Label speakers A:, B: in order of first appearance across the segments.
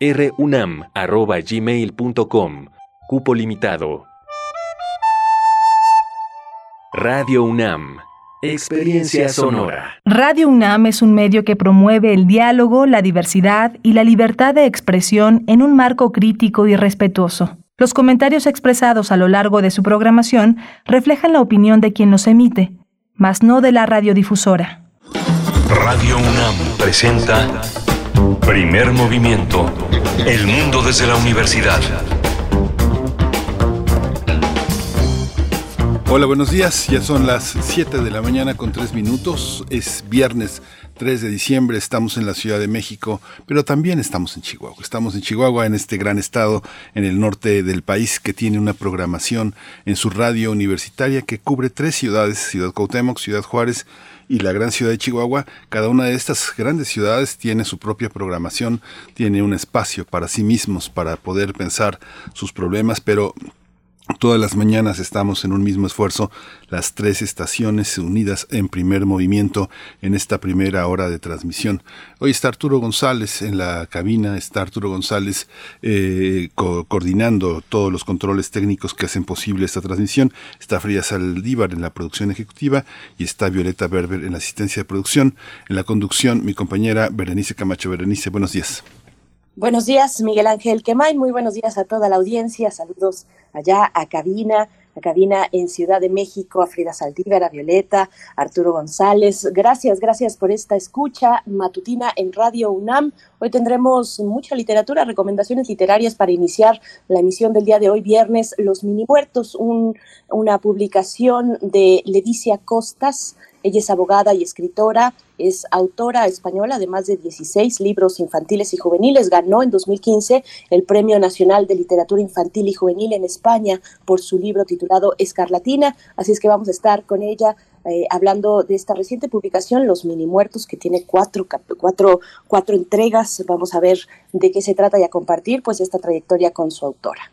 A: runam.gmail.com. Cupo limitado. Radio UNAM. Experiencia sonora.
B: Radio UNAM es un medio que promueve el diálogo, la diversidad y la libertad de expresión en un marco crítico y respetuoso. Los comentarios expresados a lo largo de su programación reflejan la opinión de quien los emite, mas no de la radiodifusora.
C: Radio UNAM presenta Primer Movimiento. El mundo desde la universidad.
D: Hola, buenos días. Ya son las 7 de la mañana con 3 minutos. Es viernes 3 de diciembre. Estamos en la Ciudad de México, pero también estamos en Chihuahua. Estamos en Chihuahua, en este gran estado en el norte del país que tiene una programación en su radio universitaria que cubre tres ciudades, Ciudad Cuauhtémoc, Ciudad Juárez y la gran ciudad de Chihuahua. Cada una de estas grandes ciudades tiene su propia programación, tiene un espacio para sí mismos para poder pensar sus problemas, pero Todas las mañanas estamos en un mismo esfuerzo, las tres estaciones unidas en primer movimiento en esta primera hora de transmisión. Hoy está Arturo González en la cabina, está Arturo González eh, coordinando todos los controles técnicos que hacen posible esta transmisión, está Frida Saldívar en la producción ejecutiva y está Violeta Berber en la asistencia de producción. En la conducción, mi compañera Berenice Camacho. Berenice, buenos días.
E: Buenos días, Miguel Ángel Quemay. Muy buenos días a toda la audiencia. Saludos allá a cabina, a cabina en Ciudad de México, a Frida Saldívar, a Violeta, Arturo González. Gracias, gracias por esta escucha matutina en Radio UNAM. Hoy tendremos mucha literatura, recomendaciones literarias para iniciar la emisión del día de hoy, viernes, Los Mini Muertos, una publicación de Leticia Costas ella es abogada y escritora, es autora española de más de 16 libros infantiles y juveniles. Ganó en 2015 el Premio Nacional de Literatura Infantil y Juvenil en España por su libro titulado Escarlatina. Así es que vamos a estar con ella eh, hablando de esta reciente publicación, Los Mini Muertos, que tiene cuatro, cuatro, cuatro entregas. Vamos a ver de qué se trata y a compartir pues esta trayectoria con su autora.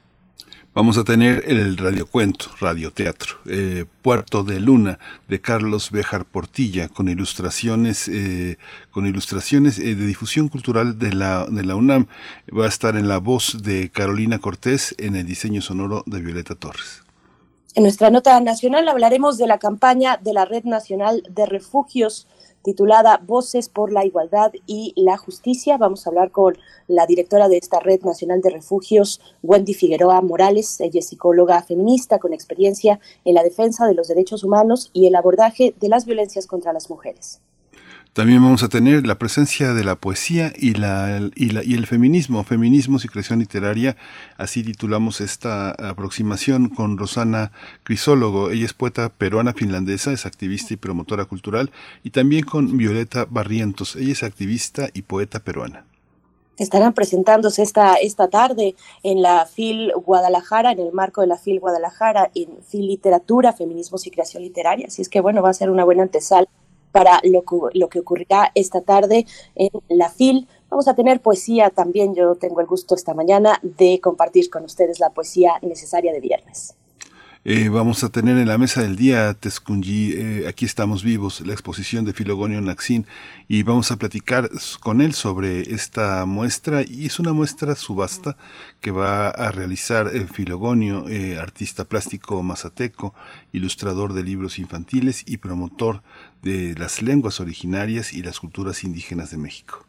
D: Vamos a tener el radiocuento, radioteatro, eh, Puerto de Luna, de Carlos Bejar Portilla, con ilustraciones, eh, con ilustraciones eh, de difusión cultural de la, de la UNAM. Va a estar en la voz de Carolina Cortés, en el diseño sonoro de Violeta Torres.
E: En nuestra nota nacional hablaremos de la campaña de la Red Nacional de Refugios titulada Voces por la Igualdad y la Justicia. Vamos a hablar con la directora de esta Red Nacional de Refugios, Wendy Figueroa Morales. Ella es psicóloga feminista con experiencia en la defensa de los derechos humanos y el abordaje de las violencias contra las mujeres.
D: También vamos a tener la presencia de la poesía y, la, y, la, y el feminismo, feminismos y creación literaria. Así titulamos esta aproximación con Rosana Crisólogo. Ella es poeta peruana finlandesa, es activista y promotora cultural. Y también con Violeta Barrientos. Ella es activista y poeta peruana
E: estarán presentándose esta, esta tarde en la FIL Guadalajara, en el marco de la FIL Guadalajara, en FIL Literatura, Feminismos y Creación Literaria. Así es que, bueno, va a ser una buena antesala para lo, lo que ocurrirá esta tarde en la FIL. Vamos a tener poesía también. Yo tengo el gusto esta mañana de compartir con ustedes la poesía necesaria de viernes.
D: Eh, vamos a tener en la mesa del día Tescunji, eh, aquí estamos vivos, la exposición de Filogonio Naxin y vamos a platicar con él sobre esta muestra y es una muestra subasta que va a realizar el Filogonio, eh, artista plástico mazateco, ilustrador de libros infantiles y promotor de las lenguas originarias y las culturas indígenas de México.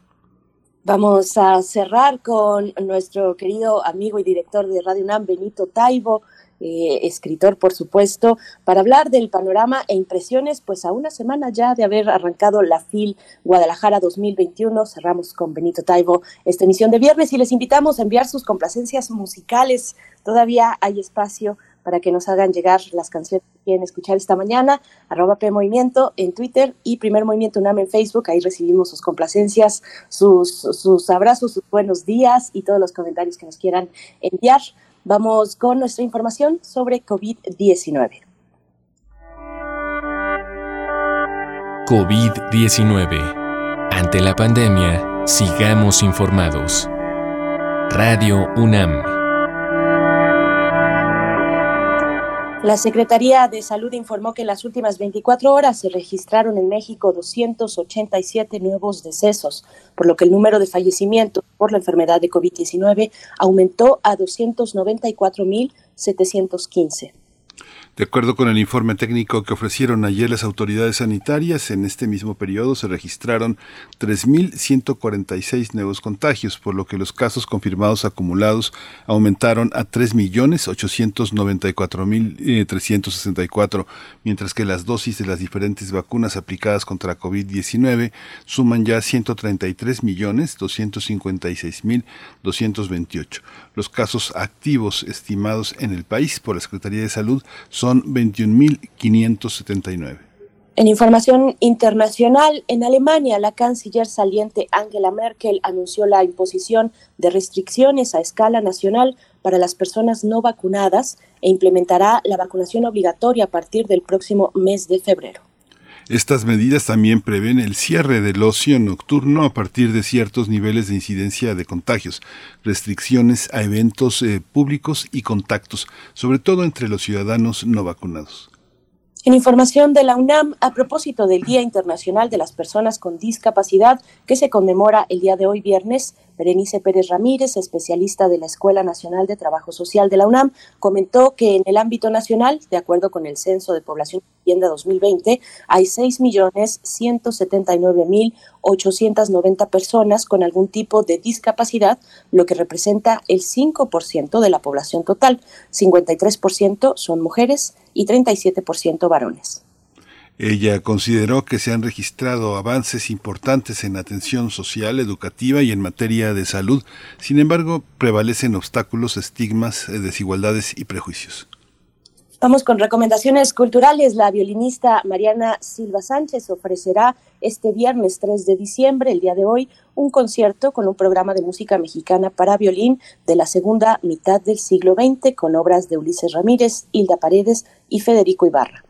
E: Vamos a cerrar con nuestro querido amigo y director de Radio UNAM, Benito Taibo, eh, escritor, por supuesto, para hablar del panorama e impresiones, pues a una semana ya de haber arrancado la FIL Guadalajara 2021, cerramos con Benito Taibo esta emisión de viernes y les invitamos a enviar sus complacencias musicales. Todavía hay espacio para que nos hagan llegar las canciones que quieren escuchar esta mañana, arroba P Movimiento en Twitter y Primer Movimiento UNAM en Facebook. Ahí recibimos sus complacencias, sus, sus abrazos, sus buenos días y todos los comentarios que nos quieran enviar. Vamos con nuestra información sobre COVID-19.
A: COVID-19. Ante la pandemia, sigamos informados. Radio UNAM.
E: La Secretaría de Salud informó que en las últimas 24 horas se registraron en México 287 nuevos decesos, por lo que el número de fallecimientos por la enfermedad de COVID-19 aumentó a 294.715.
D: De acuerdo con el informe técnico que ofrecieron ayer las autoridades sanitarias, en este mismo periodo se registraron 3.146 nuevos contagios, por lo que los casos confirmados acumulados aumentaron a 3.894.364, mientras que las dosis de las diferentes vacunas aplicadas contra COVID-19 suman ya 133.256.228. Los casos activos estimados en el país por la Secretaría de Salud son 21.579.
E: En información internacional, en Alemania, la canciller saliente Angela Merkel anunció la imposición de restricciones a escala nacional para las personas no vacunadas e implementará la vacunación obligatoria a partir del próximo mes de febrero.
D: Estas medidas también prevén el cierre del ocio nocturno a partir de ciertos niveles de incidencia de contagios, restricciones a eventos eh, públicos y contactos, sobre todo entre los ciudadanos no vacunados.
E: En información de la UNAM, a propósito del Día Internacional de las Personas con Discapacidad, que se conmemora el día de hoy viernes, Berenice Pérez Ramírez, especialista de la Escuela Nacional de Trabajo Social de la UNAM, comentó que en el ámbito nacional, de acuerdo con el Censo de Población y Vivienda 2020, hay 6.179.890 personas con algún tipo de discapacidad, lo que representa el 5% de la población total. 53% son mujeres y 37% varones.
D: Ella consideró que se han registrado avances importantes en atención social, educativa y en materia de salud. Sin embargo, prevalecen obstáculos, estigmas, eh, desigualdades y prejuicios.
E: Vamos con recomendaciones culturales. La violinista Mariana Silva Sánchez ofrecerá este viernes 3 de diciembre, el día de hoy, un concierto con un programa de música mexicana para violín de la segunda mitad del siglo XX con obras de Ulises Ramírez, Hilda Paredes y Federico Ibarra.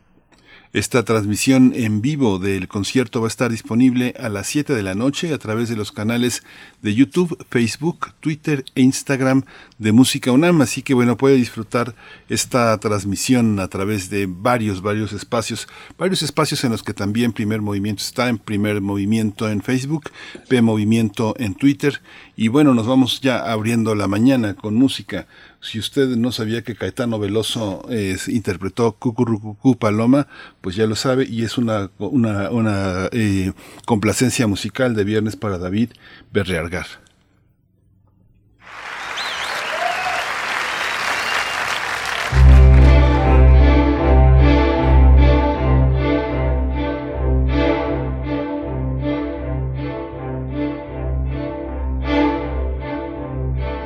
D: Esta transmisión en vivo del concierto va a estar disponible a las 7 de la noche a través de los canales de YouTube, Facebook, Twitter e Instagram de Música UNAM. Así que bueno, puede disfrutar esta transmisión a través de varios, varios espacios, varios espacios en los que también Primer Movimiento está, en Primer Movimiento en Facebook, P Movimiento en Twitter. Y bueno, nos vamos ya abriendo la mañana con música. Si usted no sabía que Caetano Veloso eh, interpretó Cucurrucucú Paloma, pues ya lo sabe y es una, una, una eh, complacencia musical de Viernes para David Berreargar.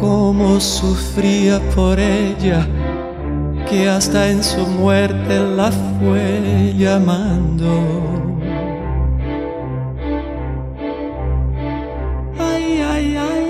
F: cómo sufría por ella, que hasta en su muerte la fue llamando. ay, ay, ay.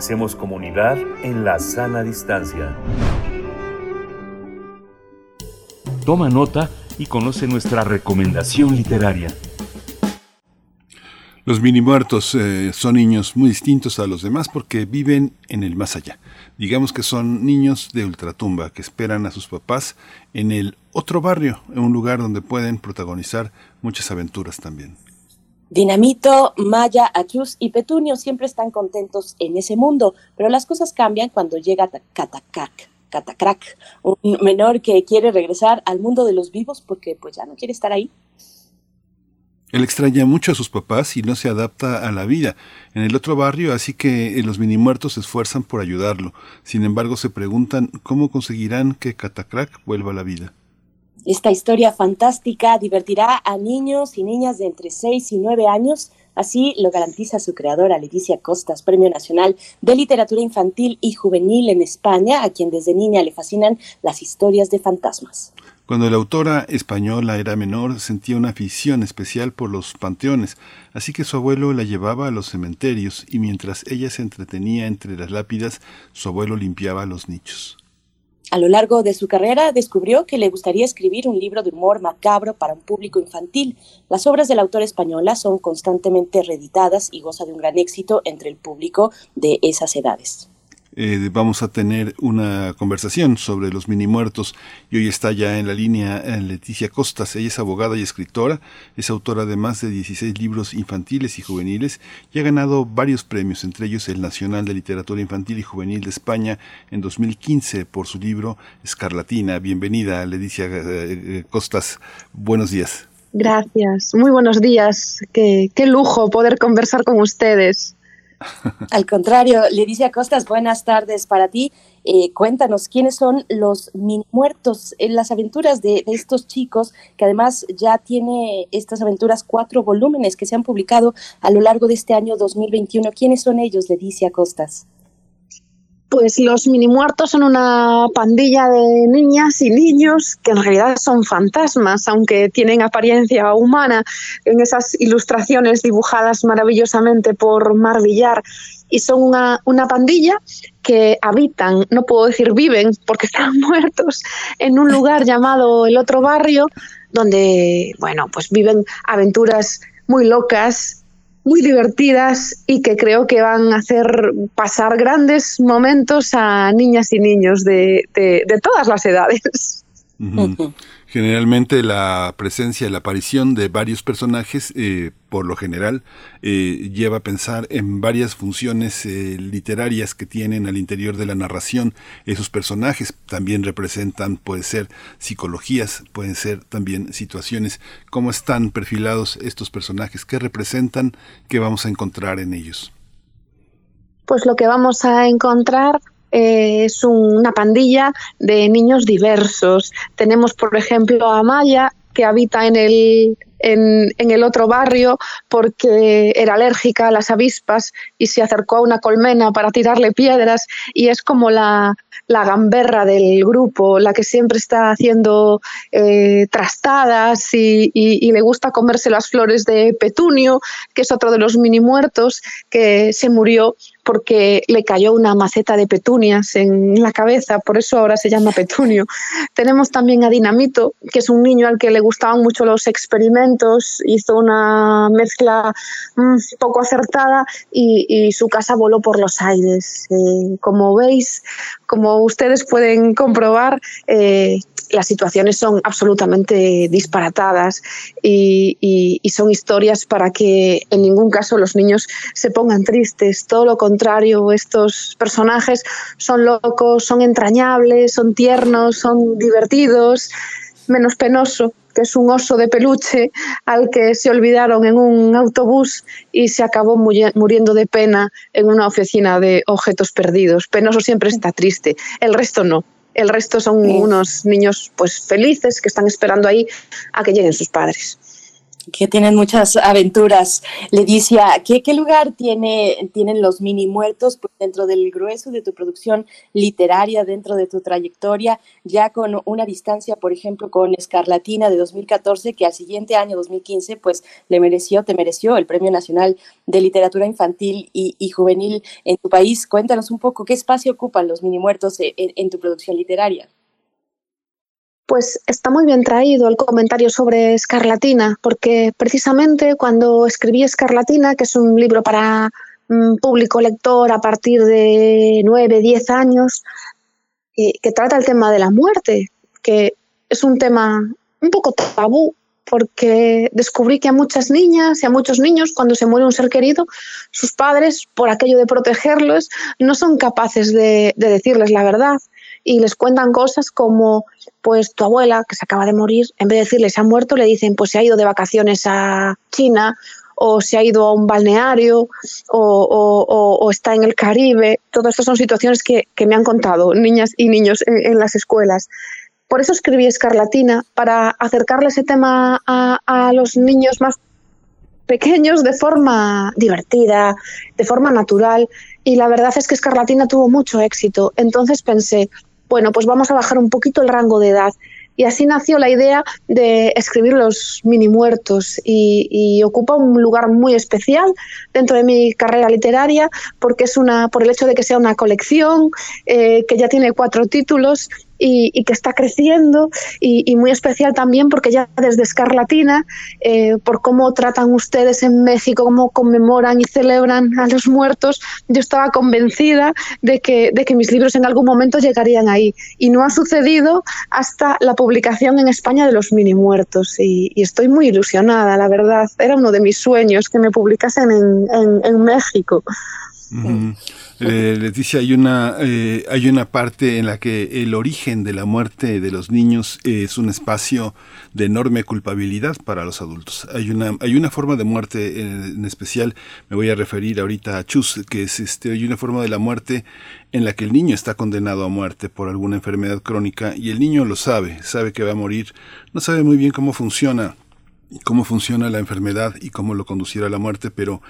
C: Hacemos comunidad en la sana distancia. Toma nota y conoce nuestra recomendación literaria.
D: Los mini muertos eh, son niños muy distintos a los demás porque viven en el más allá. Digamos que son niños de ultratumba que esperan a sus papás en el otro barrio, en un lugar donde pueden protagonizar muchas aventuras también.
E: Dinamito, Maya, Atrus y Petunio siempre están contentos en ese mundo, pero las cosas cambian cuando llega Catacrac, Catacrac, un menor que quiere regresar al mundo de los vivos porque pues ya no quiere estar ahí.
D: Él extraña mucho a sus papás y no se adapta a la vida en el otro barrio, así que los mini muertos se esfuerzan por ayudarlo. Sin embargo, se preguntan cómo conseguirán que Catacrac vuelva a la vida.
E: Esta historia fantástica divertirá a niños y niñas de entre 6 y 9 años, así lo garantiza su creadora Leticia Costas, Premio Nacional de Literatura Infantil y Juvenil en España, a quien desde niña le fascinan las historias de fantasmas.
D: Cuando la autora española era menor, sentía una afición especial por los panteones, así que su abuelo la llevaba a los cementerios y mientras ella se entretenía entre las lápidas, su abuelo limpiaba los nichos.
E: A lo largo de su carrera descubrió que le gustaría escribir un libro de humor macabro para un público infantil. Las obras del autor española son constantemente reeditadas y goza de un gran éxito entre el público de esas edades.
D: Eh, vamos a tener una conversación sobre los mini muertos y hoy está ya en la línea eh, Leticia Costas. Ella es abogada y escritora, es autora de más de 16 libros infantiles y juveniles y ha ganado varios premios, entre ellos el Nacional de Literatura Infantil y Juvenil de España en 2015 por su libro Escarlatina. Bienvenida, Leticia eh, Costas. Buenos días.
G: Gracias, muy buenos días. Qué, qué lujo poder conversar con ustedes.
E: Al contrario, Leticia Costas, buenas tardes para ti. Eh, cuéntanos quiénes son los mini muertos en las aventuras de, estos chicos, que además ya tiene estas aventuras cuatro volúmenes que se han publicado a lo largo de este año 2021. ¿Quiénes son ellos, Leticia Costas?
G: Pues los mini muertos son una pandilla de niñas y niños que en realidad son fantasmas, aunque tienen apariencia humana en esas ilustraciones dibujadas maravillosamente por Mar Villar. Y son una, una pandilla que habitan, no puedo decir viven porque están muertos, en un lugar llamado el otro barrio, donde, bueno, pues viven aventuras muy locas muy divertidas y que creo que van a hacer pasar grandes momentos a niñas y niños de, de, todas las edades.
D: Generalmente la presencia, la aparición de varios personajes, eh, por lo general, eh, lleva a pensar en varias funciones eh, literarias que tienen al interior de la narración. Esos personajes también representan, puede ser psicologías, pueden ser también situaciones. ¿Cómo están perfilados estos personajes? ¿Qué representan? ¿Qué vamos a encontrar en ellos?
G: Pues lo que vamos a encontrar eh, es una pandilla de niños diversos. Tenemos, por ejemplo, a Maya, que habita en el, en, el otro barrio porque era alérgica a las avispas y se acercó a una colmena para tirarle piedras y es como la, gamberra del grupo, la que siempre está haciendo eh, trastadas y, le gusta comerse las flores de petunio, que es otro de los mini muertos que se murió porque le cayó una maceta de petunias en la cabeza, por eso ahora se llama petunio. Tenemos también a Dinamito, que es un niño al que le gustaban mucho los experimentos, hizo una mezcla mm, poco acertada y, su casa voló por los aires. Eh, como veis, como ustedes pueden comprobar, eh, las situaciones son absolutamente disparatadas y, son historias para que en ningún caso los niños se pongan tristes. Todo lo contrario, estos personajes son locos, son entrañables, son tiernos, son divertidos, menos penoso que es un oso de peluche al que se olvidaron en un autobús y se acabó muriendo de pena en una oficina de objetos perdidos. Penoso siempre está triste, el resto no. El resto son unos niños pues felices que están esperando ahí a que lleguen sus padres
E: que tienen muchas aventuras. Leticia, ¿qué, qué lugar tiene, tienen los mini muertos pues, dentro del grueso de tu producción literaria, dentro de tu trayectoria, ya con una distancia, por ejemplo, con Escarlatina de 2014, que al siguiente año, 2015, pues le mereció, te mereció el Premio Nacional de Literatura Infantil y, Juvenil en tu país? Cuéntanos un poco qué espacio ocupan los mini muertos en tu producción literaria
G: pues está muy bien traído el comentario sobre Escarlatina, porque precisamente cuando escribí Escarlatina, que es un libro para mm, público lector a partir de 9, 10 años, que trata el tema de la muerte, que es un tema un poco tabú, porque descubrí que a muchas niñas y a muchos niños, cuando se muere un ser querido, sus padres, por aquello de protegerlos, no son capaces de decirles la verdad y les cuentan cosas como, pues tu abuela, que se acaba de morir, en vez de decirles se ha muerto, le dicen, pues se ha ido de vacaciones a China o se ha ido a un balneario o, está en el Caribe. Todas estas son situaciones que, me han contado niñas y niños en, las escuelas. Por eso escribí Escarlatina, para acercarle ese tema a, a los niños más pequeños de forma divertida, de forma natural. Y la verdad es que Escarlatina tuvo mucho éxito. Entonces pensé, bueno, pues vamos a bajar un poquito el rango de edad. Y así nació la idea de escribir los mini muertos y, ocupa un lugar muy especial dentro de mi carrera literaria porque es una, por el hecho de que sea una colección eh, que ya tiene cuatro títulos y, que está creciendo y, muy especial también porque ya desde Escarlatina, eh, por cómo tratan ustedes en México, cómo conmemoran y celebran a los muertos, yo estaba convencida de que, de que mis libros en algún momento llegarían ahí. Y no ha sucedido hasta la publicación en España de los mini muertos. Y, estoy muy ilusionada, la verdad. Era uno de mis sueños que me publicasen en, en, México.
D: Eh, Leticia, hay una, eh, hay una parte en la que el origen de la muerte de los niños es un espacio de enorme culpabilidad para los adultos. Hay una, hay una forma de muerte en, especial, me voy a referir ahorita a Chus, que es este, hay una forma de la muerte en la que el niño está condenado a muerte por alguna enfermedad crónica y el niño lo sabe, sabe que va a morir, no sabe muy bien cómo funciona cómo funciona la enfermedad y cómo lo conducirá a la muerte, pero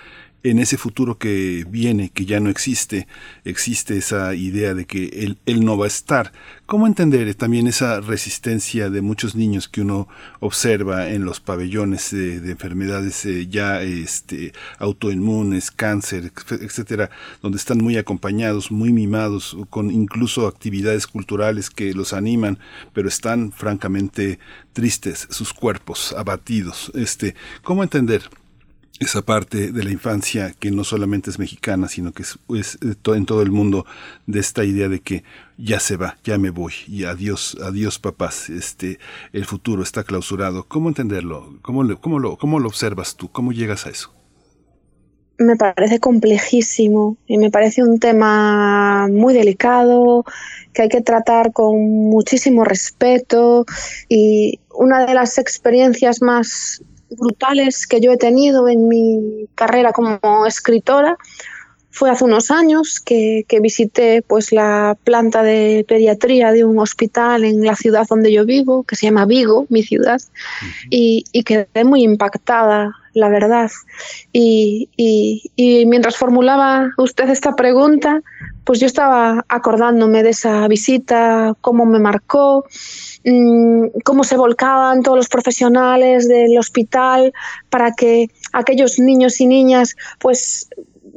D: en ese futuro que viene, que ya no existe, existe esa idea de que él, no va a estar. ¿Cómo entender también esa resistencia de muchos niños que uno observa en los pabellones de, enfermedades eh, ya este, autoinmunes, cáncer, etcétera, donde están muy acompañados, muy mimados, con incluso actividades culturales que los animan, pero están francamente tristes, sus cuerpos abatidos? Este, ¿Cómo entender? Esa parte de la infancia que no solamente es mexicana, sino que es, en todo el mundo de esta idea de que ya se va, ya me voy y adiós, adiós papás, este, el futuro está clausurado. ¿Cómo entenderlo? ¿Cómo, cómo, lo, ¿Cómo lo observas tú? ¿Cómo llegas a eso?
G: Me parece complejísimo y me parece un tema muy delicado que hay que tratar con muchísimo respeto y una de las experiencias más brutales que yo he tenido en mi carrera como escritora fue hace unos años que, visité pues la planta de pediatría de un hospital en la ciudad donde yo vivo, que se llama Vigo, mi ciudad, y, quedé muy impactada, la verdad. Y, y, mientras formulaba usted esta pregunta, pues yo estaba acordándome de esa visita, cómo me marcó, mm, cómo se volcaban todos los profesionales del hospital para que aquellos niños y niñas pues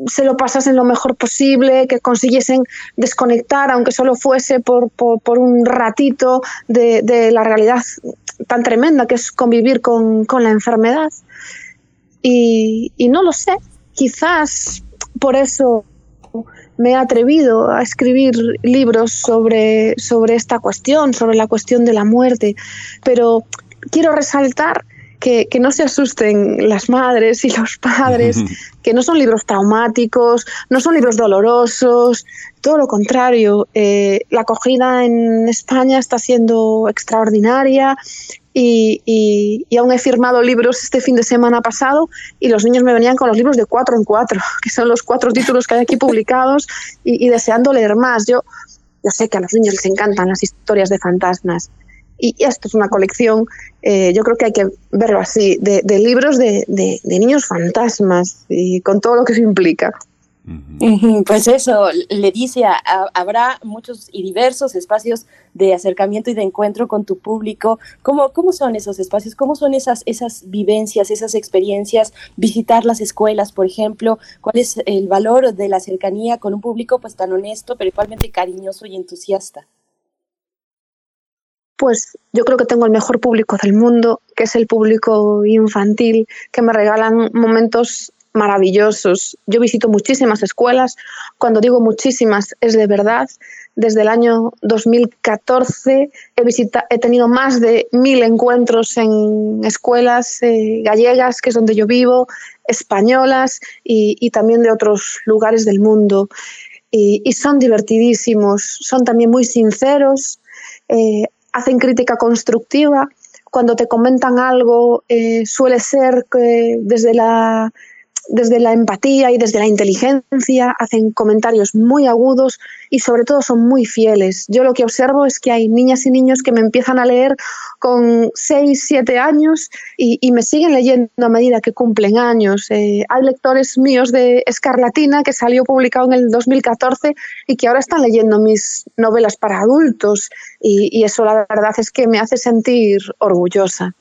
G: se lo pasasen lo mejor posible, que consiguiesen desconectar, aunque solo fuese por, un ratito, de, la realidad tan tremenda que es convivir con, la enfermedad. Y, y, no lo sé, quizás por eso me he atrevido a escribir libros sobre, sobre esta cuestión, sobre la cuestión de la muerte, pero quiero resaltar que, no se asusten las madres y los padres, que no son libros traumáticos, no son libros dolorosos, todo lo contrario. Eh, la acogida en España está siendo extraordinaria y, aún he firmado libros este fin de semana pasado y los niños me venían con los libros de cuatro en cuatro, que son los cuatro títulos que hay aquí publicados y, deseando leer más. Yo, yo sé que a los niños les encantan las historias de fantasmas y esto es una colección, eh, yo creo que hay que verlo así, de, libros de, niños fantasmas y con todo lo que eso implica.
E: Pues eso, le dice, habrá muchos y diversos espacios de acercamiento y de encuentro con tu público. ¿Cómo, cómo son esos espacios? ¿Cómo son esas, esas vivencias, esas experiencias? Visitar las escuelas, por ejemplo. ¿Cuál es el valor de la cercanía con un público pues tan honesto, pero igualmente cariñoso y entusiasta?
G: pues yo creo que tengo el mejor público del mundo, que es el público infantil, que me regalan momentos maravillosos. Yo visito muchísimas escuelas, cuando digo muchísimas es de verdad. Desde el año 2014 he, he tenido más de mil encuentros en escuelas eh, gallegas, que es donde yo vivo, españolas y, también de otros lugares del mundo. Y, son divertidísimos, son también muy sinceros. Eh, hacen crítica constructiva. Cuando te comentan algo, eh, suele ser que desde la desde la empatía y desde la inteligencia, hacen comentarios muy agudos y sobre todo son muy fieles. Yo lo que observo es que hay niñas y niños que me empiezan a leer con 6, 7 años y, me siguen leyendo a medida que cumplen años. Eh, hay lectores míos de Escarlatina que salió publicado en el 2014 y que ahora están leyendo mis novelas para adultos y eso la verdad es que me hace sentir orgullosa.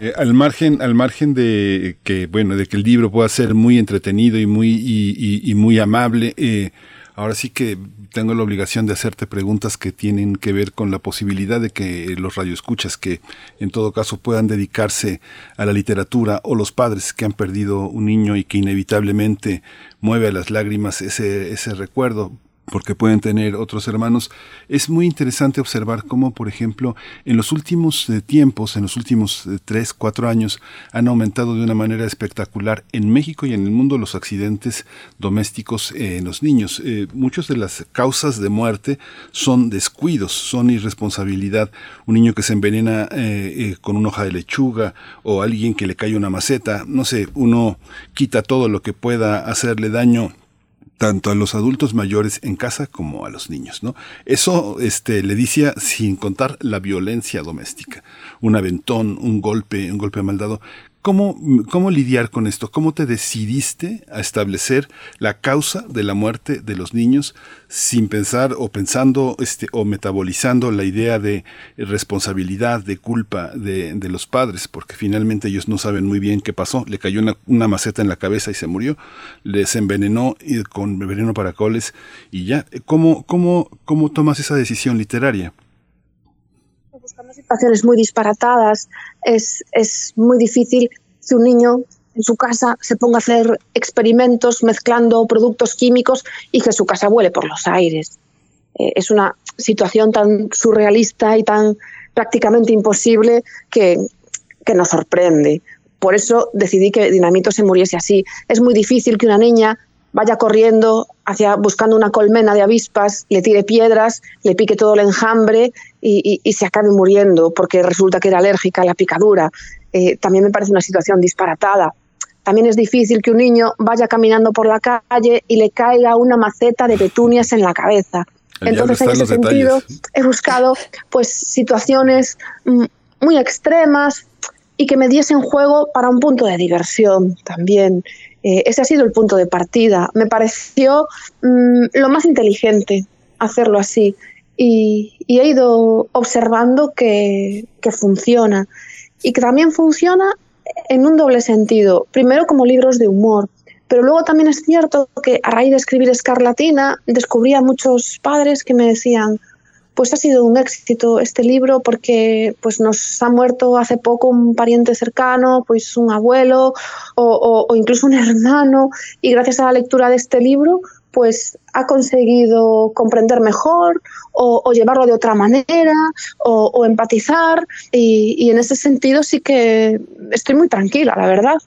D: Eh, al margen, al margen de que, bueno, de que el libro pueda ser muy entretenido y muy, y, muy amable, eh, ahora sí que tengo la obligación de hacerte preguntas que tienen que ver con la posibilidad de que los radioescuchas que en todo caso puedan dedicarse a la literatura o los padres que han perdido un niño y que inevitablemente mueve a las lágrimas ese, ese recuerdo porque pueden tener otros hermanos, es muy interesante observar cómo, por ejemplo, en los últimos eh, tiempos, en los últimos eh, tres, cuatro años, han aumentado de una manera espectacular en México y en el mundo los accidentes domésticos eh, en los niños. muchas de las causas de muerte son descuidos, son irresponsabilidad. Un niño que se envenena con una hoja de lechuga o alguien que le cae una maceta, no sé, uno quita todo lo que pueda hacerle daño tanto a los adultos mayores en casa como a los niños, ¿no? Eso este, le decía sin contar la violencia doméstica, un aventón, un golpe, un golpe maldado, ¿Cómo, ¿Cómo lidiar con esto? ¿Cómo te decidiste a establecer la causa de la muerte de los niños sin pensar o pensando este, o metabolizando la idea de responsabilidad, de culpa de, de los padres? Porque finalmente ellos no saben muy bien qué pasó. Le cayó una, una maceta en la cabeza y se murió. Les envenenó con veneno para coles y ya. ¿Cómo, cómo, cómo tomas esa decisión literaria?
G: Situaciones muy disparatadas, es, es muy difícil que un niño en su casa se ponga a hacer experimentos mezclando productos químicos y que su casa vuele por los aires. Eh, es una situación tan surrealista y tan prácticamente imposible que, que nos sorprende. Por eso decidí que Dinamito se muriese así. Es muy difícil que una niña vaya corriendo hacia buscando una colmena de avispas, le tire piedras, le pique todo el enjambre y, se acabe muriendo porque resulta que era alérgica a la picadura. Eh, también me parece una situación disparatada. También es difícil que un niño vaya caminando por la calle y le caiga una maceta de petunias en la cabeza. Entonces, en ese sentido, he buscado pues situaciones mm, muy extremas y que me diesen juego para un punto de diversión también. Eh, ese ha sido el punto de partida. Me pareció mm, lo más inteligente hacerlo así y, he ido observando que, que funciona y que también funciona en un doble sentido. Primero como libros de humor, pero luego también es cierto que a raíz de escribir Escarlatina descubrí a muchos padres que me decían, pues ha sido un éxito este libro porque pues nos ha muerto hace poco un pariente cercano, pues un abuelo o, incluso un hermano. Y gracias a la lectura de este libro pues ha conseguido comprender mejor o, llevarlo de otra manera o, empatizar. Y en ese sentido sí que estoy muy tranquila, la verdad.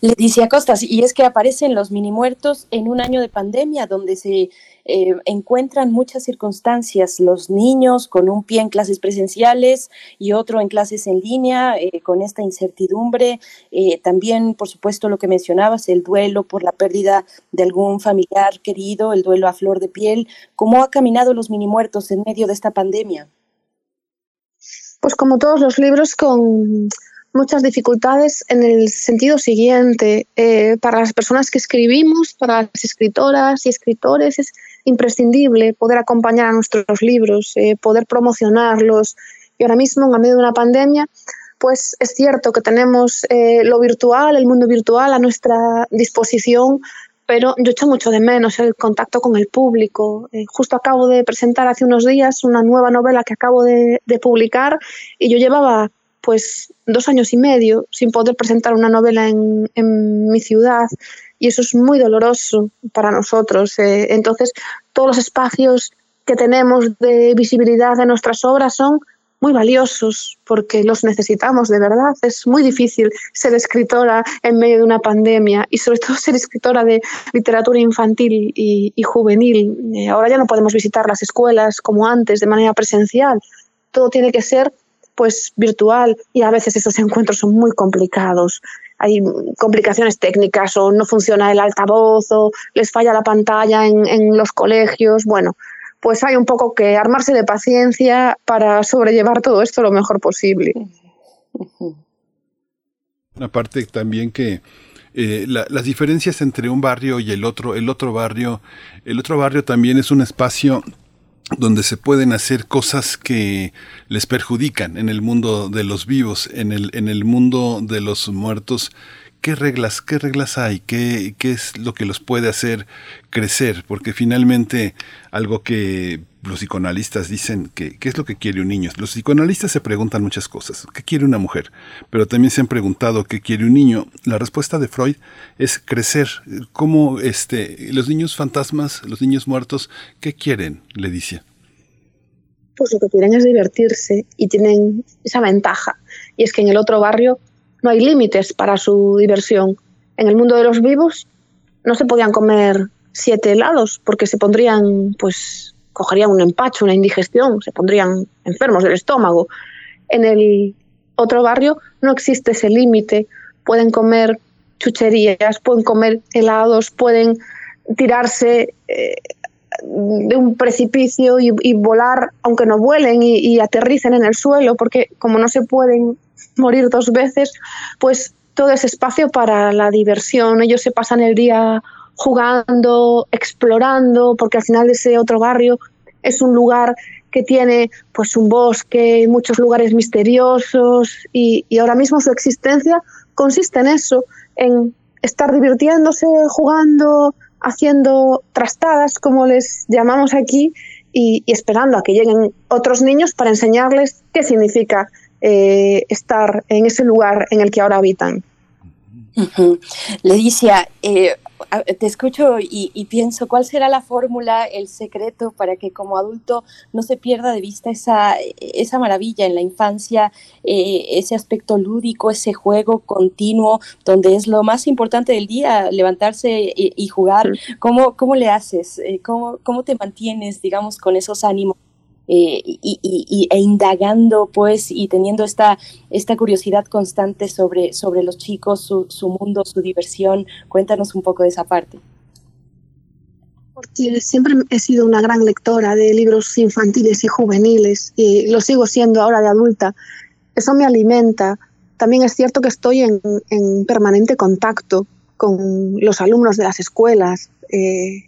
E: Le decía Costas, y es que aparecen los mini muertos en un año de pandemia donde se eh, encuentran muchas circunstancias, los niños con un pie en clases presenciales y otro en clases en línea, eh, con esta incertidumbre, eh, también por supuesto lo que mencionabas, el duelo por la pérdida de algún familiar querido, el duelo a flor de piel, ¿cómo ha caminado los mini muertos en medio de esta pandemia?
G: Pues como todos los libros con muchas dificultades en el sentido siguiente. Para las personas que escribimos, para las escritoras y escritores, es imprescindible poder acompañar a nuestros libros, eh, poder promocionarlos. Y ahora mismo, en medio de una pandemia, pues es cierto que tenemos eh, lo virtual, el mundo virtual a nuestra disposición, pero yo echo mucho de menos el contacto con el público. justo acabo de presentar hace unos días una nueva novela que acabo de publicar y yo llevaba pues dos años y medio sin poder presentar una novela en, mi ciudad y eso es muy doloroso para nosotros. Eh. entonces, todos los espacios que tenemos de visibilidad de nuestras obras son muy valiosos porque los necesitamos de verdad. Es muy difícil ser escritora en medio de una pandemia y sobre todo ser escritora de literatura infantil y, juvenil. Eh, ahora ya no podemos visitar las escuelas como antes de manera presencial. Todo tiene que ser pues virtual y a veces esos encuentros son muy complicados. Hay complicaciones técnicas o no funciona el altavoz o les falla la pantalla en, los colegios. Bueno, pues hay un poco que armarse de paciencia para sobrellevar todo esto lo mejor posible.
D: Aparte también que eh, las diferencias entre un barrio y el otro, el otro barrio, el otro barrio también es un espacio donde se pueden hacer cosas que les perjudican en el mundo de los vivos, en el, en el mundo de los muertos. ¿Qué reglas, qué reglas hay? ¿Qué, ¿Qué es lo que los puede hacer crecer? Porque finalmente algo que los psicoanalistas dicen que qué es lo que quiere un niño. Los psicoanalistas se preguntan muchas cosas. ¿Qué quiere una mujer? Pero también se han preguntado qué quiere un niño. La respuesta de Freud es crecer. ¿Cómo este, los niños fantasmas, los niños muertos, qué quieren? Le dice.
G: Pues lo que quieren es divertirse y tienen esa ventaja. Y es que en el otro barrio no hay límites para su diversión. En el mundo de los vivos no se podían comer siete helados porque se pondrían pues cogerían un empacho, una indigestión, se pondrían enfermos del estómago. En el otro barrio no existe ese límite, pueden comer chucherías, pueden comer helados, pueden tirarse eh, de un precipicio y, volar, aunque no vuelen y, y, aterricen en el suelo, porque como no se pueden morir dos veces, pues todo ese espacio para la diversión. Ellos se pasan el día jugando, explorando, porque al final ese otro barrio es un lugar que tiene pues un bosque, muchos lugares misteriosos y, ahora mismo su existencia consiste en eso, en estar divirtiéndose, jugando, haciendo trastadas, como les llamamos aquí, y, esperando a que lleguen otros niños para enseñarles qué significa eh, estar en ese lugar en el que ahora habitan.
E: Leticia, eh, te escucho y, pienso, ¿cuál será la fórmula, el secreto para que como adulto no se pierda de vista esa, esa maravilla en la infancia, eh, ese aspecto lúdico, ese juego continuo, donde es lo más importante del día, levantarse y, jugar? ¿Cómo, ¿Cómo le haces? Eh, ¿Cómo, ¿Cómo te mantienes, digamos, con esos ánimos? Eh, y, e indagando pues y teniendo esta, esta curiosidad constante sobre, sobre los chicos, su, su mundo, su diversión. Cuéntanos un poco de esa parte.
G: Porque siempre he sido una gran lectora de libros infantiles y juveniles y lo sigo siendo ahora de adulta. Eso me alimenta. También es cierto que estoy en, en permanente contacto con los alumnos de las escuelas. Eh,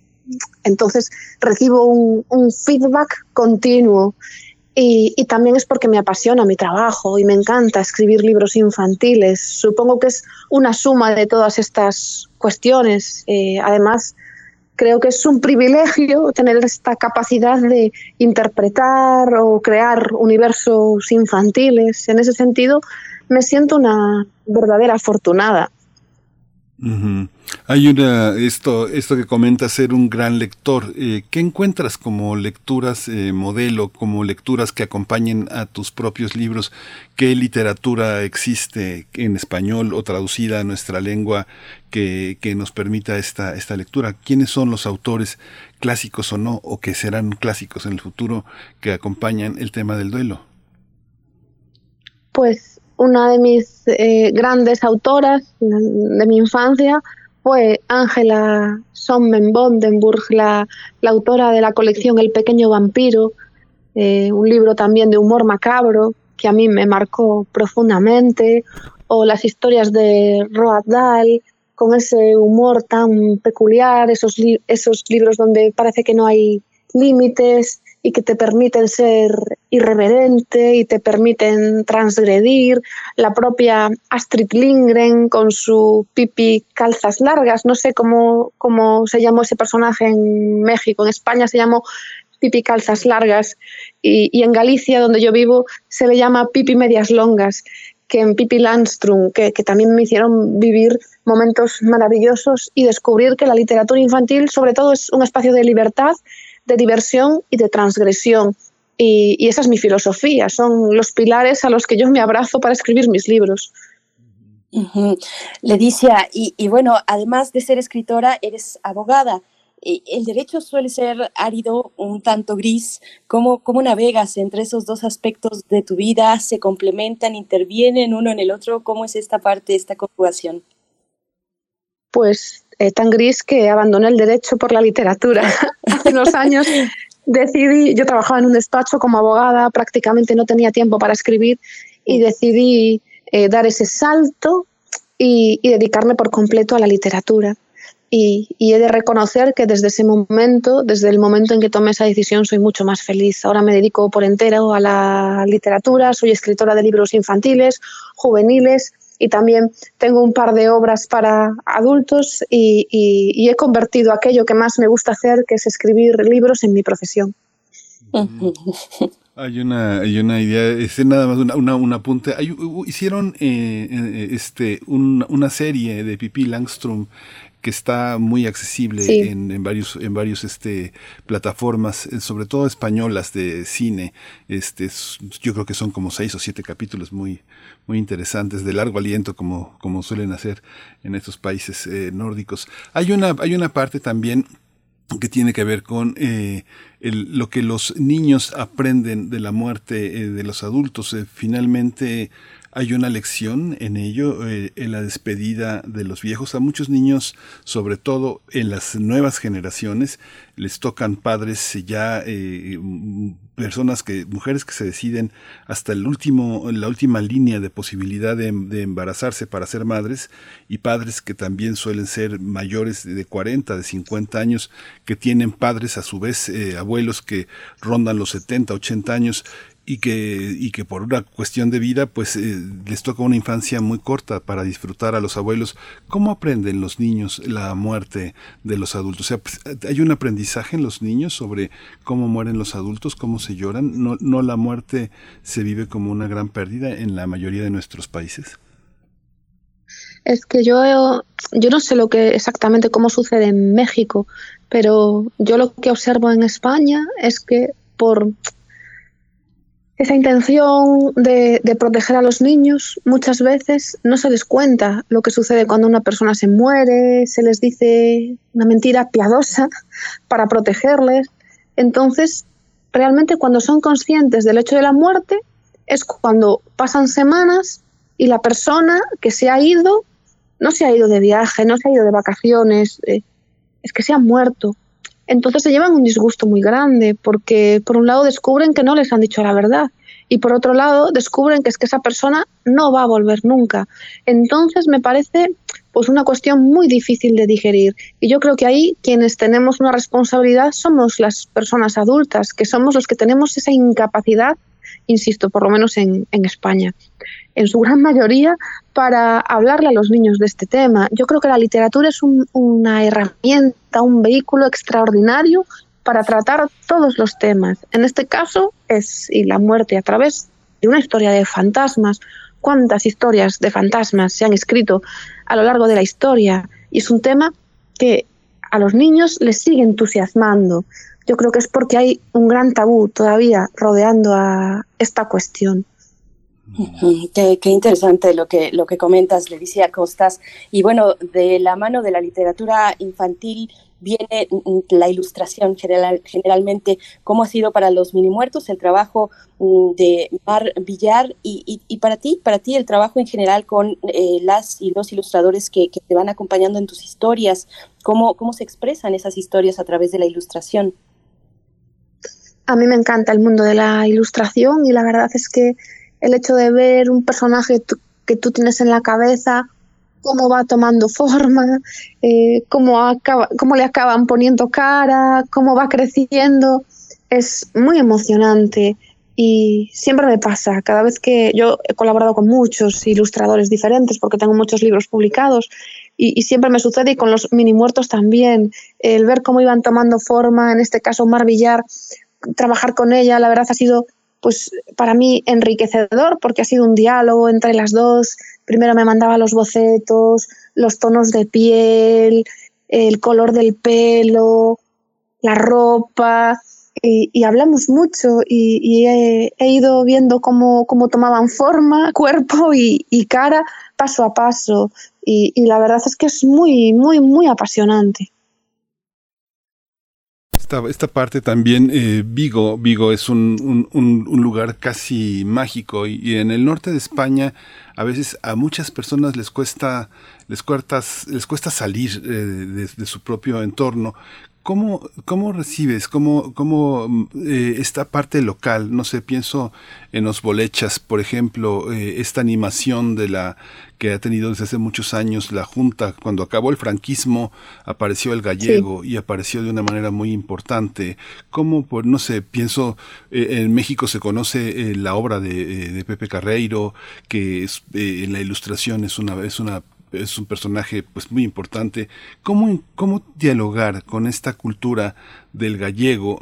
G: entonces recibo un, feedback continuo y, también es porque me apasiona mi trabajo y me encanta escribir libros infantiles. Supongo que es una suma de todas estas cuestiones. Eh, además, creo que es un privilegio tener esta capacidad de interpretar o crear universos infantiles. En ese sentido, me siento una verdadera afortunada.
D: Hay una, esto, esto que comenta ser un gran lector. Eh, ¿Qué encuentras como lecturas eh, modelo, como lecturas que acompañen a tus propios libros? ¿Qué literatura existe en español o traducida a nuestra lengua que, que nos permita esta, esta lectura? ¿Quiénes son los autores clásicos o no, o que serán clásicos en el futuro que acompañan el tema del duelo?
G: Pues una de mis eh, grandes autoras de mi infancia fue Ángela Sonnenbondenburg, la, la autora de la colección El pequeño vampiro, eh, un libro también de humor macabro que a mí me marcó profundamente, o las historias de Roald Dahl, con ese humor tan peculiar, esos, esos libros donde parece que no hay límites, y que te permiten ser irreverente y te permiten transgredir. La propia Astrid Lindgren con su pipi calzas largas, no sé cómo, cómo se llamó ese personaje en México, en España se llamó pipi calzas largas y, y en Galicia, donde yo vivo, se le llama pipi medias longas que en Pipi Landstrom, que, que, también me hicieron vivir momentos maravillosos y descubrir que la literatura infantil sobre todo es un espacio de libertad de diversión y de transgresión. Y, esa es mi filosofía, son los pilares a los que yo me abrazo para escribir mis libros.
E: Ledicia, y, bueno, además de ser escritora, eres abogada. El derecho suele ser árido, un tanto gris. ¿Cómo, ¿Cómo navegas entre esos dos aspectos de tu vida? ¿Se complementan, intervienen uno en el otro? ¿Cómo es esta parte, esta conjugación?
G: Pues eh, tan gris que abandoné el derecho por la literatura. Hace unos años decidí, yo trabajaba en un despacho como abogada, prácticamente no tenía tiempo para escribir y decidí eh, dar ese salto y, dedicarme por completo a la literatura. Y, y, he de reconocer que desde ese momento, desde el momento en que tomé esa decisión, soy mucho más feliz. Ahora me dedico por entero a la literatura, soy escritora de libros infantiles, juveniles y también tengo un par de obras para adultos y, he convertido aquello que más me gusta hacer, que es escribir libros, en mi profesión.
D: Hay una, hay una idea, es nada más una, un apunte. hicieron eh, eh, este, una serie de Pipi Langstrom que está muy accesible en, en, varios en varios este plataformas eh, sobre todo españolas de cine. Este yo creo que son como seis o siete capítulos muy muy interesantes de largo aliento como como suelen hacer en estos países eh, nórdicos. Hay una hay una parte también que tiene que ver con eh, lo que los niños aprenden de la muerte de los adultos. finalmente, hay una lección en ello, eh, en la despedida de los viejos. A muchos niños, sobre todo en las nuevas generaciones, les tocan padres ya, eh, personas que, mujeres que se deciden hasta el último, la última línea de posibilidad de, embarazarse para ser madres y padres que también suelen ser mayores de 40, de 50 años, que tienen padres a su vez, eh, abuelos que rondan los 70, 80 años y que, y que por una cuestión de vida, pues eh, les toca una infancia muy corta para disfrutar a los abuelos. ¿Cómo aprenden los niños la muerte de los adultos? O sea, pues, hay un aprendizaje en los niños sobre cómo mueren los adultos, cómo se lloran. No, no la muerte se vive como una gran pérdida en la mayoría de nuestros países.
G: Es que yo, yo no sé lo que exactamente cómo sucede en México, pero yo lo que observo en España es que por esa intención de, proteger a los niños muchas veces no se les cuenta lo que sucede cuando una persona se muere, se les dice una mentira piadosa para protegerles. Entonces, realmente cuando son conscientes del hecho de la muerte es cuando pasan semanas y la persona que se ha ido no se ha ido de viaje, no se ha ido de vacaciones, eh, es que se ha muerto. Entonces se llevan un disgusto muy grande porque por un lado descubren que no les han dicho la verdad y por otro lado descubren que es que esa persona no va a volver nunca. Entonces me parece pues una cuestión muy difícil de digerir y yo creo que ahí quienes tenemos una responsabilidad somos las personas adultas, que somos los que tenemos esa incapacidad, insisto, por lo menos en, en España, en su gran mayoría para hablarle a los niños de este tema. Yo creo que la literatura es una herramienta, un vehículo extraordinario para tratar todos los temas. En este caso es y la muerte a través de una historia de fantasmas. ¿Cuántas historias de fantasmas se han escrito a lo largo de la historia? Y es un tema que a los niños les sigue entusiasmando. Yo creo que es porque hay un gran tabú todavía rodeando a esta cuestión.
E: Qué, interesante lo que, lo que comentas, Leticia Costas. Y bueno, de la mano de la literatura infantil viene mm, la ilustración general, generalmente, cómo ha sido para los mini muertos el trabajo mm, de Mar Villar y, y, para ti, para ti el trabajo en general con eh, las y los ilustradores que, que, te van acompañando en tus historias, cómo, cómo se expresan esas historias a través de la ilustración.
G: A mí me encanta el mundo de la ilustración y la verdad es que el hecho de ver un personaje que tú tienes en la cabeza, cómo va tomando forma, eh, cómo, cómo le acaban poniendo cara, cómo va creciendo, es muy emocionante y siempre me pasa, cada vez que yo he colaborado con muchos ilustradores diferentes porque tengo muchos libros publicados y, siempre me sucede y con los mini muertos también, el ver cómo iban tomando forma, en este caso Mar Villar, trabajar con ella, la verdad ha sido pues para mí enriquecedor porque ha sido un diálogo entre las dos. Primero me mandaba los bocetos, los tonos de piel, el color del pelo, la ropa y, hablamos mucho y, he, ido viendo cómo, tomaban forma, cuerpo y, cara paso a paso y la verdad es que es muy, muy, muy apasionante
D: esta, parte también, eh, Vigo, Vigo es un, un, lugar casi mágico y, en el norte de España a veces a muchas personas les cuesta, les cuesta, les cuesta salir eh, de, su propio entorno. ¿Cómo, ¿Cómo recibes, cómo, cómo eh, esta parte local, no sé, pienso en los bolechas, por ejemplo, eh, esta animación de la que ha tenido desde hace muchos años la Junta, cuando acabó el franquismo, apareció el gallego y apareció de una manera muy importante. ¿Cómo, por, no sé, pienso, eh, en México se conoce la obra de, de, Pepe Carreiro, que es, en la ilustración es una, es una es un personaje pues muy importante. ¿Cómo, cómo dialogar con esta cultura del gallego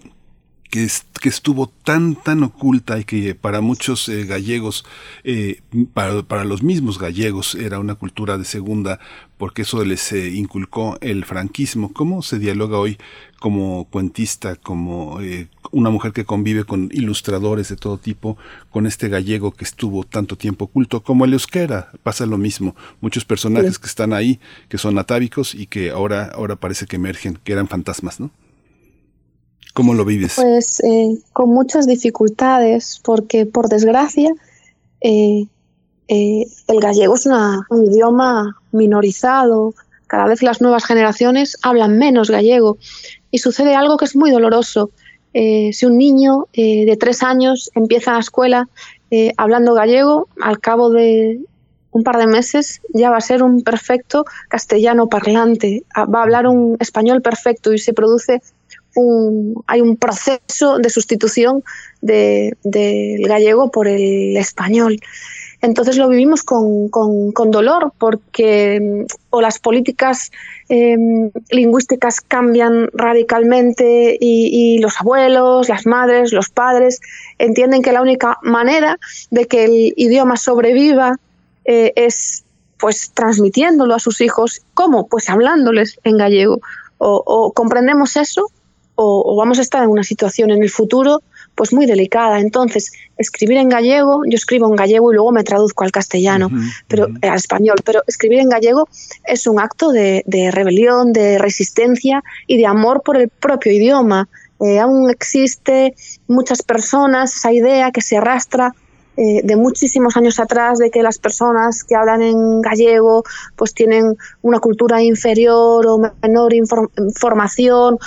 D: que, que, estuvo tan, tan oculta y que para muchos eh, gallegos, eh, para, para, los mismos gallegos, era una cultura de segunda, porque eso les eh, inculcó el franquismo. ¿Cómo se dialoga hoy como cuentista, como una mujer que convive con ilustradores de todo tipo, con este gallego que estuvo tanto tiempo oculto, como el euskera, pasa lo mismo. Muchos personajes que están ahí, que son atávicos y que ahora, ahora parece que emergen, que eran fantasmas, ¿no? ¿Cómo lo vives?
G: Pues eh, con muchas dificultades, porque por desgracia eh, eh, el gallego es un idioma minorizado, cada vez las nuevas generaciones hablan menos gallego y sucede algo que es muy doloroso. Si un niño de tres años empieza la escuela hablando gallego, al cabo de un par de meses ya va a ser un perfecto castellano parlante, va a hablar un español perfecto y se produce un, hay un proceso de sustitución del gallego por el español. Entonces lo vivimos con, dolor porque mm, o las políticas em, lingüísticas cambian radicalmente y, los abuelos, las madres, los padres entienden que la única manera de que el idioma sobreviva eh, es pues transmitiéndolo a sus hijos. ¿Cómo? Pues hablándoles en gallego. O, comprendemos eso o, vamos a estar en una situación en el futuro pues muy delicada. Entonces, escribir en gallego, yo escribo en gallego y luego me traduzco al castellano, pero al español, pero escribir en gallego es un acto de, rebelión, de resistencia y de amor por el propio idioma. Eh, aún existe muchas personas esa idea que se arrastra eh, de muchísimos años atrás de que las personas que hablan en gallego pues tienen una cultura inferior o menor información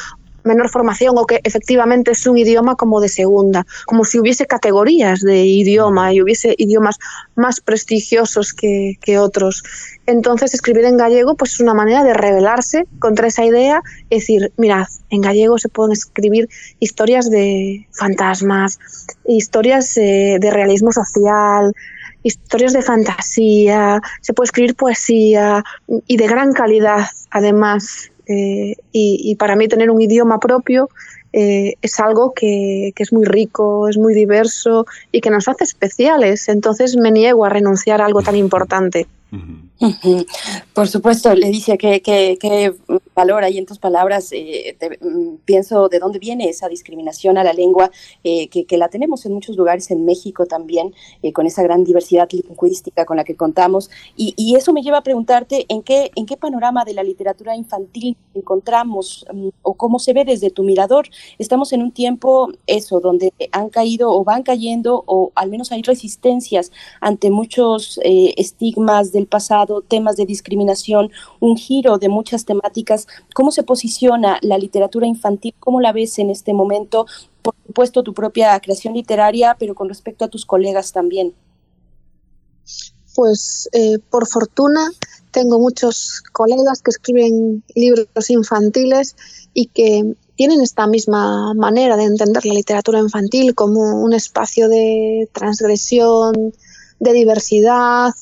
G: menor formación o que efectivamente es un idioma como de segunda, como si hubiese categorías de idioma y hubiese idiomas más prestigiosos que, otros. Entonces escribir en gallego pues es una manera de rebelarse contra esa idea y decir, mirad, en gallego se pueden escribir historias de fantasmas, historias eh, de realismo social, historias de fantasía, se puede escribir poesía y de gran calidad además eh, y, para mí tener un idioma propio eh, es algo que, es muy rico, es muy diverso y que nos hace especiales. Entonces me niego a renunciar a algo tan importante.
E: Por supuesto, le dice que, que, valor hay en tus palabras. Eh, mm, pienso de dónde viene esa discriminación a la lengua, eh, que, la tenemos en muchos lugares en México también, eh, con esa gran diversidad lingüística con la que contamos. Y, eso me lleva a preguntarte en qué, en qué panorama de la literatura infantil encontramos mm, o cómo se ve desde tu mirador. Estamos en un tiempo, eso, donde han caído o van cayendo, o al menos hay resistencias ante muchos estigmas del pasado, temas de discriminación, un giro de muchas temáticas. ¿Cómo se posiciona la literatura infantil? ¿Cómo la ves en este momento? Por supuesto, tu propia creación literaria, pero con respecto a tus colegas también.
G: Pues eh, por fortuna tengo muchos colegas que escriben libros infantiles y que tienen esta misma manera de entender la literatura infantil como un espacio de transgresión, de diversidad,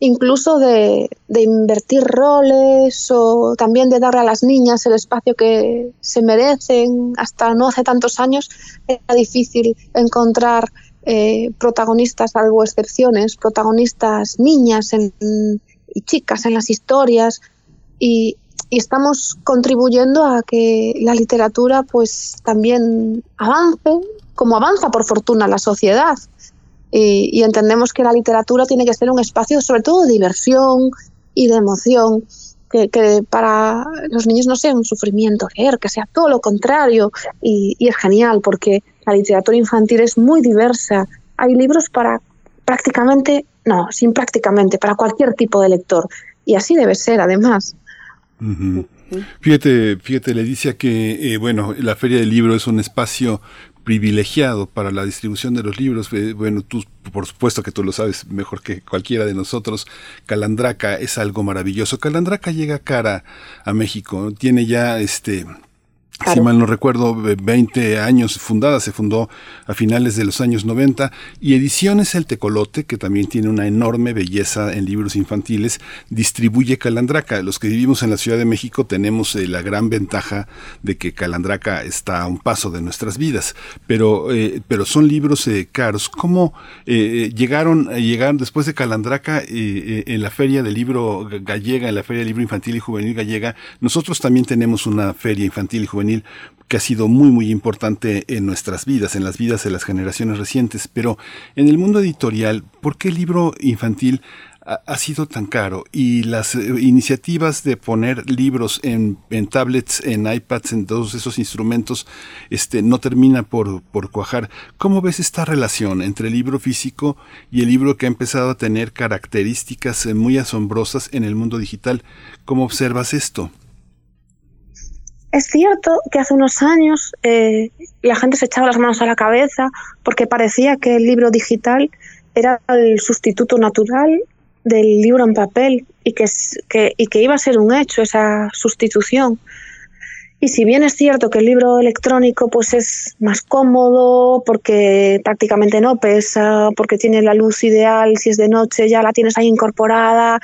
G: incluso de, invertir roles o también de darle a las niñas el espacio que se merecen. Hasta no hace tantos años era difícil encontrar eh, protagonistas, algo excepciones, protagonistas niñas y chicas en las historias y, y, estamos contribuyendo a que la literatura pues también avance, como avanza por fortuna la sociedad y, entendemos que la literatura tiene que ser un espacio sobre todo de diversión y de emoción, que, para los niños no sea un sufrimiento leer, que sea todo lo contrario y, es genial porque la literatura infantil es muy diversa. Hay libros para prácticamente, no, sin prácticamente, para cualquier tipo de lector y así debe ser además.
D: Fíjate, fíjate, le dice que, eh, bueno, la Feria del Libro es un espacio privilegiado para la distribución de los libros. Eh, bueno, tú, por supuesto que tú lo sabes mejor que cualquiera de nosotros. Calandraca es algo maravilloso. Calandraca llega cara a México. Tiene ya este si mal no recuerdo, 20 años fundada, se fundó a finales de los años 90, y Ediciones El Tecolote, que también tiene una enorme belleza en libros infantiles, distribuye Calandraca. Los que vivimos en la Ciudad de México tenemos eh, la gran ventaja de que Calandraca está a un paso de nuestras vidas, pero, eh, pero son libros eh, caros. ¿Cómo llegaron, llegaron después de Calandraca en la Feria del Libro Gallega, en la Feria del Libro Infantil y Juvenil Gallega? Nosotros también tenemos una feria infantil y juvenil que ha sido muy muy importante en nuestras vidas, en las vidas de las generaciones recientes, pero en el mundo editorial, ¿por qué el libro infantil ha, sido tan caro y las eh, iniciativas de poner libros en, tablets, en iPads, en todos esos instrumentos, este, no termina por, por cuajar. ¿Cómo ves esta relación entre el libro físico y el libro que ha empezado a tener características eh, muy asombrosas en el mundo digital? ¿Cómo observas esto?
G: Es cierto que hace unos años eh, la gente se echaba las manos a la cabeza porque parecía que el libro digital era el sustituto natural del libro en papel y que, que, iba a ser un hecho esa sustitución. Y si bien es cierto que el libro electrónico pues es más cómodo porque prácticamente no pesa, porque tiene la luz ideal, si es de noche ya la tienes ahí incorporada,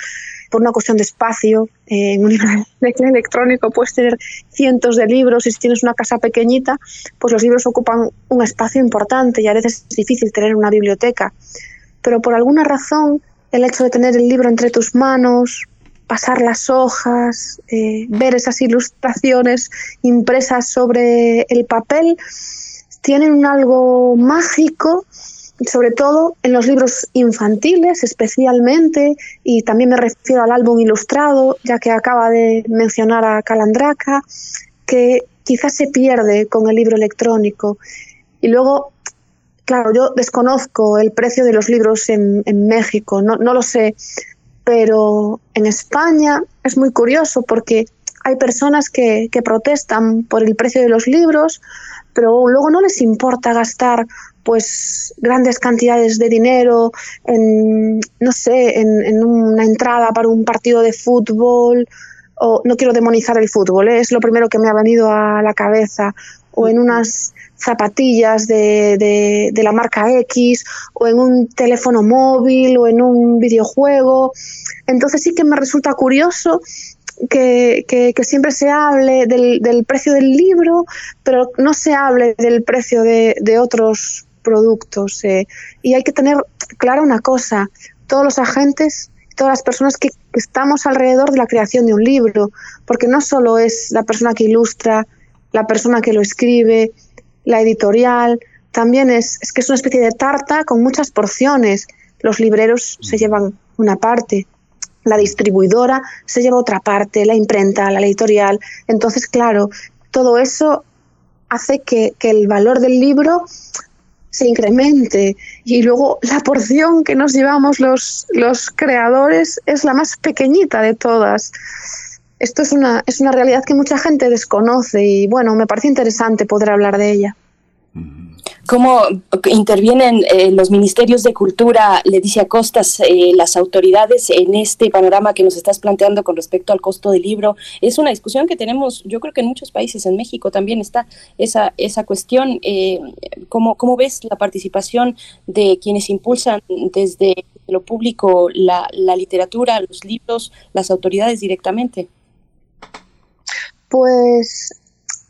G: por una cuestión de espacio. Eh, en un libro electrónico puedes tener cientos de libros y si tienes una casa pequeñita, pues los libros ocupan un espacio importante y a veces es difícil tener una biblioteca. Pero por alguna razón, el hecho de tener el libro entre tus manos, pasar las hojas, eh, ver esas ilustraciones impresas sobre el papel, tienen un algo mágico, sobre todo en los libros infantiles especialmente, y también me refiero al álbum ilustrado, ya que acaba de mencionar a Calandraca, que quizás se pierde con el libro electrónico. Y luego, claro, yo desconozco el precio de los libros en, México, no, no lo sé, pero en España es muy curioso porque hay personas que, protestan por el precio de los libros, pero luego no les importa gastar pues grandes cantidades de dinero en, no sé, en, una entrada para un partido de fútbol, o no quiero demonizar el fútbol, ¿eh? es lo primero que me ha venido a la cabeza, o en unas zapatillas de, de, la marca X o en un teléfono móvil o en un videojuego. Entonces sí que me resulta curioso que, que, siempre se hable del, del, precio del libro, pero no se hable del precio de, de otros productos. Eh. Y hay que tener clara una cosa, todos los agentes, todas las personas que estamos alrededor de la creación de un libro, porque no solo es la persona que ilustra, la persona que lo escribe, la editorial, también es, es que es una especie de tarta con muchas porciones. Los libreros se llevan una parte, la distribuidora se lleva otra parte, la imprenta, la editorial. Entonces, claro, todo eso hace que, que, el valor del libro se incremente. Y luego la porción que nos llevamos los, los creadores es la más pequeñita de todas. Esto es una, es una realidad que mucha gente desconoce y bueno, me parece interesante poder hablar de ella.
E: ¿Cómo intervienen eh, los ministerios de cultura, Leticia Costas, eh, las autoridades en este panorama que nos estás planteando con respecto al costo del libro? Es una discusión que tenemos, yo creo que en muchos países, en México también está esa, esa cuestión. Eh, ¿cómo, ¿Cómo ves la participación de quienes impulsan desde lo público la, la literatura, los libros, las autoridades directamente?
G: Pues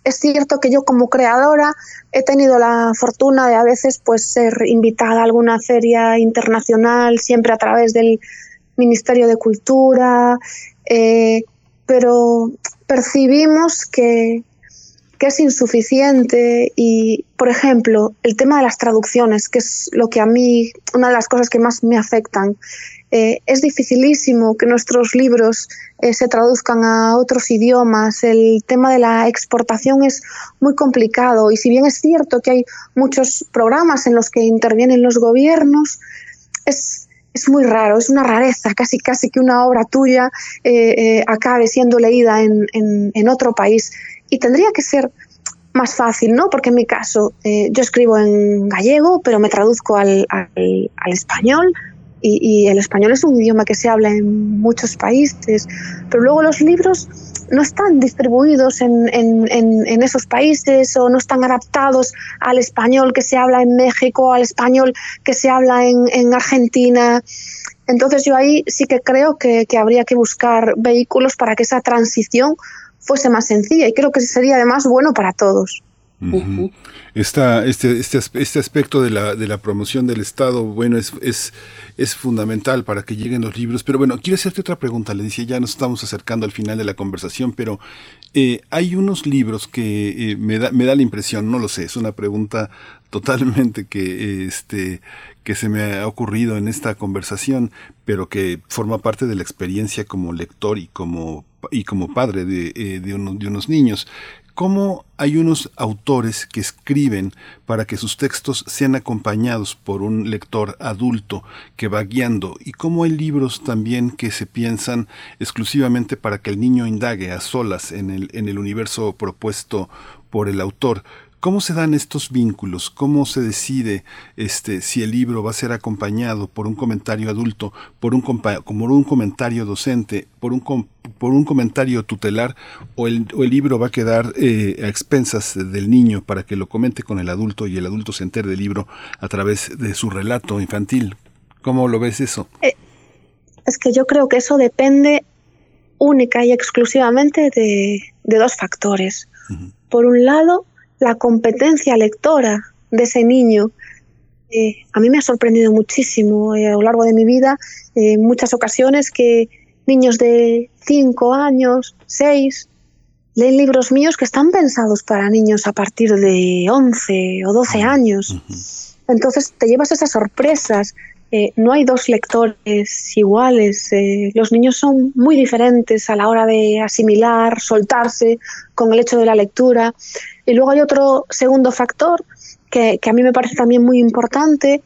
G: es cierto que yo como creadora he tenido la fortuna de a veces pues ser invitada a alguna feria internacional, siempre a través del Ministerio de Cultura, eh, pero percibimos que, que es insuficiente y, por ejemplo, el tema de las traducciones, que es lo que a mí, una de las cosas que más me afectan, eh, es dificilísimo que nuestros libros eh, se traduzcan a otros idiomas. El tema de la exportación es muy complicado y si bien es cierto que hay muchos programas en los que intervienen los gobiernos, es, es muy raro, es una rareza, casi casi que una obra tuya eh, acabe siendo leída en, en, otro país. Y tendría que ser más fácil, ¿no? Porque en mi caso yo escribo en gallego, pero me traduzco al, al, al español, y, el español es un idioma que se habla en muchos países, pero luego los libros no están distribuidos en, en, esos países o no están adaptados al español que se habla en México, al español que se habla en, Argentina. Entonces yo ahí sí que creo que, que habría que buscar vehículos para que esa transición fuese más sencilla y creo que sería además bueno para todos
D: este, este, este, aspecto de la, de la promoción del Estado, bueno, es, es, es fundamental para que lleguen los libros. Pero bueno, quiero hacerte otra pregunta, le decía, ya nos estamos acercando al final de la conversación, pero eh, hay unos libros que eh, me, da, me da la impresión, no lo sé, es una pregunta totalmente que, este, que se me ha ocurrido en esta conversación, pero que forma parte de la experiencia como lector y como, y como padre de, eh, de unos niños cómo hay unos autores que escriben para que sus textos sean acompañados por un lector adulto que va guiando y cómo hay libros también que se piensan exclusivamente para que el niño indague a solas en el, en el universo propuesto por el autor. ¿Cómo se dan estos vínculos? ¿Cómo se decide este, si el libro va a ser acompañado por un comentario adulto, por un, por un comentario docente, por un, por un comentario tutelar o el, o el libro va a quedar eh, a expensas del niño para que lo comente con el adulto y el adulto se entere del libro a través de su relato infantil. ¿Cómo lo ves eso?
G: Eh, es que yo creo que eso depende única y exclusivamente de, dos factores. Por un lado, la competencia lectora de ese niño. Eh, a mí me ha sorprendido muchísimo a lo largo de mi vida, en muchas ocasiones que niños de 5 años, 6, leen libros míos que están pensados para niños a partir de 11 o 12 años. Entonces te llevas esas sorpresas. Eh, no hay dos lectores iguales. Eh, los niños son muy diferentes a la hora de asimilar, soltarse con el hecho de la lectura. Y luego hay otro segundo factor que, que a mí me parece también muy importante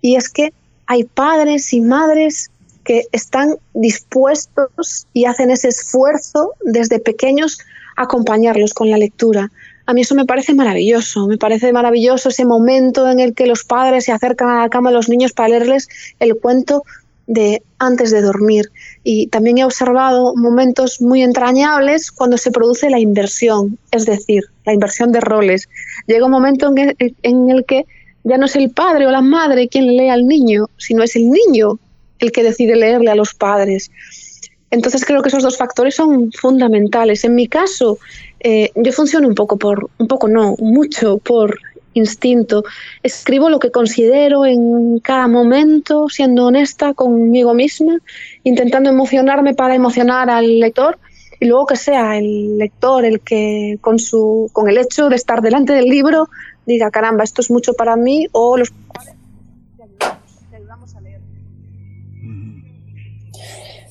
G: y es que hay padres y madres que están dispuestos y hacen ese esfuerzo desde pequeños a acompañarlos con la lectura. A mí eso me parece maravilloso, me parece maravilloso ese momento en el que los padres se acercan a la cama de los niños para leerles el cuento de antes de dormir. Y también he observado momentos muy entrañables cuando se produce la inversión, es decir, la inversión de roles. Llega un momento en el, que ya no es el padre o la madre quien lee al niño, sino es el niño el que decide leerle a los padres. Entonces creo que esos dos factores son fundamentales. En mi caso, eh, yo funciono un poco por, un poco no, mucho por instinto. Escribo lo que considero en cada momento, siendo honesta conmigo misma, intentando emocionarme para emocionar al lector y luego que sea el lector el que con su con el hecho de estar delante del libro diga caramba esto es mucho para mí o los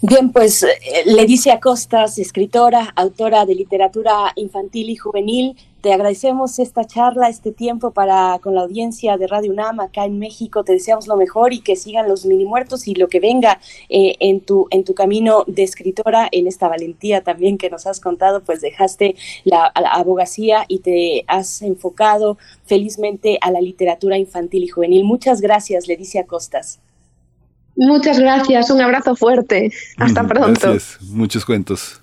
E: Bien, pues eh, Leticia Costas, escritora, autora de literatura infantil y juvenil, te agradecemos esta charla, este tiempo para con la audiencia de Radio UNAM acá en México. Te deseamos lo mejor y que sigan los mini muertos y lo que venga eh, en tu en tu camino de escritora, en esta valentía también que nos has contado, pues dejaste la, abogacía y te has enfocado felizmente a la literatura infantil y juvenil. Muchas gracias, Leticia Costas.
G: Muchas gracias, un abrazo fuerte. Hasta pronto.
D: Gracias, muchos cuentos.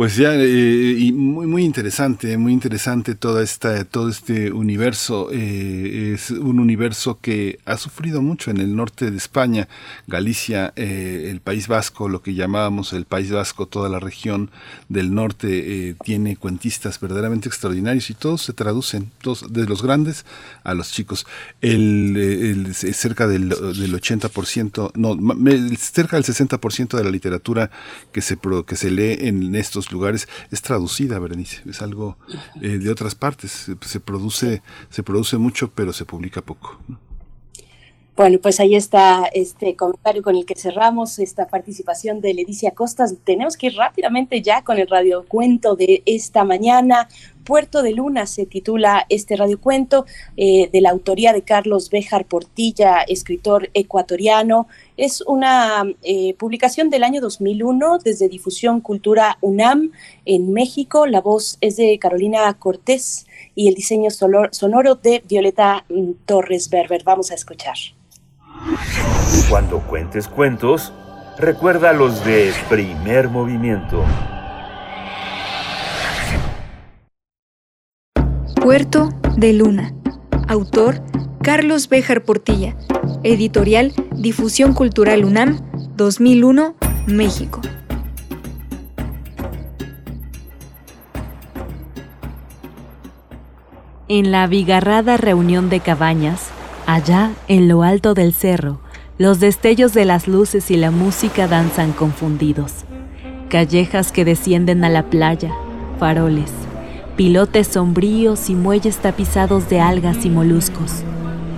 D: Pues ya, eh, y muy, muy interesante, muy interesante toda esta, todo este universo. Eh, es un universo que ha sufrido mucho en el norte de España, Galicia, eh, el País Vasco, lo que llamábamos el País Vasco, toda la región del norte tiene cuentistas verdaderamente extraordinarios y todos se traducen, todos, de los grandes a los chicos. El, cerca del, del 80%, no, cerca del 60% de la literatura que se, que se lee en estos lugares es traducida, Berenice, es algo eh, de otras partes, se, produce, se produce mucho, pero se publica poco.
E: Bueno, pues ahí está este comentario con el que cerramos esta participación de Leticia Costas. Tenemos que ir rápidamente ya con el radiocuento de esta mañana. Puerto de Luna se titula este radiocuento eh, de la autoría de Carlos Béjar Portilla, escritor ecuatoriano. Es una eh, publicación del año 2001 desde Difusión Cultura UNAM en México. La voz es de Carolina Cortés y el diseño sonoro de Violeta mm, Torres Berber. Vamos a escuchar.
C: Cuando cuentes cuentos, recuerda los de primer movimiento.
H: Puerto de Luna. Autor Carlos Béjar Portilla. Editorial Difusión Cultural UNAM 2001, México.
I: En la abigarrada reunión de cabañas, Allá, en lo alto del cerro, los destellos de las luces y la música danzan confundidos. Callejas que descienden a la playa, faroles, pilotes sombríos y muelles tapizados de algas y moluscos,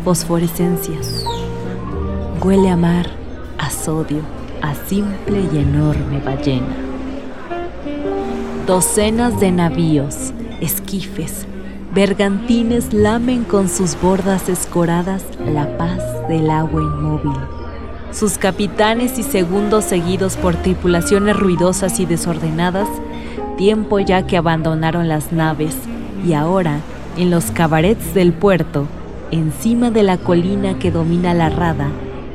I: fosforescencias. Huele a mar, a sodio, a simple y enorme ballena. Docenas de navíos, esquifes, Bergantines lamen con sus bordas escoradas la paz del agua inmóvil. Sus capitanes y segundos seguidos por tripulaciones ruidosas y desordenadas, tiempo ya que abandonaron las naves y ahora, en los cabarets del puerto, encima de la colina que domina la rada,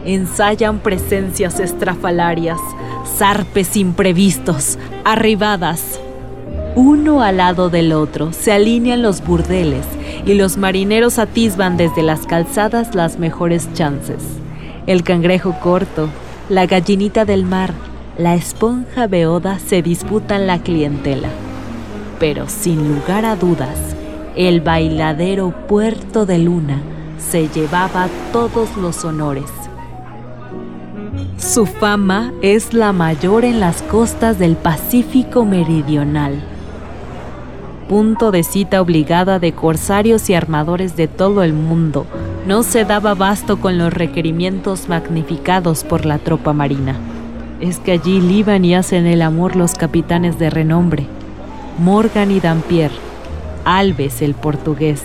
I: ensayan presencias estrafalarias, zarpes imprevistos, arribadas. Uno al lado del otro se alinean los burdeles y los marineros atisban desde las calzadas las mejores chances. El cangrejo corto, la gallinita del mar, la esponja beoda se disputan la clientela. Pero sin lugar a dudas, el bailadero Puerto de Luna se llevaba todos los honores. Su fama es la mayor en las costas del Pacífico Meridional. Punto de cita obligada de corsarios y armadores de todo el mundo, no se daba basto con los requerimientos magnificados por la tropa marina. Es que allí liban y hacen el amor los capitanes de renombre, Morgan y Dampier, Alves el portugués,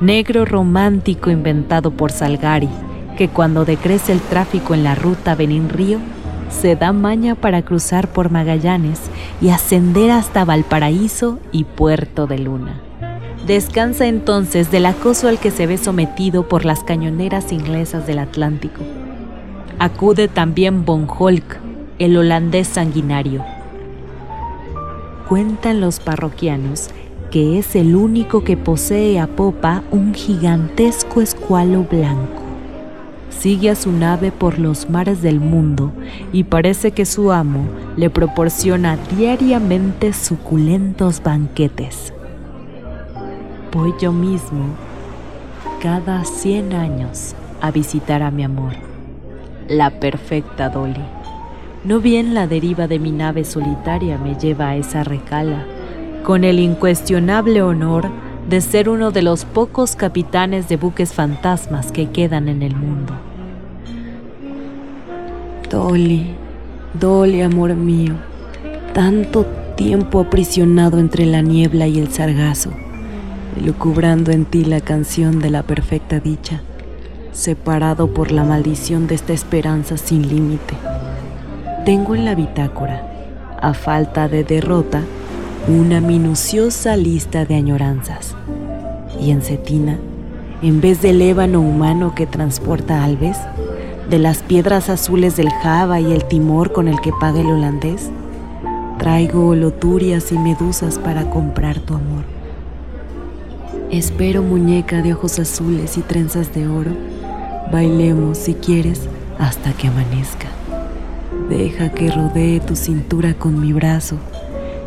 I: negro romántico inventado por Salgari, que cuando decrece el tráfico en la ruta Benín-Río, se da maña para cruzar por Magallanes y ascender hasta Valparaíso y Puerto de Luna. Descansa entonces del acoso al que se ve sometido por las cañoneras inglesas del Atlántico. Acude también Von Holk, el holandés sanguinario. Cuentan los parroquianos que es el único que posee a popa un gigantesco escualo blanco. Sigue a su nave por los mares del mundo y parece que su amo le proporciona diariamente suculentos banquetes. Voy yo mismo cada 100 años a visitar a mi amor, la perfecta Dolly. No bien la deriva de mi nave solitaria me lleva a esa recala, con el incuestionable honor de ser uno de los pocos capitanes de buques fantasmas que quedan en el mundo.
J: Dolly, Dolly, amor mío, tanto tiempo aprisionado entre la niebla y el sargazo, lucubrando en ti la canción de la perfecta dicha, separado por la maldición de esta esperanza sin límite. Tengo en la bitácora, a falta de derrota, una minuciosa lista de añoranzas. Y en Cetina, en vez del ébano humano que transporta Alves, de las piedras azules del Java y el timor con el que paga el holandés, traigo oloturias y medusas para comprar tu amor. Espero, muñeca de ojos azules y trenzas de oro, bailemos si quieres hasta que amanezca. Deja que rodee tu cintura con mi brazo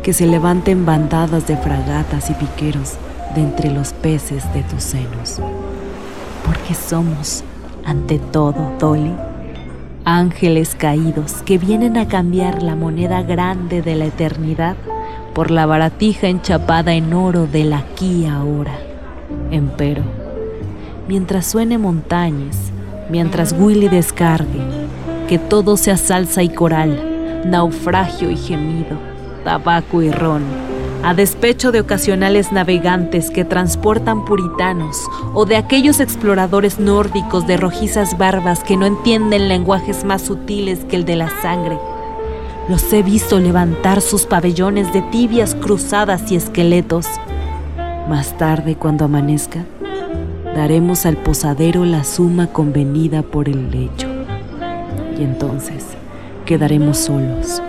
J: que se levanten bandadas de fragatas y piqueros de entre los peces de tus senos. Porque somos, ante todo, Dolly, ángeles caídos que vienen a cambiar la moneda grande de la eternidad por la baratija enchapada en oro del aquí ahora. Empero, mientras suene montañas, mientras Willy descargue, que todo sea salsa y coral, naufragio y gemido, tabaco y ron, a despecho de ocasionales navegantes que transportan puritanos o de aquellos exploradores nórdicos de rojizas barbas que no entienden lenguajes más sutiles que el de la sangre. Los he visto levantar sus pabellones de tibias cruzadas y esqueletos. Más tarde, cuando amanezca, daremos al posadero la suma convenida por el lecho. Y entonces quedaremos solos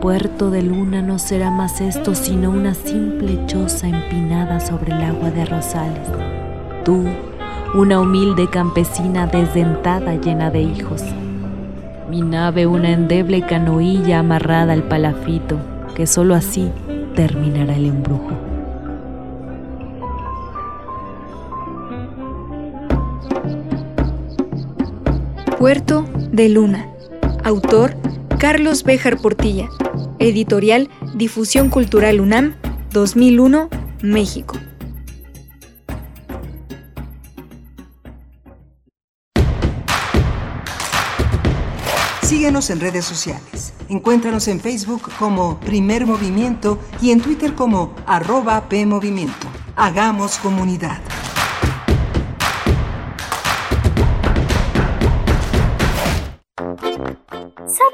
J: puerto de luna no será más esto sino una simple choza empinada sobre el agua de rosales. Tú, una humilde campesina desdentada llena de hijos. Mi nave una endeble canoilla amarrada al palafito, que sólo así terminará el embrujo.
H: Puerto de Luna. Autor Carlos Béjar Portilla. Editorial Difusión Cultural UNAM, 2001, México.
K: Síguenos en redes sociales. Encuéntranos en Facebook como Primer Movimiento y en Twitter como arroba PMovimiento. Hagamos comunidad.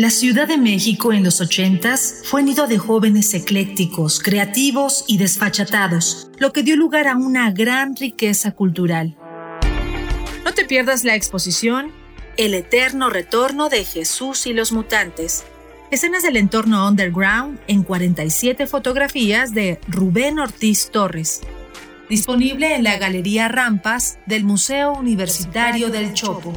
B: La Ciudad de México en los ochentas fue nido de jóvenes eclécticos, creativos y desfachatados, lo que dio lugar a una gran riqueza cultural. No te pierdas la exposición El eterno retorno de Jesús y los mutantes. Escenas del entorno underground en 47 fotografías de Rubén Ortiz Torres. Disponible en la Galería Rampas del Museo Universitario del Chopo.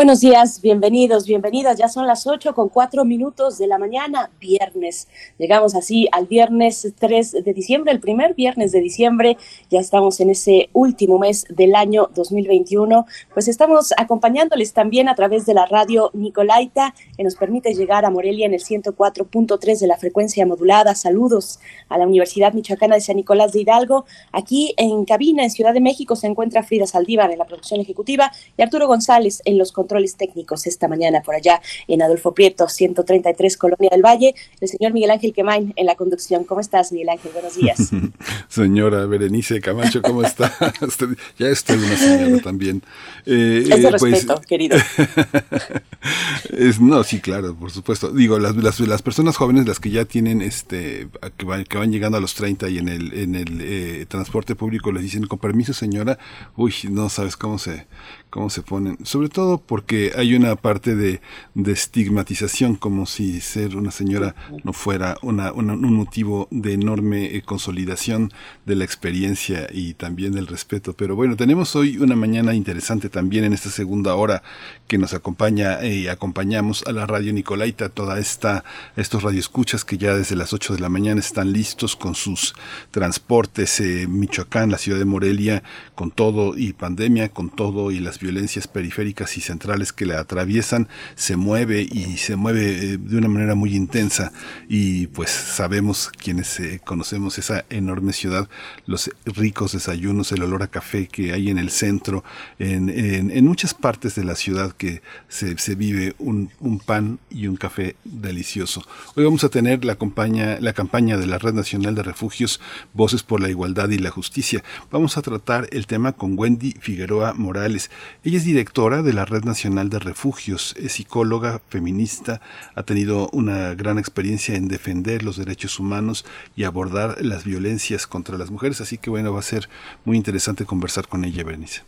E: Buenos días, bienvenidos, bienvenidas. Ya son las 8 con 4 minutos de la mañana, viernes. Llegamos así al viernes 3 de diciembre, el primer viernes de diciembre. Ya estamos en ese último mes del año 2021. Pues estamos acompañándoles también a través de la radio Nicolaita, que nos permite llegar a Morelia en el 104.3 de la frecuencia modulada. Saludos a la Universidad Michoacana de San Nicolás de Hidalgo. Aquí en cabina, en Ciudad de México, se encuentra Frida Saldívar en la producción ejecutiva y Arturo González en los controles técnicos esta mañana por allá en Adolfo Prieto, 133 Colonia del Valle. El señor Miguel Ángel Quemain en la conducción. ¿Cómo estás, Miguel Ángel? Buenos días.
D: Señora Berenice Camacho, ¿cómo está? ya estoy una señora también.
E: Eh, es de eh, respeto, pues, querido.
D: es, no, sí, claro, por supuesto. Digo, las, las, las, personas jóvenes, las que ya tienen, este, que van, que van llegando a los 30 y en el, en el eh, transporte público les dicen, con permiso, señora, uy, no sabes cómo se, cómo se ponen, sobre todo porque hay una parte de, de estigmatización, como si ser una señora no fuera una, un motivo de enorme eh, consolidación de la experiencia y también del respeto. Pero bueno, tenemos hoy una mañana interesante también en esta segunda hora que nos acompaña y eh, acompañamos a la radio Nicolaita, toda esta, estos radioescuchas que ya desde las 8 de la mañana están listos con sus transportes, eh, Michoacán, la ciudad de Morelia, con todo y pandemia, con todo y las violencias periféricas y centrales que la atraviesan, se mueve y se mueve eh, de una manera muy intensa y pues sabemos quienes eh, conocemos esa enorme ciudad, los ricos desayunos, el olor a café que hay en el centro, en, en, muchas partes de la ciudad que se, se vive un, un, pan y un café delicioso. Hoy vamos a tener la, campaña, la campaña de la Red Nacional de Refugios, Voces por la Igualdad y la Justicia. Vamos a tratar el tema con Wendy Figueroa Morales. Ella es directora de la Red Nacional de Refugios, es psicóloga, feminista, ha tenido una gran experiencia en defender los derechos humanos y abordar las violencias contra las mujeres, así que bueno, va a ser muy interesante conversar con ella, Bernice.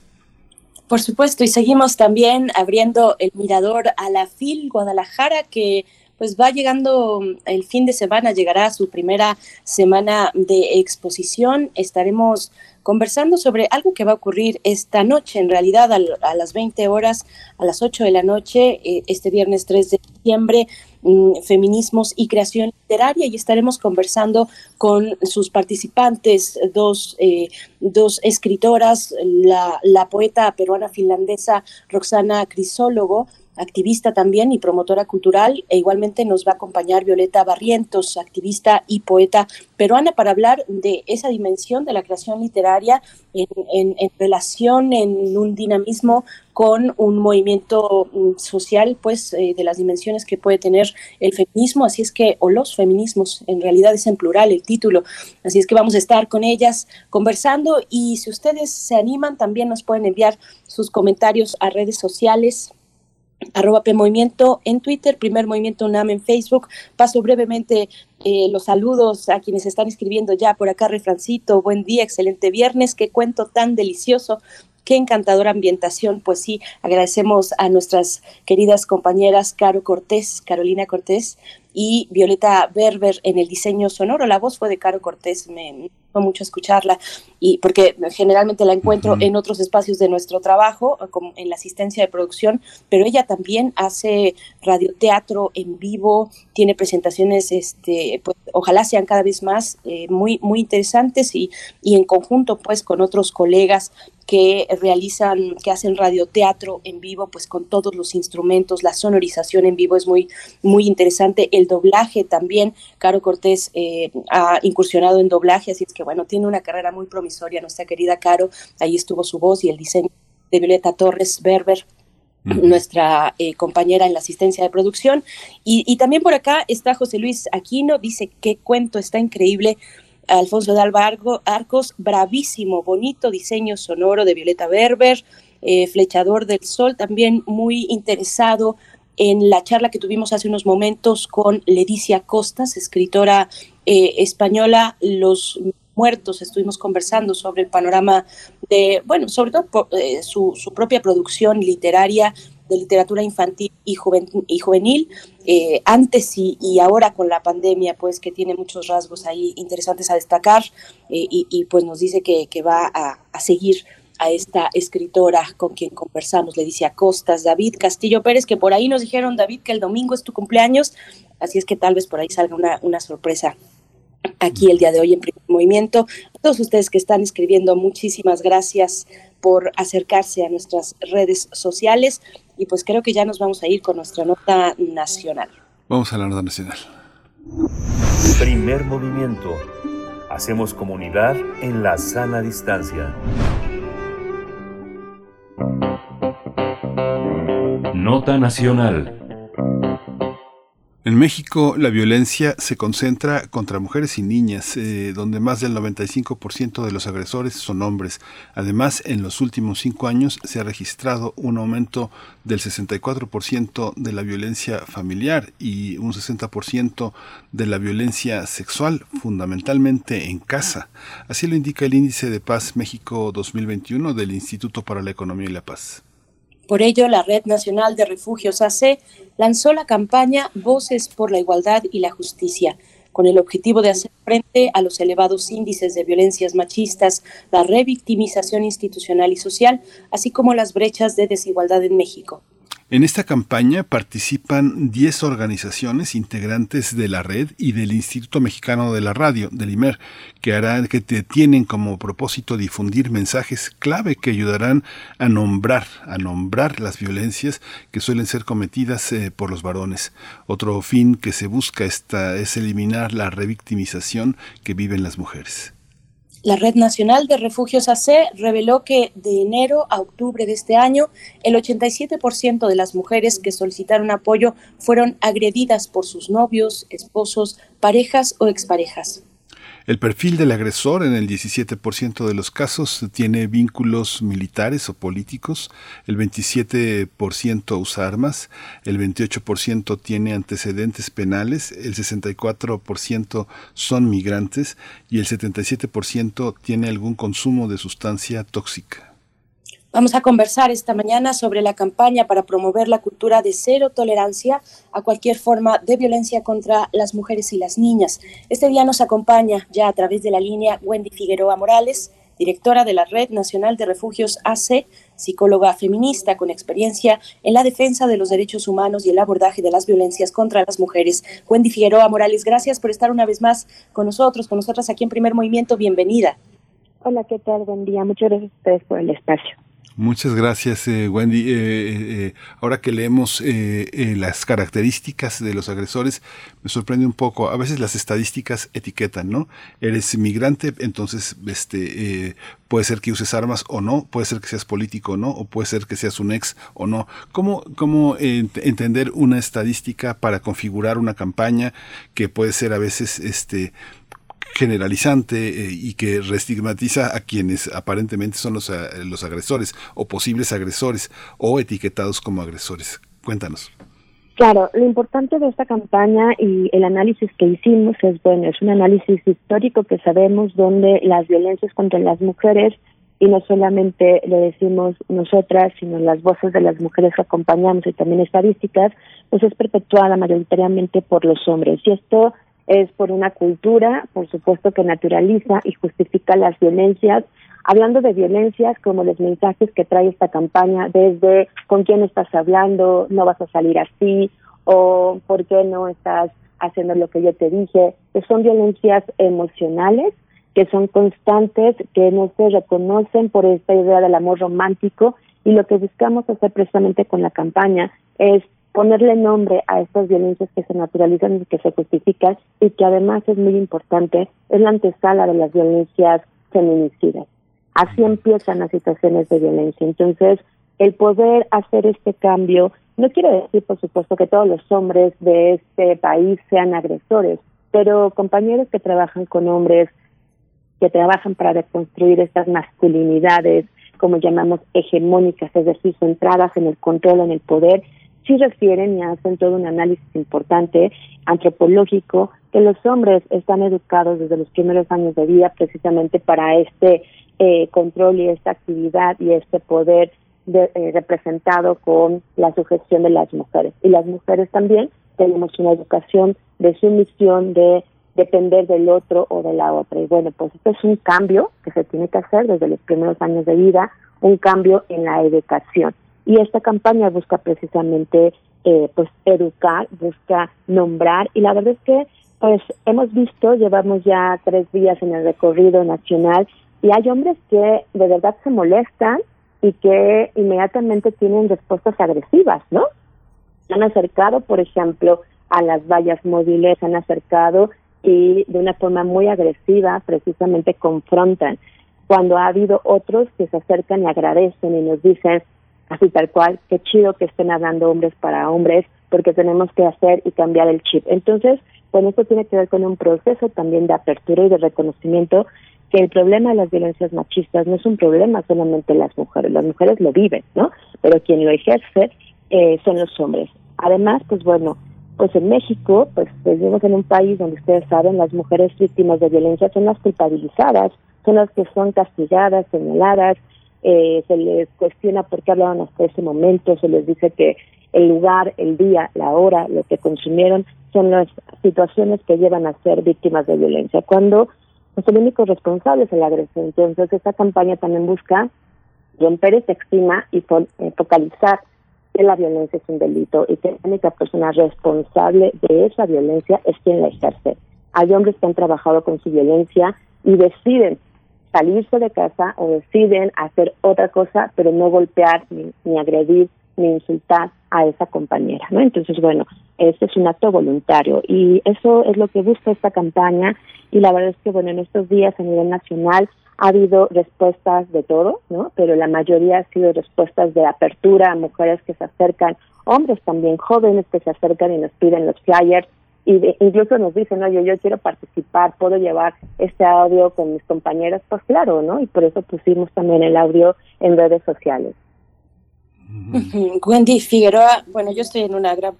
E: Por supuesto, y seguimos también abriendo el mirador a la FIL Guadalajara, que pues va llegando el fin de semana, llegará su primera semana de exposición. Estaremos conversando sobre algo que va a ocurrir esta noche, en realidad a, las 20 horas, a las 8 de la noche, eh, este viernes 3 de diciembre, mm, feminismos y creación literaria, y estaremos conversando con sus participantes, dos, eh, dos escritoras, la, la poeta peruana finlandesa Roxana Crisólogo, activista también y promotora cultural, e igualmente nos va a acompañar Violeta Barrientos, activista y poeta peruana, para hablar de esa dimensión de la creación literaria en, relación, en un dinamismo con un movimiento mm, social, pues, eh, de las dimensiones que puede tener el feminismo, así es que, o los feminismos, en realidad es en plural el título, así es que vamos a estar con ellas conversando y si ustedes se animan, también nos pueden enviar sus comentarios a redes sociales, arroba Movimiento en Twitter, Primer Movimiento UNAM en Facebook. Paso brevemente eh, los saludos a quienes están escribiendo ya por acá, Refrancito, buen día, excelente viernes, qué cuento tan delicioso. Qué encantadora ambientación. Pues sí, agradecemos a nuestras queridas compañeras Caro Cortés, Carolina Cortés y Violeta Berber en el diseño sonoro. La voz fue de Caro Cortés, me, mucho escucharla y porque generalmente la encuentro en otros espacios de nuestro trabajo, como en la asistencia de producción, pero ella también hace radioteatro en vivo, tiene presentaciones, este, pues, ojalá sean cada vez más eh, muy, muy interesantes y, y en conjunto pues con otros colegas que realizan, que hacen radioteatro en vivo, pues con todos los instrumentos, la sonorización en vivo es muy, muy interesante, el doblaje también, Caro Cortés eh, ha incursionado en doblaje, así es que bueno, tiene una carrera muy promisoria, nuestra querida Caro, ahí estuvo su voz y el diseño de Violeta Torres Berber, nuestra eh, compañera en la asistencia de producción. Y, también por acá está José Luis Aquino, dice, qué cuento, está increíble. Alfonso de Alba Arcos, bravísimo, bonito diseño sonoro de Violeta Berber, eh, Flechador del Sol, también muy interesado en la charla que tuvimos hace unos momentos con Leticia Costas, escritora eh, española, los muertos, estuvimos conversando sobre el panorama de, bueno, sobre todo eh, su, propia producción literaria de literatura infantil y, y juvenil, eh, antes y, ahora con la pandemia, pues que tiene muchos rasgos ahí interesantes a destacar eh, y, pues nos dice que, va a, seguir a esta escritora con quien conversamos, le dice a Costas, David Castillo Pérez, que por ahí nos dijeron, David, que el domingo es tu cumpleaños, así es que tal vez por ahí salga una, una sorpresa aquí el día de hoy en Primer Movimiento. A todos ustedes que están escribiendo, muchísimas gracias por acercarse a nuestras redes sociales y pues creo que ya nos vamos a ir con nuestra nota nacional.
D: Vamos a la nota nacional.
C: Primer movimiento. Hacemos comunidad en la sana distancia. Nota nacional.
D: En México la violencia se concentra contra mujeres y niñas, eh, donde más del 95% de los agresores son hombres. Además, en los últimos cinco años se ha registrado un aumento del 64% de la violencia familiar y un 60% de la violencia sexual, fundamentalmente en casa. Así lo indica el Índice de Paz México 2021 del Instituto para la Economía y la Paz.
E: Por ello, la Red Nacional de Refugios AC lanzó la campaña Voces por la Igualdad y la Justicia, con el objetivo de hacer frente a los elevados índices de violencias machistas, la revictimización institucional y social, así como las brechas de desigualdad en México.
D: En esta campaña participan 10 organizaciones integrantes de la red y del Instituto Mexicano de la Radio, del IMER, que harán que tienen como propósito difundir mensajes clave que ayudarán a nombrar, a nombrar las violencias que suelen ser cometidas eh, por los varones. Otro fin que se busca esta, es eliminar la revictimización que viven las mujeres.
E: La Red Nacional de Refugios AC reveló que de enero a octubre de este año, el 87% de las mujeres que solicitaron apoyo fueron agredidas por sus novios, esposos, parejas o exparejas.
D: El perfil del agresor en el 17% de los casos tiene vínculos militares o políticos, el 27% usa armas, el 28% tiene antecedentes penales, el 64% son migrantes y el 77% tiene algún consumo de sustancia tóxica.
E: Vamos a conversar esta mañana sobre la campaña para promover la cultura de cero tolerancia a cualquier forma de violencia contra las mujeres y las niñas. Este día nos acompaña ya a través de la línea Wendy Figueroa Morales, directora de la Red Nacional de Refugios AC, psicóloga feminista con experiencia en la defensa de los derechos humanos y el abordaje de las violencias contra las mujeres. Wendy Figueroa Morales, gracias por estar una vez más con nosotros, con nosotras aquí en Primer Movimiento. Bienvenida.
L: Hola, ¿qué tal? Buen día. Muchas gracias a ustedes por el espacio.
D: Muchas gracias, eh, Wendy. Eh, eh, ahora que leemos las características de los agresores, me sorprende un poco. A veces las estadísticas etiquetan, ¿no? Eres migrante, entonces este, puede ser que uses armas o no, puede ser que seas político o no, o puede ser que seas un ex o no. ¿Cómo, cómo entender una estadística para configurar una campaña que puede ser a veces este, generalizante eh, y que restigmatiza a quienes aparentemente son los, eh, los agresores o posibles agresores o etiquetados como agresores. Cuéntanos.
L: Claro, lo importante de esta campaña y el análisis que hicimos es, bueno, es un análisis histórico que sabemos donde las violencias contra las mujeres, y no solamente lo decimos nosotras, sino las voces de las mujeres que acompañamos y también estadísticas, pues es perpetuada mayoritariamente por los hombres. Y esto es por una cultura, por supuesto, que naturaliza y justifica las violencias. Hablando de violencias, como los mensajes que trae esta campaña, desde con quién estás hablando, no vas a salir así, o por qué no estás haciendo lo que yo te dije, son violencias emocionales, que son constantes, que no se reconocen por esta idea del amor romántico, y lo que buscamos hacer precisamente con la campaña es ponerle nombre a estas violencias que se naturalizan y que se justifican y que además es muy importante, es la antesala de las violencias feminicidas. Así empiezan las situaciones de violencia. Entonces, el poder hacer este cambio no quiere decir, por supuesto, que todos los hombres de este país sean agresores, pero compañeros que trabajan con hombres, que trabajan para deconstruir estas masculinidades, como llamamos hegemónicas, es decir, centradas en el control, en el poder, sí refieren y hacen todo un análisis importante antropológico que los hombres están educados desde los primeros años de vida precisamente para este eh, control y esta actividad y este poder eh, representado con la sujeción de las mujeres. Y las mujeres también tenemos una educación de sumisión, de depender del otro o de la otra. Y bueno, pues esto es un cambio que se tiene que hacer desde los primeros años de vida, un cambio en la educación. Y esta campaña busca precisamente eh, pues educar, busca nombrar y la verdad es que pues hemos visto, llevamos ya tres días en el recorrido nacional y hay hombres que de verdad se molestan y que inmediatamente tienen respuestas agresivas, ¿no? Han acercado, por ejemplo, a las vallas móviles, han acercado y de una forma muy agresiva precisamente confrontan. Cuando ha habido otros que se acercan y agradecen y nos dicen, así tal cual, qué chido que estén hablando hombres para hombres, porque tenemos que hacer y cambiar el chip. Entonces, bueno, esto tiene que ver con un proceso también de apertura y de reconocimiento que el problema de las violencias machistas no es un problema solamente las mujeres, las mujeres lo viven, ¿no? Pero quien lo ejerce eh, son los hombres. Además, pues bueno, pues en México, pues vivimos en un país donde ustedes saben, las mujeres víctimas de violencia son las culpabilizadas, son las que son castigadas, señaladas, eh, se les cuestiona por qué hablaban hasta ese momento, se les dice que el lugar, el día, la hora, lo que consumieron son las situaciones que llevan a ser víctimas de violencia, cuando pues, el único responsable es el agresor. Entonces, esta campaña también busca romper esa estima y eh, focalizar que la violencia es un delito y que la única persona responsable de esa violencia es quien la ejerce. Hay hombres que han trabajado con su violencia y deciden salirse de casa o deciden hacer otra cosa, pero no golpear ni, agredir ni insultar a esa compañera, ¿no? Entonces, bueno, ese es un acto voluntario y eso es lo que busca esta campaña y la verdad es que, bueno, en estos días a nivel nacional ha habido respuestas de todo, ¿no? Pero la mayoría ha sido respuestas de apertura a mujeres que se acercan, hombres también jóvenes que se acercan y nos piden los flyers y incluso nos dicen, oye, yo quiero participar, puedo llevar este audio con mis compañeras, pues claro, ¿no? Y por eso pusimos también el audio en redes sociales.
E: Wendy Figueroa, bueno, yo estoy en una gran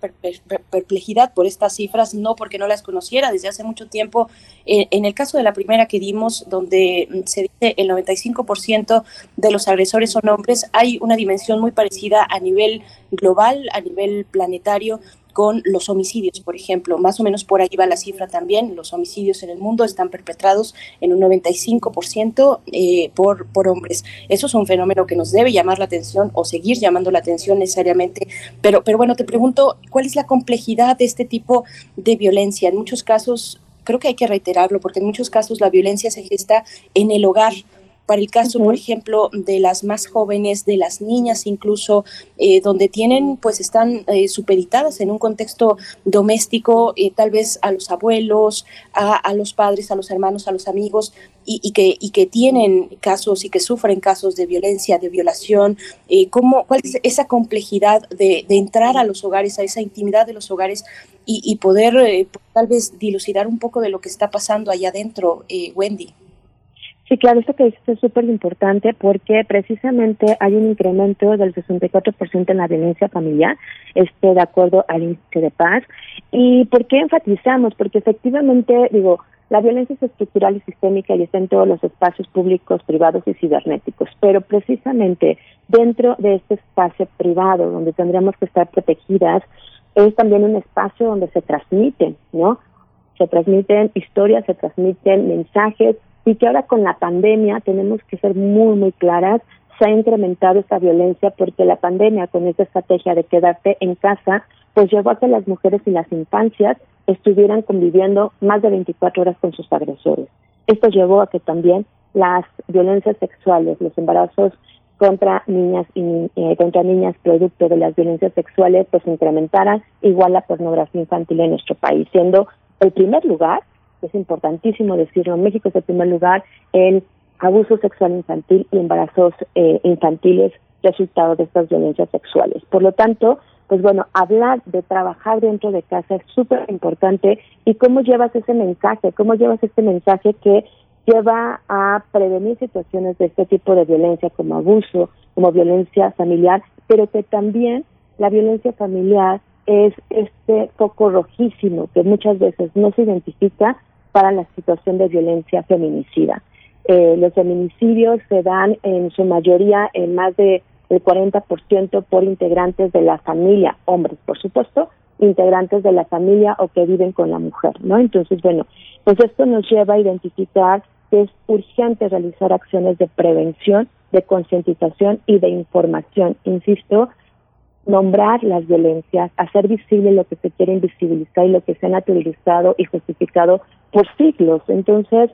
E: perplejidad por estas cifras, no porque no las conociera desde hace mucho tiempo. Eh, en el caso de la primera que dimos, donde mm, se dice el 95% de los agresores son hombres, hay una dimensión muy parecida a nivel global, a nivel planetario, con los homicidios, por ejemplo. Más o menos por ahí va la cifra también. Los homicidios en el mundo están perpetrados en un 95% eh, por, por hombres. Eso es un fenómeno que nos debe llamar la atención o seguir llamando la atención necesariamente. Pero, pero bueno, te pregunto, ¿cuál es la complejidad de este tipo de violencia? En muchos casos, creo que hay que reiterarlo, porque en muchos casos la violencia se gesta en el hogar para el caso, por ejemplo, de las más jóvenes, de las niñas incluso, eh, donde tienen, pues están eh, supeditadas en un contexto doméstico, eh, tal vez a los abuelos, a, los padres, a los hermanos, a los amigos, y, que, y que tienen casos y que sufren casos de violencia, de violación. ¿cómo, ¿Cuál es esa complejidad de, entrar a los hogares, a esa intimidad de los hogares y, y poder tal vez dilucidar un poco de lo que está pasando allá adentro, Wendy?
L: Sí, claro, esto que dices es súper importante porque precisamente hay un incremento del 64% en la violencia familiar, este, de acuerdo al índice de paz. ¿Y por qué enfatizamos? Porque efectivamente, digo, la violencia es estructural y sistémica y está en todos los espacios públicos, privados y cibernéticos, pero precisamente dentro de este espacio privado donde tendríamos que estar protegidas, es también un espacio donde se transmiten, ¿no? Se transmiten historias, se transmiten mensajes, y que ahora con la pandemia tenemos que ser muy, muy claras, se ha incrementado esta violencia porque la pandemia con esta estrategia de quedarte en casa, pues llevó a que las mujeres y las infancias estuvieran conviviendo más de 24 horas con sus agresores. Esto llevó a que también las violencias sexuales, los embarazos contra niñas y eh, contra niñas producto de las violencias sexuales pues incrementaran igual la pornografía infantil en nuestro país, siendo el primer lugar es importantísimo decirlo, México es el primer lugar en abuso sexual infantil y embarazos eh, infantiles resultado de estas violencias sexuales. Por lo tanto, pues bueno, hablar de trabajar dentro de casa es súper importante y cómo llevas ese mensaje, cómo llevas este mensaje que lleva a prevenir situaciones de este tipo de violencia como abuso, como violencia familiar, pero que también la violencia familiar es este foco rojísimo que muchas veces no se identifica para la situación de violencia feminicida. Eh, los feminicidios se dan en su mayoría en más de el 40% por integrantes de la familia, hombres por supuesto, integrantes de la familia o que viven con la mujer, ¿no? Entonces, bueno, pues esto nos lleva a identificar que es urgente realizar acciones de prevención, de concientización y de información, insisto, nombrar las violencias, hacer visible lo que se quiere invisibilizar y lo que se ha naturalizado y justificado por siglos. Entonces,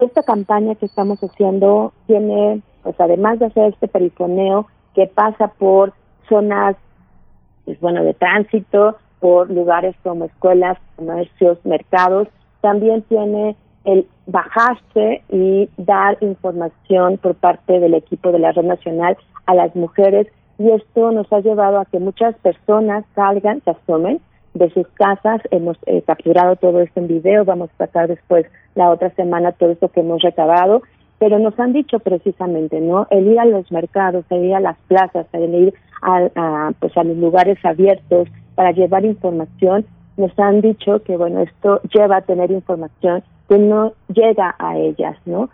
L: esta campaña que estamos haciendo tiene, pues además de hacer este perifoneo que pasa por zonas, pues bueno, de tránsito, por lugares como escuelas, comercios, mercados, también tiene el bajarse y dar información por parte del equipo de la Red Nacional a las mujeres y esto nos ha llevado a que muchas personas salgan, se asomen de sus casas. Hemos eh, capturado todo esto en video, vamos a sacar después la otra semana todo esto que hemos recabado, pero nos han dicho precisamente, ¿no? El ir a los mercados, el ir a las plazas, el ir a, pues a los lugares abiertos para llevar información, nos han dicho que, bueno, esto lleva a tener información que no llega a ellas, ¿no?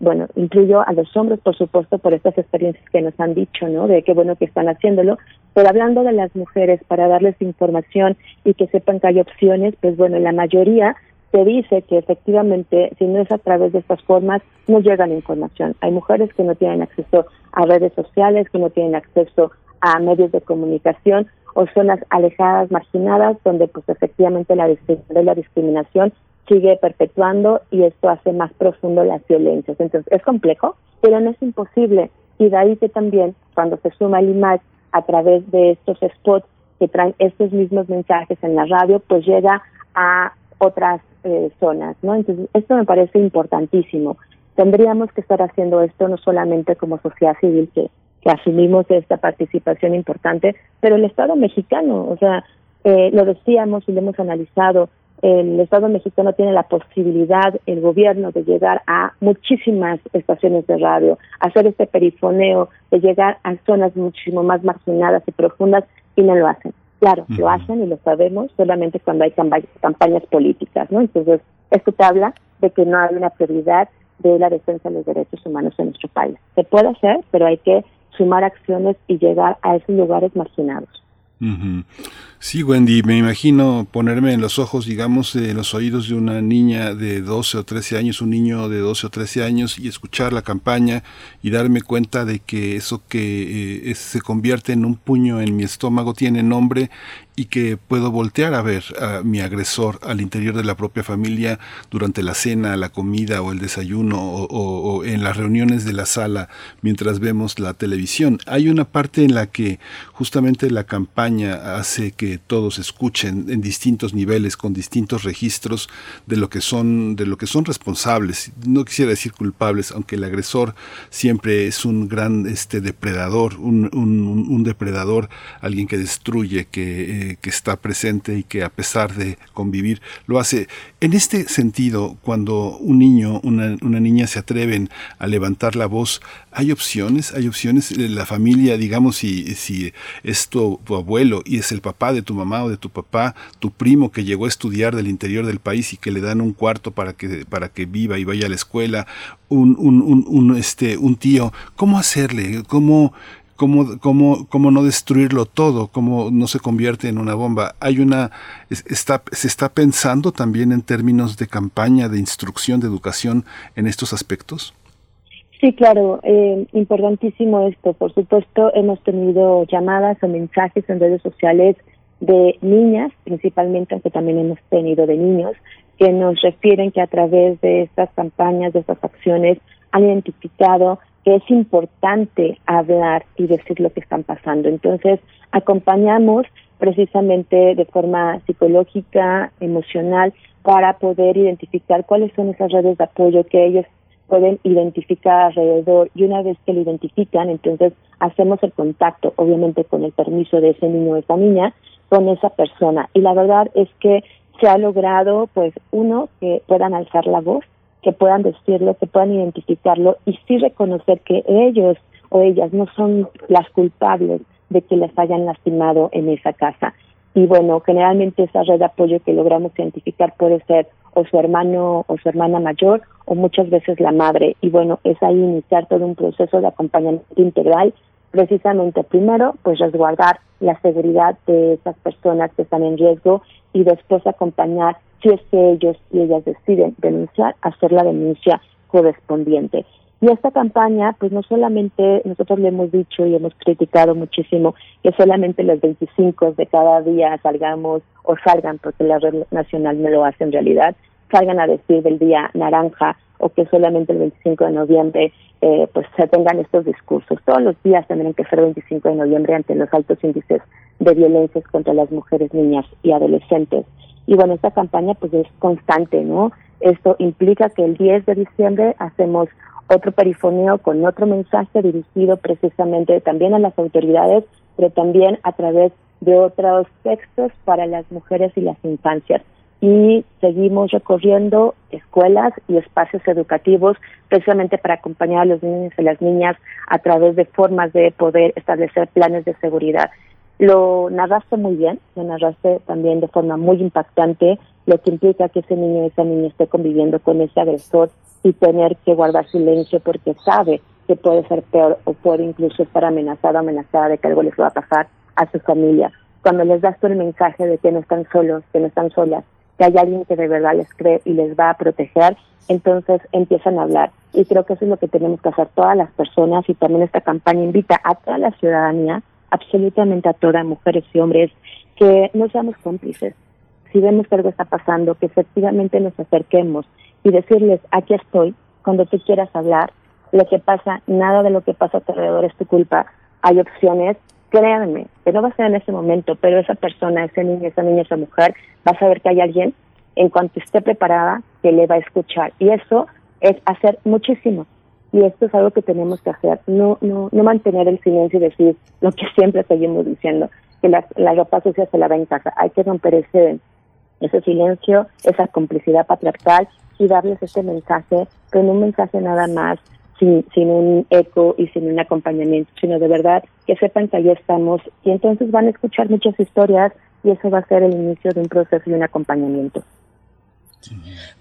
L: Bueno, incluyo a los hombres, por supuesto, por estas experiencias que nos han dicho, ¿no? De qué bueno que están haciéndolo, pero hablando de las mujeres, para darles información y que sepan que hay opciones, pues bueno, la mayoría se dice que efectivamente, si no es a través de estas formas, no llega la información. Hay mujeres que no tienen acceso a redes sociales, que no tienen acceso a medios de comunicación o zonas alejadas, marginadas, donde pues efectivamente la, la discriminación sigue perpetuando y esto hace más profundo las violencias. Entonces, es complejo, pero no es imposible. Y de ahí que también, cuando se suma el IMAX a través de estos spots que traen estos mismos mensajes en la radio, pues llega a otras eh, zonas, ¿no? Entonces, esto me parece importantísimo. Tendríamos que estar haciendo esto no solamente como sociedad civil, que, que asumimos esta participación importante, pero el Estado mexicano, o sea, eh, lo decíamos y lo hemos analizado, el Estado mexicano tiene la posibilidad, el gobierno, de llegar a muchísimas estaciones de radio, hacer este perifoneo, de llegar a zonas muchísimo más marginadas y profundas, y no lo hacen. Claro, lo hacen y lo sabemos solamente cuando hay campañas políticas, ¿no? Entonces, esto te habla de que no hay una prioridad de la defensa de los derechos humanos en nuestro país. Se puede hacer, pero hay que sumar acciones y llegar a esos lugares marginados.
D: Sí, Wendy, me imagino ponerme en los ojos, digamos, en los oídos de una niña de 12 o 13 años, un niño de 12 o 13 años y escuchar la campaña y darme cuenta de que eso que eh, se convierte en un puño en mi estómago tiene nombre y que puedo voltear a ver a mi agresor al interior de la propia familia durante la cena, la comida o el desayuno o, en las reuniones de la sala mientras vemos la televisión. Hay una parte en la que justamente la campaña hace que todos escuchen en distintos niveles, con distintos registros de lo que son, de lo que son responsables. No quisiera decir culpables, aunque el agresor siempre es un gran este depredador, un, un, depredador, alguien que destruye, que eh, que, está presente y que a pesar de convivir lo hace. En este sentido, cuando un niño, una, niña se atreven a levantar la voz, hay opciones, hay opciones. Eh, la familia, digamos, si, es tu, abuelo y es el papá de tu mamá o de tu papá, tu primo que llegó a estudiar del interior del país y que le dan un cuarto para que, para que viva y vaya a la escuela, un, un, un, un este, un tío, ¿cómo hacerle? ¿Cómo, cómo, cómo, cómo no destruirlo todo, cómo no se convierte en una bomba. Hay una, se está pensando también en términos de campaña, de instrucción, de educación en estos aspectos.
L: Sí, claro, eh, importantísimo esto. Por supuesto, hemos tenido llamadas o mensajes en redes sociales de niñas, principalmente, aunque también hemos tenido de niños, que nos refieren que a través de estas campañas, de estas acciones, han identificado es importante hablar y decir lo que están pasando. Entonces, acompañamos precisamente de forma psicológica, emocional, para poder identificar cuáles son esas redes de apoyo que ellos pueden identificar alrededor y una vez que lo identifican, entonces hacemos el contacto, obviamente con el permiso de ese niño o esa niña, con esa persona. Y la verdad es que se ha logrado, pues, uno, que puedan alzar la voz, que puedan decirlo, que puedan identificarlo y sí reconocer que ellos o ellas no son las culpables de que les hayan lastimado en esa casa. Y bueno, generalmente esa red de apoyo que logramos identificar puede ser o su hermano o su hermana mayor o muchas veces la madre. Y bueno, es ahí iniciar todo un proceso de acompañamiento integral, precisamente primero, pues resguardar la seguridad de esas personas que están en riesgo y después acompañar si es que ellos y ellas deciden denunciar, hacer la denuncia correspondiente. Y esta campaña, pues no solamente nosotros le hemos dicho y hemos criticado muchísimo que solamente los 25 de cada día salgamos o salgan, porque la red nacional no lo hace en realidad, salgan a decir del día naranja o que solamente el 25 de noviembre eh, pues se tengan estos discursos. Todos los días tendrán que ser 25 de noviembre ante los altos índices de violencias contra las mujeres, niñas y adolescentes. Y bueno, esta campaña pues es constante, ¿no? Esto implica que el 10 de diciembre hacemos otro perifoneo con otro mensaje dirigido precisamente también a las autoridades, pero también a través de otros textos para las mujeres y las infancias. Y seguimos recorriendo escuelas y espacios educativos precisamente para acompañar a los niños y las niñas a través de formas de poder establecer planes de seguridad. Lo narraste muy bien, lo narraste también de forma muy impactante, lo que implica que ese niño o esa niña esté conviviendo con ese agresor y tener que guardar silencio porque sabe que puede ser peor o puede incluso estar amenazado amenazada de que algo les va a pasar a su familia. Cuando les das tú el mensaje de que no están solos, que no están solas, que hay alguien que de verdad les cree y les va a proteger, entonces empiezan a hablar. Y creo que eso es lo que tenemos que hacer todas las personas y también esta campaña invita a toda la ciudadanía absolutamente a todas, mujeres y hombres, que no seamos cómplices. Si vemos que algo está pasando, que efectivamente nos acerquemos y decirles, aquí estoy, cuando tú quieras hablar, lo que pasa, nada de lo que pasa a tu alrededor es tu culpa, hay opciones, créanme, que no va a ser en ese momento, pero esa persona, ese niño, esa niña, esa mujer, va a saber que hay alguien, en cuanto esté preparada, que le va a escuchar. Y eso es hacer muchísimo y esto es algo que tenemos que hacer, no, no, no mantener el silencio y decir lo que siempre seguimos diciendo, que la, la ropa sucia se lava en casa, hay que romper ese, ese silencio, esa complicidad patriarcal y darles este mensaje, con un mensaje nada más sin, sin un eco y sin un acompañamiento, sino de verdad que sepan que ahí estamos y entonces van a escuchar muchas historias y eso va a ser el inicio de un proceso y un acompañamiento.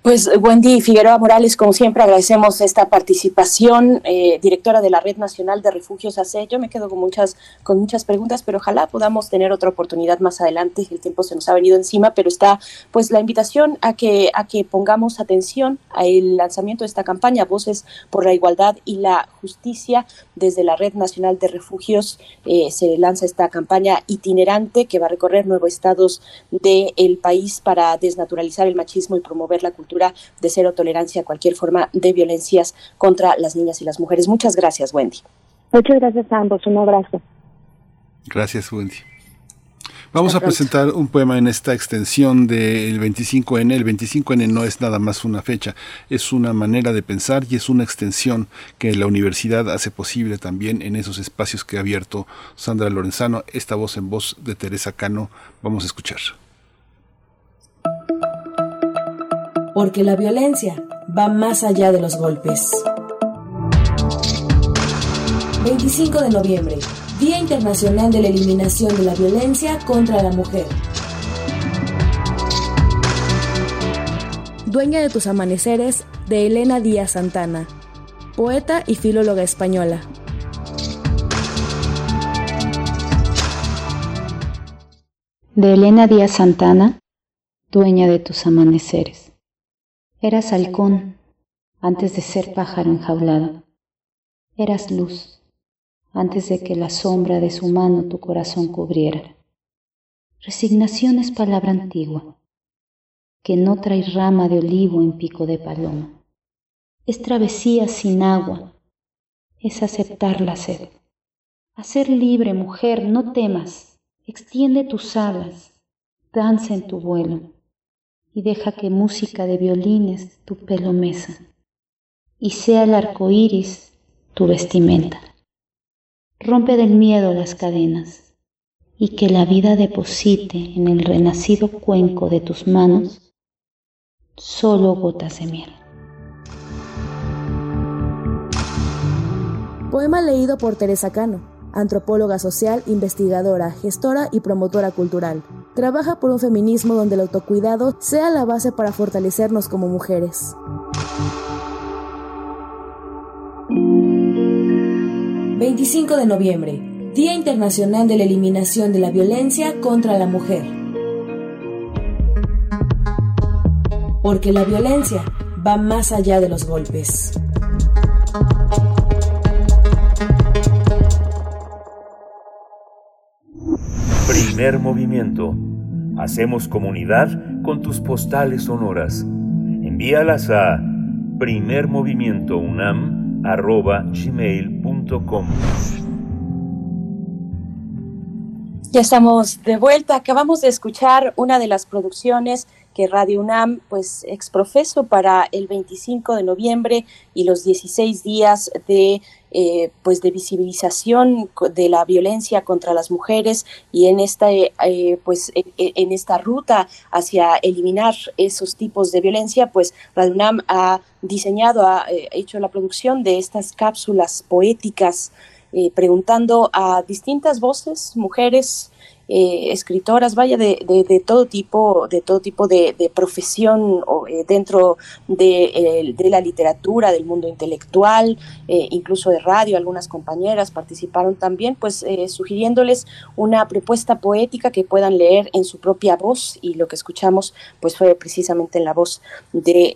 E: Pues Wendy Figueroa Morales, como siempre, agradecemos esta participación, eh, directora de la Red Nacional de Refugios AC. Yo me quedo con muchas, con muchas preguntas, pero ojalá podamos tener otra oportunidad más adelante. El tiempo se nos ha venido encima, pero está pues la invitación a que, a que pongamos atención al lanzamiento de esta campaña, Voces por la Igualdad y la Justicia. Desde la Red Nacional de Refugios eh, se lanza esta campaña itinerante que va a recorrer nueve estados del país para desnaturalizar el machismo y promover la cultura de cero tolerancia a cualquier forma de violencias contra las niñas y las mujeres. Muchas gracias, Wendy.
L: Muchas gracias a ambos. Un abrazo.
D: Gracias, Wendy. Vamos a presentar un poema en esta extensión del 25N. El 25N no es nada más una fecha, es una manera de pensar y es una extensión que la universidad hace posible también en esos espacios que ha abierto Sandra Lorenzano. Esta voz en voz de Teresa Cano, vamos a escuchar
M: porque la violencia va más allá de los golpes. 25 de noviembre, Día Internacional de la Eliminación de la Violencia contra la Mujer. Dueña de tus amaneceres, de Elena Díaz Santana, poeta y filóloga española.
N: De Elena Díaz Santana, dueña de tus amaneceres. Eras halcón antes de ser pájaro enjaulado. Eras luz antes de que la sombra de su mano tu corazón cubriera. Resignación es palabra antigua, que no trae rama de olivo en pico de paloma. Es travesía sin agua, es aceptar la sed. A ser libre, mujer, no temas, extiende tus alas, danza en tu vuelo y deja que música de violines tu pelo mesa y sea el arco iris tu vestimenta. Rompe del miedo las cadenas y que la vida deposite en el renacido cuenco de tus manos solo gotas de miel.
M: Poema leído por Teresa Cano antropóloga social, investigadora, gestora y promotora cultural. Trabaja por un feminismo donde el autocuidado sea la base para fortalecernos como mujeres. 25 de noviembre, Día Internacional de la Eliminación de la Violencia contra la Mujer. Porque la violencia va más allá de los golpes.
C: Primer movimiento. Hacemos comunidad con tus postales sonoras. Envíalas a primermovimientounam.gmail.com
E: Ya estamos de vuelta. Acabamos de escuchar una de las producciones que Radio UNAM pues exprofeso para el 25 de noviembre y los 16 días de eh, pues de visibilización de la violencia contra las mujeres y en esta eh, pues e, e, en esta ruta hacia eliminar esos tipos de violencia pues Radio UNAM ha diseñado ha eh, hecho la producción de estas cápsulas poéticas preguntando a distintas voces mujeres eh, escritoras, vaya, de, de, todo tipo, de todo tipo de, profesión eh, dentro de, la literatura, del mundo intelectual, eh, incluso de radio, algunas compañeras participaron también, pues sugiriéndoles una propuesta poética que puedan leer en su propia voz y lo que escuchamos pues fue precisamente en la voz de,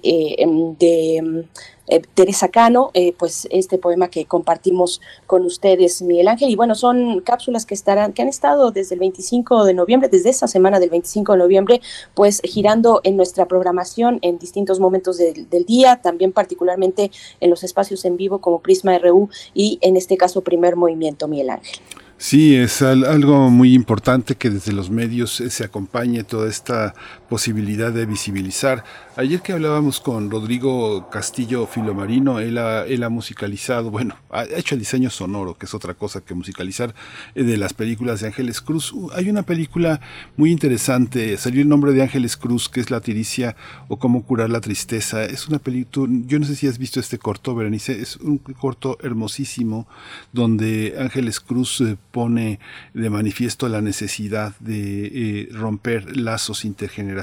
E: de eh, Teresa Cano, eh, pues este poema que compartimos con ustedes, Miguel Ángel. Y bueno, son cápsulas que estarán, que han estado desde el 25 de noviembre, desde esa semana del 25 de noviembre, pues girando en nuestra programación en distintos momentos del día, también particularmente en los espacios en vivo como Prisma RU y en este caso Primer Movimiento, Miguel Ángel.
D: Sí, es algo muy importante que desde los medios eh, se acompañe toda esta posibilidad de visibilizar. Ayer que hablábamos con Rodrigo Castillo Filomarino, él ha, él ha musicalizado, bueno, ha hecho el diseño sonoro, que es otra cosa que musicalizar eh, de las películas de Ángeles Cruz. Uh, hay una película muy interesante, salió el nombre de Ángeles Cruz, que es La tiricia o cómo curar la tristeza. Es una película, yo no sé si has visto este corto, Berenice, es un corto hermosísimo donde Ángeles Cruz eh, pone de manifiesto la necesidad de eh, romper lazos intergeneracionales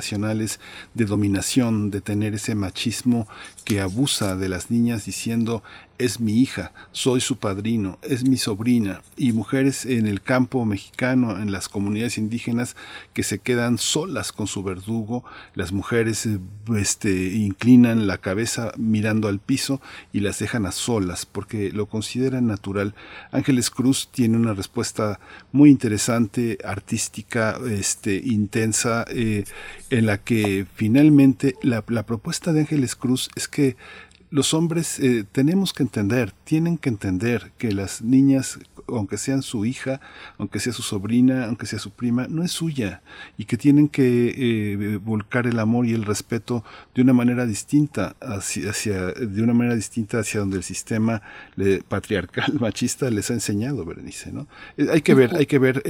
D: de dominación, de tener ese machismo que abusa de las niñas diciendo es mi hija, soy su padrino, es mi sobrina, y mujeres en el campo mexicano, en las comunidades indígenas, que se quedan solas con su verdugo, las mujeres eh, este, inclinan la cabeza mirando al piso y las dejan a solas porque lo consideran natural. Ángeles Cruz tiene una respuesta muy interesante, artística, este, intensa, eh, en la que finalmente la, la propuesta de Ángeles Cruz es que los hombres eh, tenemos que entender, tienen que entender que las niñas, aunque sean su hija, aunque sea su sobrina, aunque sea su prima, no es suya y que tienen que eh, volcar el amor y el respeto de una manera distinta hacia, de una manera distinta hacia donde el sistema patriarcal machista les ha enseñado, Berenice, ¿no? Eh, hay que ver, hay que ver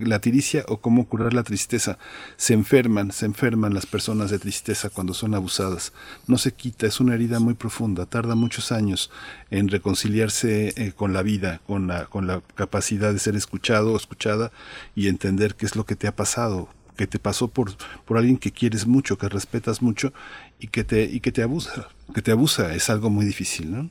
D: la tiricia o cómo curar la tristeza. Se enferman, se enferman las personas de tristeza cuando son abusadas. No se quita, es una herida muy profunda, tarda muchos años en reconciliarse eh, con la vida, con la, con la capacidad de ser escuchado o escuchada y entender qué es lo que te ha pasado, que te pasó por, por alguien que quieres mucho, que respetas mucho y que te, y que te abusa, que te abusa, es algo muy difícil, ¿no?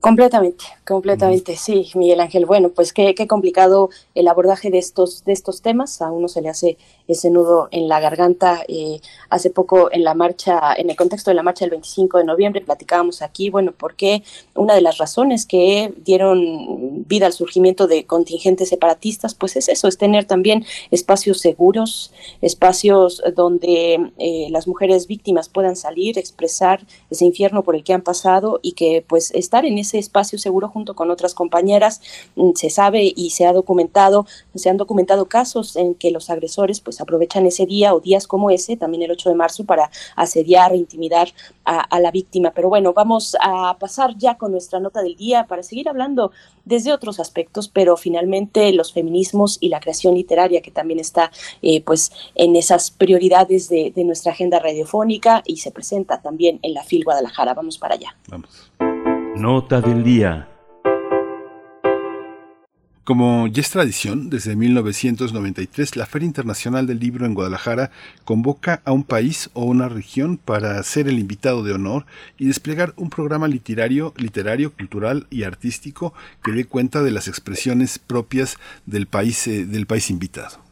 E: Completamente, completamente, sí, Miguel Ángel. Bueno, pues qué, qué, complicado el abordaje de estos, de estos temas. A uno se le hace ese nudo en la garganta. Eh, hace poco en la marcha, en el contexto de la marcha del 25 de noviembre, platicábamos aquí, bueno, porque una de las razones que dieron vida al surgimiento de contingentes separatistas, pues es eso, es tener también espacios seguros, espacios donde eh, las mujeres víctimas puedan salir, expresar ese infierno por el que han pasado y que pues estar en ese ese espacio seguro junto con otras compañeras. Mm, se sabe y se ha documentado, se han documentado casos en que los agresores pues aprovechan ese día o días como ese, también el 8 de marzo, para asediar e intimidar a, la víctima. Pero bueno, vamos a pasar ya con nuestra nota del día para seguir hablando desde otros aspectos, pero finalmente los feminismos y la creación literaria que también está eh, pues en esas prioridades de, de nuestra agenda radiofónica y se presenta también en la FIL Guadalajara. Vamos para allá.
C: Vamos. Nota del día.
D: Como ya es tradición, desde 1993 la Feria Internacional del Libro en Guadalajara convoca a un país o una región para ser el invitado de honor y desplegar un programa literario, literario, cultural y artístico que dé cuenta de las expresiones propias del país, eh, del país invitado.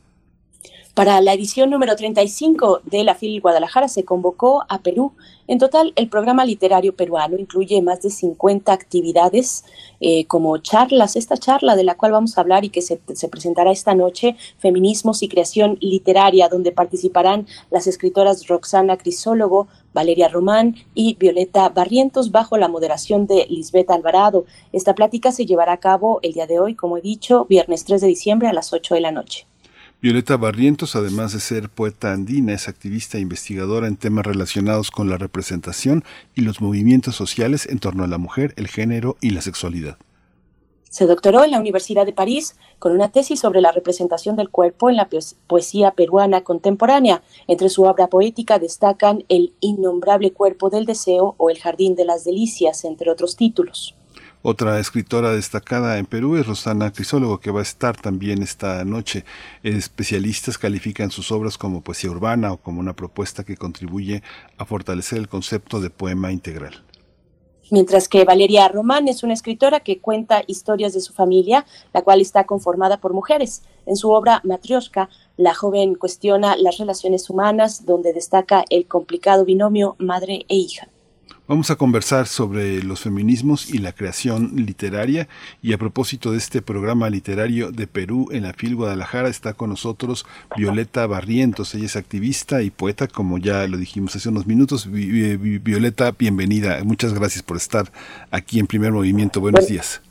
E: Para la edición número 35 de la FIL Guadalajara se convocó a Perú. En total, el programa literario peruano incluye más de 50 actividades eh, como charlas. Esta charla de la cual vamos a hablar y que se, se, presentará esta noche, Feminismos y Creación Literaria, donde participarán las escritoras Roxana Crisólogo, Valeria Román y Violeta Barrientos bajo la moderación de Lisbeth Alvarado. Esta plática se llevará a cabo el día de hoy, como he dicho, viernes 3 de diciembre a las 8 de la noche.
D: Violeta Barrientos, además de ser poeta andina, es activista e investigadora en temas relacionados con la representación y los movimientos sociales en torno a la mujer, el género y la sexualidad.
E: Se doctoró en la Universidad de París con una tesis sobre la representación del cuerpo en la poesía peruana contemporánea. Entre su obra poética destacan El innombrable cuerpo del deseo o El jardín de las delicias, entre otros títulos.
D: Otra escritora destacada en Perú es Rosana Crisólogo, que va a estar también esta noche. Especialistas califican sus obras como poesía urbana o como una propuesta que contribuye a fortalecer el concepto de poema integral.
E: Mientras que Valeria Román es una escritora que cuenta historias de su familia, la cual está conformada por mujeres. En su obra Matrioshka, la joven cuestiona las relaciones humanas, donde destaca el complicado binomio madre e hija.
D: Vamos a conversar sobre los feminismos y la creación literaria y a propósito de este programa literario de Perú en la FIL Guadalajara está con nosotros Violeta Barrientos. Ella es activista y poeta, como ya lo dijimos hace unos minutos. Violeta, bienvenida. Muchas gracias por estar aquí en Primer Movimiento. Buenos días.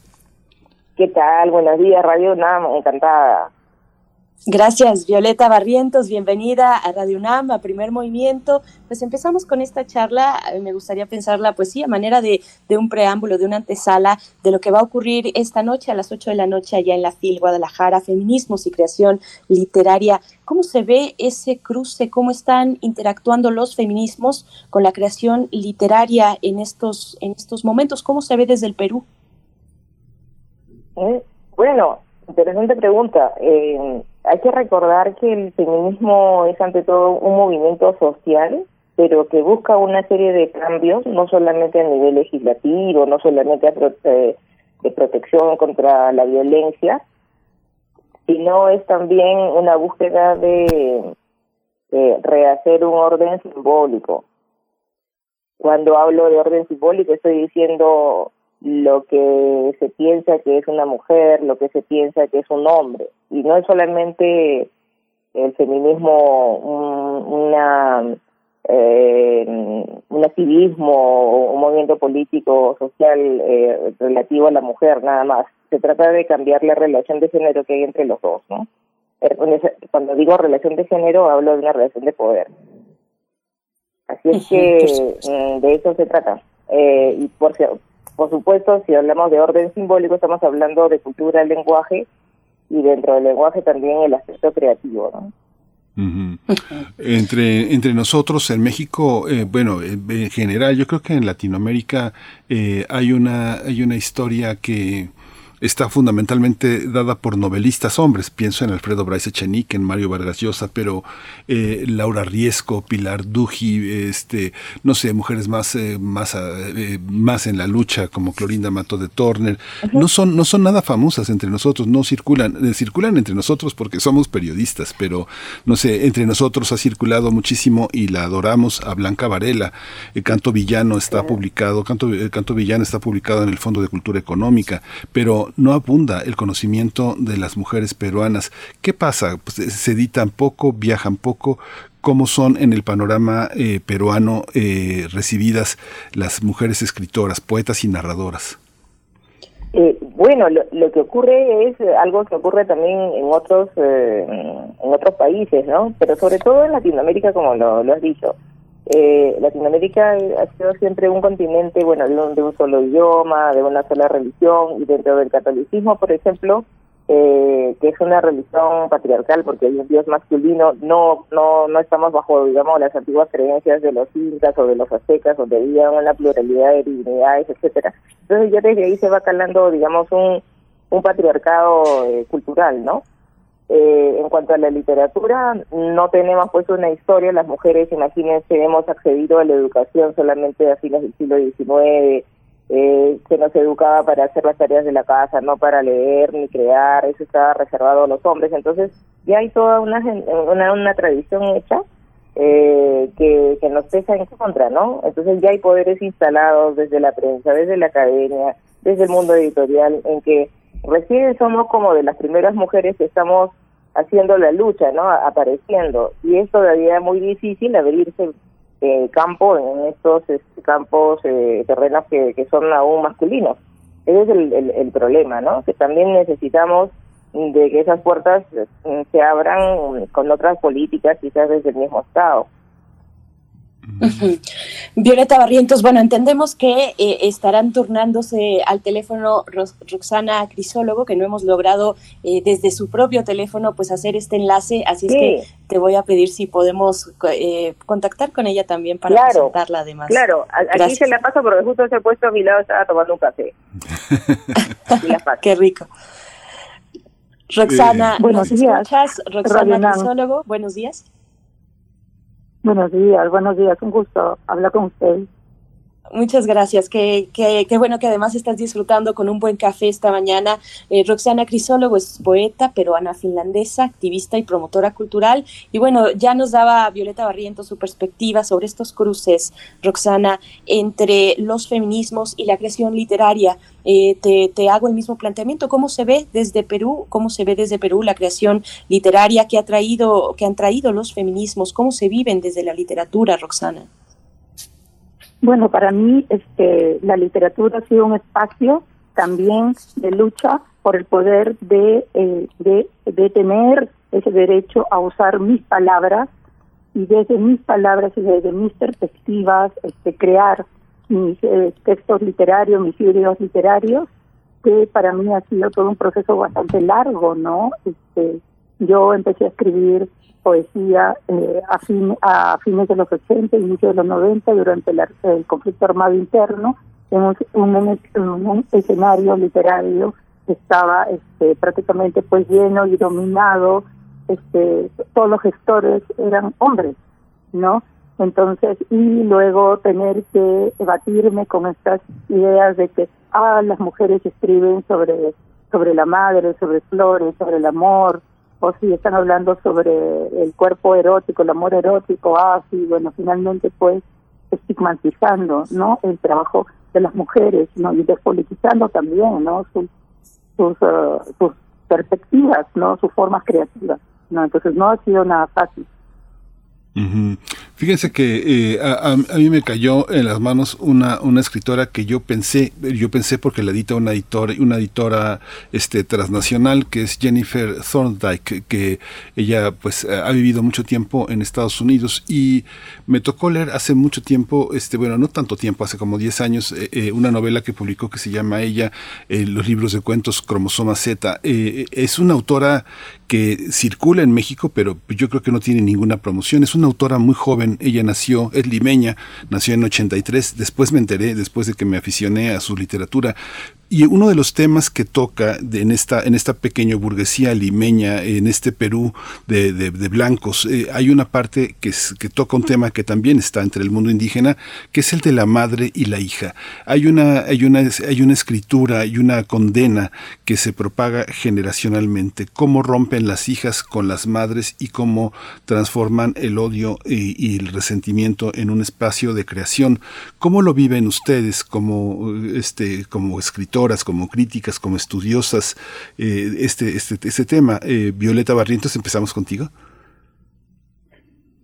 O: ¿Qué tal? Buenos días, Radio UNAM, encantada.
E: Gracias, Violeta Barrientos. Bienvenida a Radio UNAM, a Primer Movimiento. Pues empezamos con esta charla. Me gustaría pensarla, pues sí, a manera de, un preámbulo, de una antesala de lo que va a ocurrir esta noche a las 8 de la noche allá en la FIL Guadalajara, Feminismos y Creación Literaria. ¿Cómo se ve ese cruce? ¿Cómo están interactuando los feminismos con la creación literaria en estos, en estos momentos? ¿Cómo se ve desde el Perú?
O: Eh, bueno, interesante pregunta. Eh, hay que recordar que el feminismo es ante todo un movimiento social, pero que busca una serie de cambios, no solamente a nivel legislativo, no solamente eh, de protección contra la violencia, sino es también una búsqueda de, de rehacer un orden simbólico. Cuando hablo de orden simbólico estoy diciendo lo que se piensa que es una mujer, lo que se piensa que es un hombre. Y no es solamente el feminismo una eh, un activismo o un movimiento político social eh, relativo a la mujer nada más. Se trata de cambiar la relación de género que hay entre los dos no eh, cuando digo relación de género hablo de una relación de poder. Así es que mm, de eso se trata. Eh, y por por supuesto, si hablamos de orden simbólico, estamos hablando de cultura, lenguaje y dentro del lenguaje también el aspecto creativo. ¿no?
D: entre, entre nosotros en México, eh, bueno, en general, yo creo que en Latinoamérica eh, hay una hay una historia que está fundamentalmente dada por novelistas hombres. Pienso en Alfredo Bryce Echenique, en Mario Vargas Llosa, pero eh, Laura Riesco, Pilar Duji, este, no sé, mujeres más, eh, más, eh, más en la lucha, como Clorinda Mato de Turner, no son, no son nada famosas entre nosotros, no circulan, circulan entre nosotros porque somos periodistas, pero no sé, entre nosotros ha circulado muchísimo y la adoramos a Blanca Varela. El Canto Villano está publicado, Canto, el Canto Villano está publicado en el Fondo de Cultura Económica, pero no abunda el conocimiento de las mujeres peruanas. ¿Qué pasa? Pues, eh, se editan poco, viajan poco. ¿Cómo son en el panorama eh, peruano eh, recibidas las mujeres escritoras, poetas y narradoras?
O: bueno, lo, que ocurre es algo que ocurre también en otros en otros países, ¿no? Pero sobre todo en Latinoamérica, como lo has dicho eh, Latinoamérica ha sido siempre un continente, bueno, de un, de un solo idioma, de una sola religión, y dentro del catolicismo, por ejemplo, eh, que es una religión patriarcal porque hay un dios masculino, no, no, no estamos bajo, digamos, las antiguas creencias de los incas o de los aztecas, donde había una pluralidad de divinidades, etcétera. Entonces ya desde ahí se va calando, digamos, un, un patriarcado eh, cultural, ¿no? Eh, en cuanto a la literatura, no tenemos pues una historia. Las mujeres, imagínense, hemos accedido a la educación solamente a fines del siglo XIX. Eh, se nos educaba para hacer las tareas de la casa, no para leer ni crear. Eso estaba reservado a los hombres. Entonces, ya hay toda una, una, una tradición hecha eh, que, que nos pesa en contra, ¿no? Entonces, ya hay poderes instalados desde la prensa, desde la academia, desde el mundo editorial, en que recién somos como de las primeras mujeres que estamos haciendo la lucha, ¿no? Apareciendo. Y es todavía muy difícil abrirse eh, campo en estos este, campos, eh, terrenos que, que son aún masculinos. Ese es el, el, problema, ¿no? Que también necesitamos de que esas puertas eh, se abran con otras políticas, quizás desde el mismo Estado.
E: Violeta Barrientos, bueno, entendemos que eh, estarán turnándose al teléfono Roxana Crisólogo, que no hemos logrado eh, desde su propio teléfono pues hacer este enlace, así es que te voy a pedir si podemos eh, contactar con ella también para presentarla además.
O: Claro, aquí se la paso porque justo se ha puesto a mi lado, estaba tomando un café.
E: Qué rico. Roxana, buenos días. Roxana Crisólogo, buenos días.
P: Buenos días, buenos días, un gusto hablar con usted.
E: Muchas gracias. Qué, qué, qué, bueno que además estás disfrutando con un buen café esta mañana. Eh, Roxana Crisólogo es poeta peruana finlandesa, activista y promotora cultural. Y bueno, ya nos daba Violeta Barriento su perspectiva sobre estos cruces, Roxana, entre los feminismos y la creación literaria. Eh, te, te, hago el mismo planteamiento. ¿Cómo se ve desde Perú? ¿Cómo se ve desde Perú la creación literaria que, ha traído, que han traído los feminismos? ¿Cómo se viven desde la literatura, Roxana?
P: Bueno, para mí este, la literatura ha sido un espacio también de lucha por el poder de, eh, de, de tener ese derecho a usar mis palabras y desde mis palabras y desde mis perspectivas este, crear mis eh, textos literarios, mis videos literarios, que para mí ha sido todo un proceso bastante largo, ¿no? Este, yo empecé a escribir poesía eh, a, fin, a fines de los 80, inicio de los 90, durante el conflicto armado interno, en un, un, escenario literario que estaba este, prácticamente pues lleno y dominado, este, todos los gestores eran hombres, ¿no? Entonces, y luego tener que debatirme con estas ideas de que, ah, las mujeres escriben sobre, sobre la madre, sobre flores, sobre el amor, o si están hablando sobre el cuerpo erótico, el amor erótico, ah, bueno, finalmente pues estigmatizando, ¿no? El trabajo de las mujeres, ¿no? Y despolitizando también, ¿no? Sus, sus, sus perspectivas, ¿no? Sus formas creativas, ¿no? Entonces no ha sido nada fácil.
D: Fíjense que eh, a, mí me cayó en las manos una, una escritora que yo pensé, yo pensé porque la edita una editora, una editora este transnacional que es Jennifer Thorndike, que ella pues ha vivido mucho tiempo en Estados Unidos y me tocó leer hace mucho tiempo, este bueno, no tanto tiempo, hace como 10 años, eh, eh, una novela que publicó que se llama ella Los libros de cuentos Cromosoma Z. es una autora que circula en México, pero yo creo que no tiene ninguna promoción. Es una autora muy joven, ella nació, es limeña, nació en 83, después me enteré, después de que me aficioné a su literatura, y uno de los temas que toca en esta en esta pequeña burguesía limeña, en este Perú de, blancos, eh, hay una parte que, toca un tema que también está entre el mundo indígena, que es el de la madre y la hija. Hay una, hay una, hay una escritura y una condena que se propaga generacionalmente, cómo rompen las hijas con las madres y cómo transforman el odio y, y el resentimiento en un espacio de creación. ¿Cómo lo viven ustedes como, este, como escritores? Como críticas, como estudiosas, eh, este, este, este tema. Eh, Violeta Barrientos, empezamos contigo.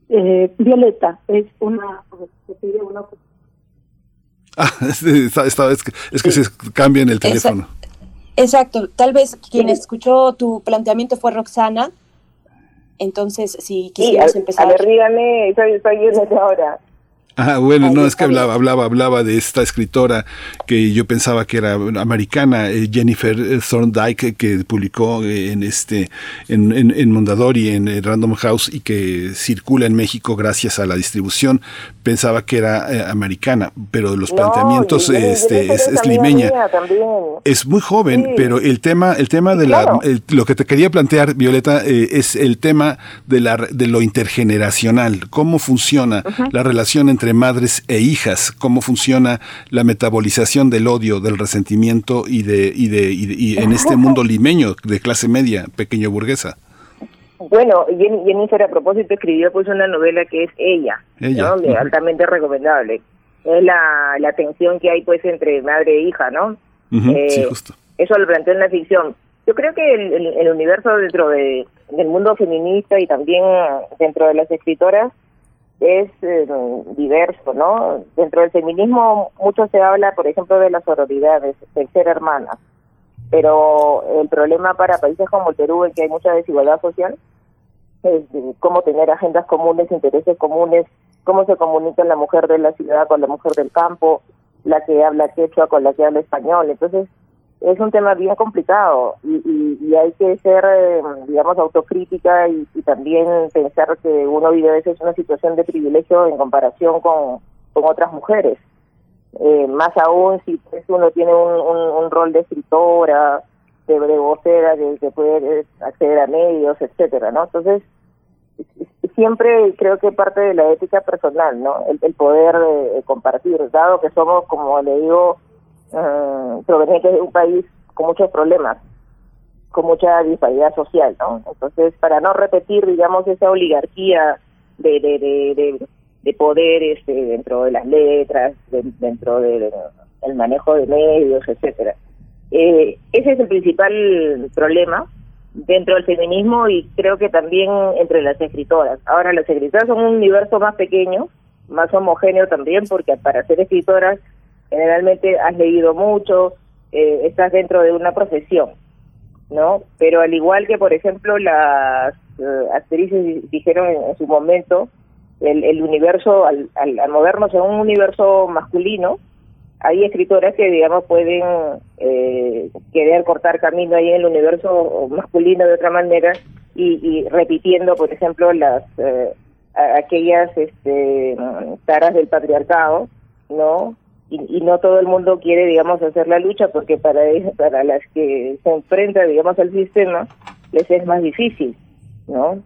P: Eh, Violeta, es una...
D: Ah, esta, vez es que se cambia en el teléfono.
E: Exacto, tal vez quien escuchó tu planteamiento fue Roxana, entonces si quisieras empezar...
O: A ver, dígame, soy, soy ahora.
D: Ah, bueno, no, es que hablaba, hablaba, hablaba de esta escritora que yo pensaba que era americana, eh, Jennifer eh, Thorndike, que publicó eh, en este, en, en, en Mondadori, en Random House, y que circula en México gracias a la distribución. Pensaba que era americana, pero los planteamientos, este, es, limeña. Es muy joven, pero el tema, el tema de la, lo que te quería plantear, Violeta, es el tema de la, de lo intergeneracional, cómo funciona la relación entre entre madres e hijas, cómo funciona la metabolización del odio, del resentimiento y de, y de, y en este mundo limeño de clase media, pequeño burguesa.
O: Bueno, Jennifer a propósito escribió pues una novela que es Ella, ella. altamente recomendable. Es la, la tensión que hay pues entre madre e hija, ¿no?
D: sí,
O: eh,
D: justo.
O: Eso lo planteó en la ficción. Yo creo que el, el universo dentro de, del mundo feminista y también dentro de las escritoras es eh, diverso, ¿no? Dentro del feminismo mucho se habla, por ejemplo, de las sororidades, del ser hermanas, pero el problema para países como el Perú, en que hay mucha desigualdad social, es cómo tener agendas comunes, intereses comunes, cómo se comunica la mujer de la ciudad con la mujer del campo, la que habla quechua con la que habla español. Entonces, es un tema bien complicado y, y, hay que ser, eh, digamos, autocrítica y, también pensar que uno vive a veces una situación de privilegio en comparación con, con otras mujeres. Eh, más aún si pues, uno tiene un, un, rol de escritora, de, de vocera, que, puede acceder a medios, etcétera, ¿no? Entonces, siempre creo que parte de la ética personal, ¿no? El, poder de compartir, dado que somos, como le digo, uh, provenientes de un país con muchos problemas, con mucha disparidad social, ¿no? Entonces, para no repetir, digamos, esa oligarquía de, de, de, de, poder este, dentro de las letras, dentro del el manejo de medios, etcétera. Eh, ese es el principal problema dentro del feminismo y creo que también entre las escritoras. Ahora, las escritoras son un universo más pequeño, más homogéneo también, porque para ser escritoras generalmente has leído mucho, eh, estás dentro de una profesión, ¿no? Pero al igual que, por ejemplo, las eh, actrices dijeron en, su momento, el, el universo, al, al, al, movernos en un universo masculino, hay escritoras que, digamos, pueden eh, querer cortar camino ahí en el universo masculino de otra manera y, y repitiendo, por ejemplo, las eh, aquellas este, taras del patriarcado, ¿no? Y, y, no todo el mundo quiere, digamos, hacer la lucha porque para, para las que se enfrentan, digamos, al sistema, les es más difícil, ¿no?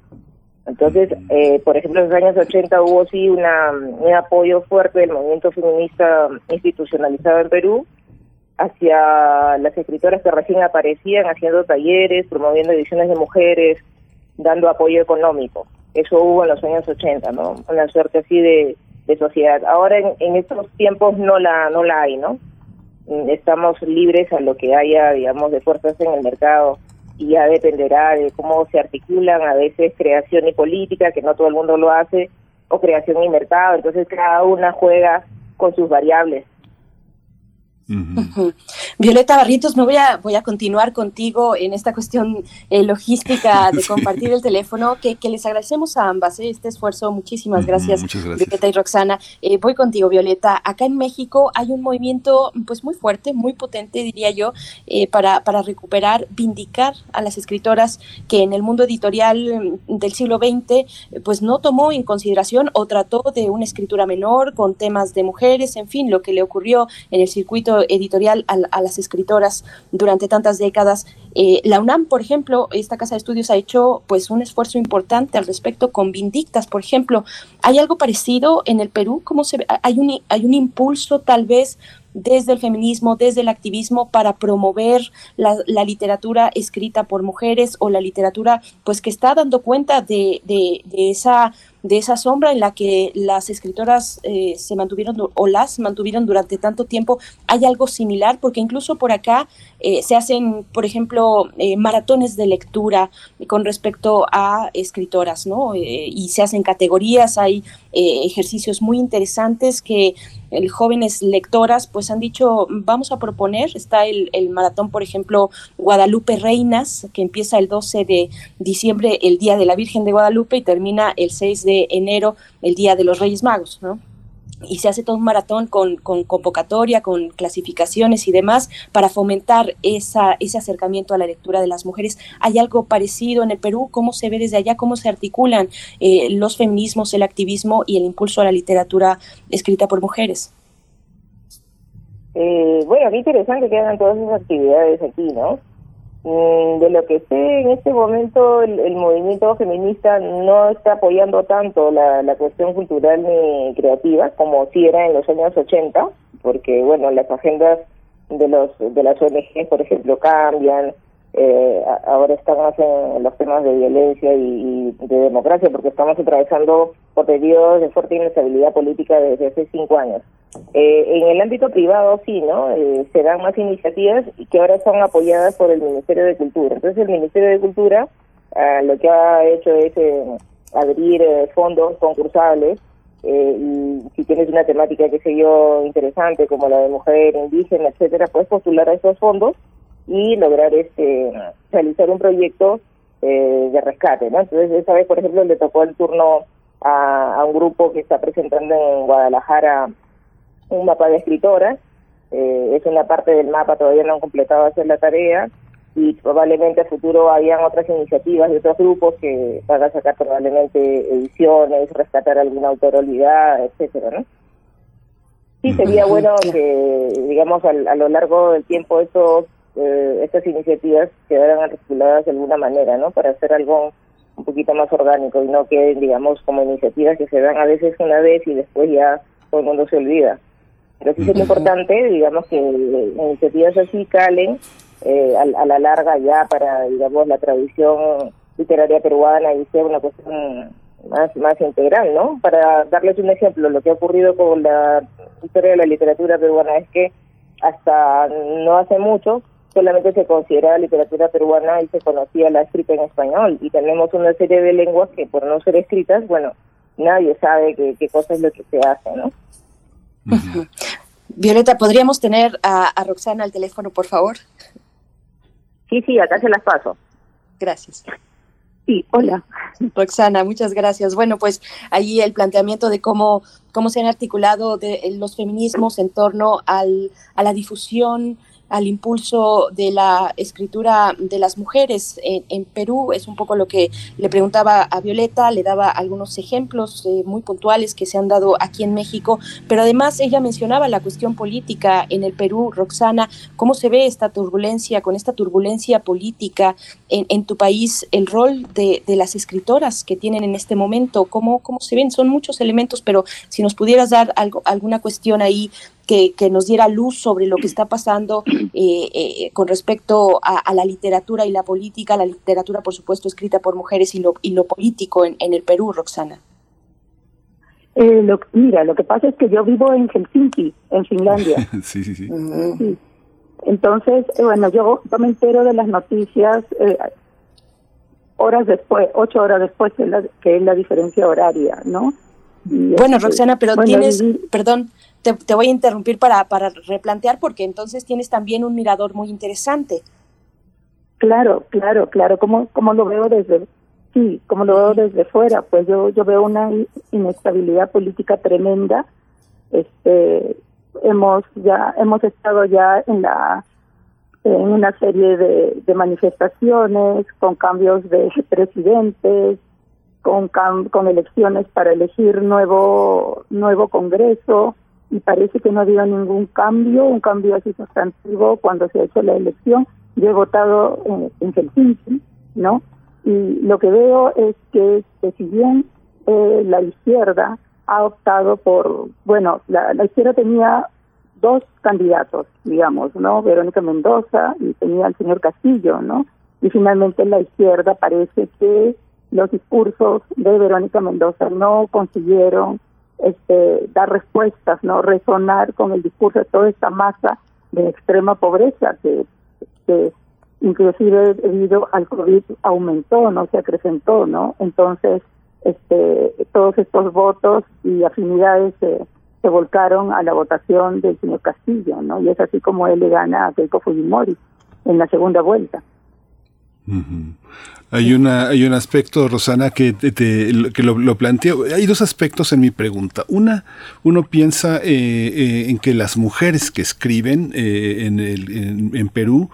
O: Entonces, eh, por ejemplo, en los años 80 hubo sí una, un apoyo fuerte del movimiento feminista institucionalizado en Perú hacia las escritoras que recién aparecían haciendo talleres, promoviendo ediciones de mujeres, dando apoyo económico. Eso hubo en los años 80, ¿no? Una suerte así de, de sociedad. Ahora en, en estos tiempos no la no la hay, ¿no? Estamos libres a lo que haya, digamos, de fuerzas en el mercado y ya dependerá de cómo se articulan a veces creación y política, que no todo el mundo lo hace, o creación y mercado, entonces cada una juega con sus variables.
E: Violeta Barritos, me voy a, voy a continuar contigo en esta cuestión eh, logística de compartir el teléfono, que, que, les agradecemos a ambas eh, este esfuerzo. Muchísimas gracias, gracias, Violeta y Roxana. Eh, voy contigo, Violeta. Acá en México hay un movimiento pues muy fuerte, muy potente, diría yo, eh, para, para recuperar, vindicar a las escritoras que en el mundo editorial del siglo XX pues no tomó en consideración o trató de una escritura menor con temas de mujeres, en fin, lo que le ocurrió en el circuito editorial a, las escritoras durante tantas décadas. Eh, la UNAM, por ejemplo, esta casa de estudios ha hecho pues un esfuerzo importante al respecto con Vindictas, por ejemplo. ¿Hay algo parecido en el Perú? ¿Cómo se hay un hay un impulso tal vez desde el feminismo, desde el activismo para promover la, literatura escrita por mujeres o la literatura pues que está dando cuenta de, de esa de esa sombra en la que las escritoras eh, se mantuvieron o las mantuvieron durante tanto tiempo. Hay algo similar porque incluso por acá eh, se hacen, por ejemplo, eh, maratones de lectura con respecto a escritoras, ¿no? y se hacen categorías, hay ejercicios muy interesantes que jóvenes lectoras pues han dicho vamos a proponer, está el, el, maratón por ejemplo Guadalupe Reinas que empieza el 12 de diciembre el Día de la Virgen de Guadalupe y termina el 6 de enero el Día de los Reyes Magos, ¿no? Y se hace todo un maratón con, con, convocatoria, con clasificaciones y demás para fomentar esa, ese acercamiento a la lectura de las mujeres. ¿Hay algo parecido en el Perú? ¿Cómo se ve desde allá? ¿Cómo se articulan eh, los feminismos, el activismo y el impulso a la literatura escrita por mujeres?
O: Eh, bueno, qué interesante que hagan todas esas actividades aquí, ¿no? Mm, de lo que sé, en este momento el, el, movimiento feminista no está apoyando tanto la, la cuestión cultural ni creativa como si era en los años 80, porque bueno, las agendas de los de las ONG, por ejemplo, cambian, eh, ahora están más en los temas de violencia y, y, de democracia, porque estamos atravesando por periodos de fuerte inestabilidad política desde hace cinco años. Eh, en el ámbito privado sí, ¿no? Eh, se dan más iniciativas que ahora son apoyadas por el Ministerio de Cultura. Entonces el Ministerio de Cultura ah, lo que ha hecho es eh, abrir eh, fondos concursables y si tienes una temática, que sé yo, interesante como la de mujer indígena, etcétera, puedes postular a esos fondos y lograr este realizar un proyecto eh, de rescate, ¿no? Entonces esa vez, por ejemplo, le tocó el turno a, a un grupo que está presentando en Guadalajara un mapa de escritoras, eh, es una parte del mapa, todavía no han completado hacer la tarea y probablemente a futuro hayan otras iniciativas de otros grupos que van a sacar probablemente ediciones, rescatar alguna autorolidad, etcétera, ¿no? Sí, sería bueno que, digamos, a, a lo largo del tiempo estos eh, estas iniciativas quedaran articuladas de alguna manera, ¿no? Para hacer algo un poquito más orgánico y no queden, digamos, como iniciativas que se dan a veces una vez y después ya todo el mundo se olvida. Pero sí es importante, digamos, que iniciativas así calen eh, a, a, la larga ya para, digamos, la tradición literaria peruana y sea una cuestión más, más integral, ¿no? Para darles un ejemplo, lo que ha ocurrido con la historia de la literatura peruana es que hasta no hace mucho solamente se considera literatura peruana y se conocía la escrita en español y tenemos una serie de lenguas que por no ser escritas, bueno, nadie sabe qué, qué cosa es lo que se hace, ¿no?
E: Violeta, ¿podríamos tener a, a Roxana al teléfono, por favor?
O: Sí, sí, acá se las paso.
E: Gracias.
P: Sí, hola.
E: Roxana, muchas gracias. Bueno, pues ahí el planteamiento de cómo, cómo se han articulado de, los feminismos en torno al, a la difusión al impulso de la escritura de las mujeres en, Perú. Es un poco lo que le preguntaba a Violeta, le daba algunos ejemplos eh, muy puntuales que se han dado aquí en México, pero además ella mencionaba la cuestión política en el Perú. Roxana, ¿cómo se ve esta turbulencia, con esta turbulencia política en, tu país, el rol de, las escritoras que tienen en este momento? ¿Cómo, ¿Cómo se ven? Son muchos elementos, pero si nos pudieras dar algo, alguna cuestión ahí que, nos diera luz sobre lo que está pasando eh, eh, con respecto a, la literatura y la política, la literatura, por supuesto, escrita por mujeres y lo, y lo político en, el Perú, Roxana.
P: Eh, lo, mira, lo que pasa es que yo vivo en Helsinki, en Finlandia.
D: sí, sí, sí.
P: Entonces, bueno, yo, me entero de las noticias horas después, ocho horas después, que es la, que es la diferencia horaria, ¿no?
E: bueno, este, Roxana, pero tienes, perdón, te, voy a interrumpir para, para replantear porque entonces tienes también un mirador muy interesante.
P: Claro, claro, claro, como, como lo veo desde, sí, como lo veo desde fuera, pues yo, yo veo una inestabilidad política tremenda, este, hemos ya, hemos estado ya en la, en una serie de, de manifestaciones, con cambios de presidentes, con, con elecciones para elegir nuevo, nuevo Congreso, y parece que no ha habido ningún cambio, un cambio así sustantivo cuando se ha hecho la elección. Yo he votado en, en Helsinki, ¿no? Y lo que veo es que, si bien eh, la izquierda ha optado por, bueno, la, la izquierda tenía dos candidatos, digamos, ¿no? Verónica Mendoza y tenía al señor Castillo, ¿no? Y finalmente la izquierda parece que los discursos de Verónica Mendoza no consiguieron este, dar respuestas, no resonar con el discurso de toda esta masa de extrema pobreza que, que inclusive debido al COVID aumentó, no se acrecentó, ¿no? Entonces, este, todos estos votos y afinidades se, se volcaron a la votación del señor Castillo, ¿no? Y es así como él le gana a Keiko Fujimori en la segunda vuelta.
D: Hay una hay un aspecto, Rosana, que, te, que lo, planteo. Hay dos aspectos en mi pregunta. Una, uno piensa eh, eh, en que las mujeres que escriben eh, en, el, en, Perú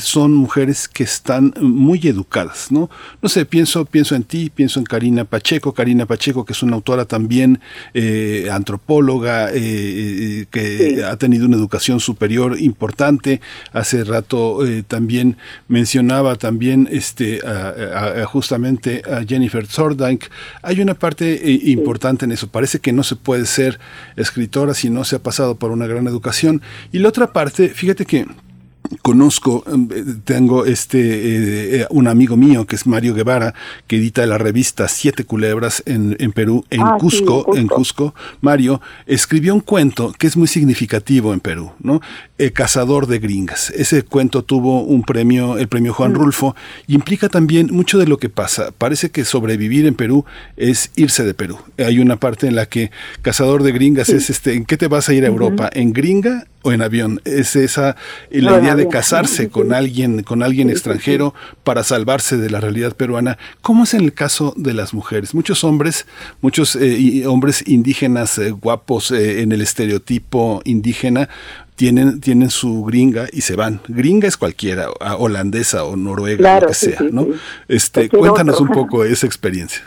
D: son mujeres que están muy educadas, ¿no? No sé, pienso pienso en ti, pienso en Karina Pacheco, Karina Pacheco que es una autora también antropóloga que ha tenido una educación superior importante. Hace rato también mencionaba también este justamente a Jennifer Zordijk. Hay una parte eh, importante en eso. Parece que no se puede ser escritora si no se ha pasado por una gran educación. Y la otra parte, fíjate que conozco, em, tengo este eh, un amigo mío que es Mario Guevara, que edita la revista Siete Culebras en, en Perú, en, ah, Cusco, en Cusco. Mario escribió un cuento que es muy significativo en Perú, ¿no? El cazador de gringas. Ese cuento tuvo un premio, el premio Juan mm. Rulfo, y implica también mucho de lo que pasa. Parece que sobrevivir en Perú es irse de Perú. Hay una parte en la que cazador de gringas es este, ¿en qué te vas a ir a Europa? ¿En gringa o en avión. Es esa la idea de casarse con alguien, con alguien extranjero para salvarse de la realidad peruana. ¿Cómo es en el caso de las mujeres? Muchos hombres, muchos eh, hombres indígenas eh, guapos eh, en el estereotipo indígena tienen, tienen su gringa y se van. Gringa es cualquiera, holandesa o noruega, lo que sea, ¿no? Este, cuéntanos un poco esa experiencia.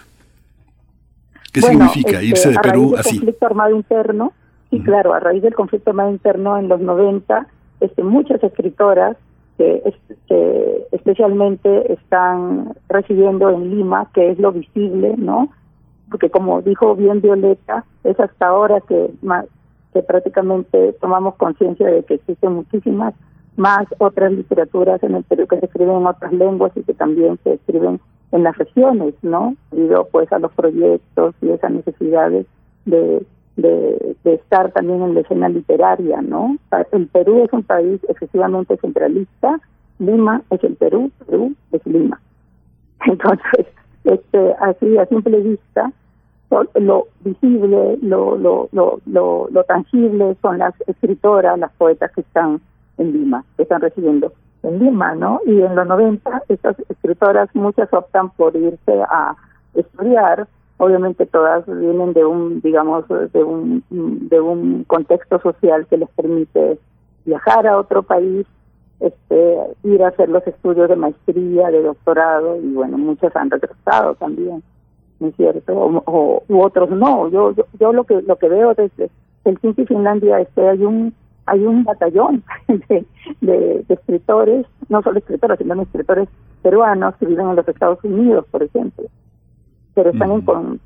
D: ¿Qué significa este, irse de Perú así?
P: conflicto armado interno, y claro, a raíz del conflicto más interno en los 90, este, muchas escritoras que, especialmente están residiendo en Lima, que es lo visible, ¿no? Porque como dijo bien Violeta, es hasta ahora que, que prácticamente tomamos conciencia de que existen muchísimas más otras literaturas en el Perú que se escriben en otras lenguas y que también se escriben en las regiones, ¿no? Debido pues a los proyectos y esas necesidades de de, estar también en la escena literaria, ¿no? El Perú es un país excesivamente centralista, Lima es el Perú, Perú es Lima. Entonces, este, así a simple vista, lo visible, lo, lo, lo, lo, lo tangible son las escritoras, las poetas que están en Lima, que están recibiendo en Lima, ¿no? Y en los 90 estas escritoras, muchas optan por irse a estudiar, obviamente todas vienen de un, digamos, de un, de un contexto social que les permite viajar a otro país, este, ir a hacer los estudios de maestría, de doctorado, y bueno, muchas han regresado también. ¿no es cierto? O, u otros no. Yo, yo, yo lo que lo que veo desde Helsinki, Finlandia, es que hay un hay un batallón de, de, escritores, no solo escritores, sino escritores peruanos que viven en los Estados Unidos, por ejemplo, pero están en con,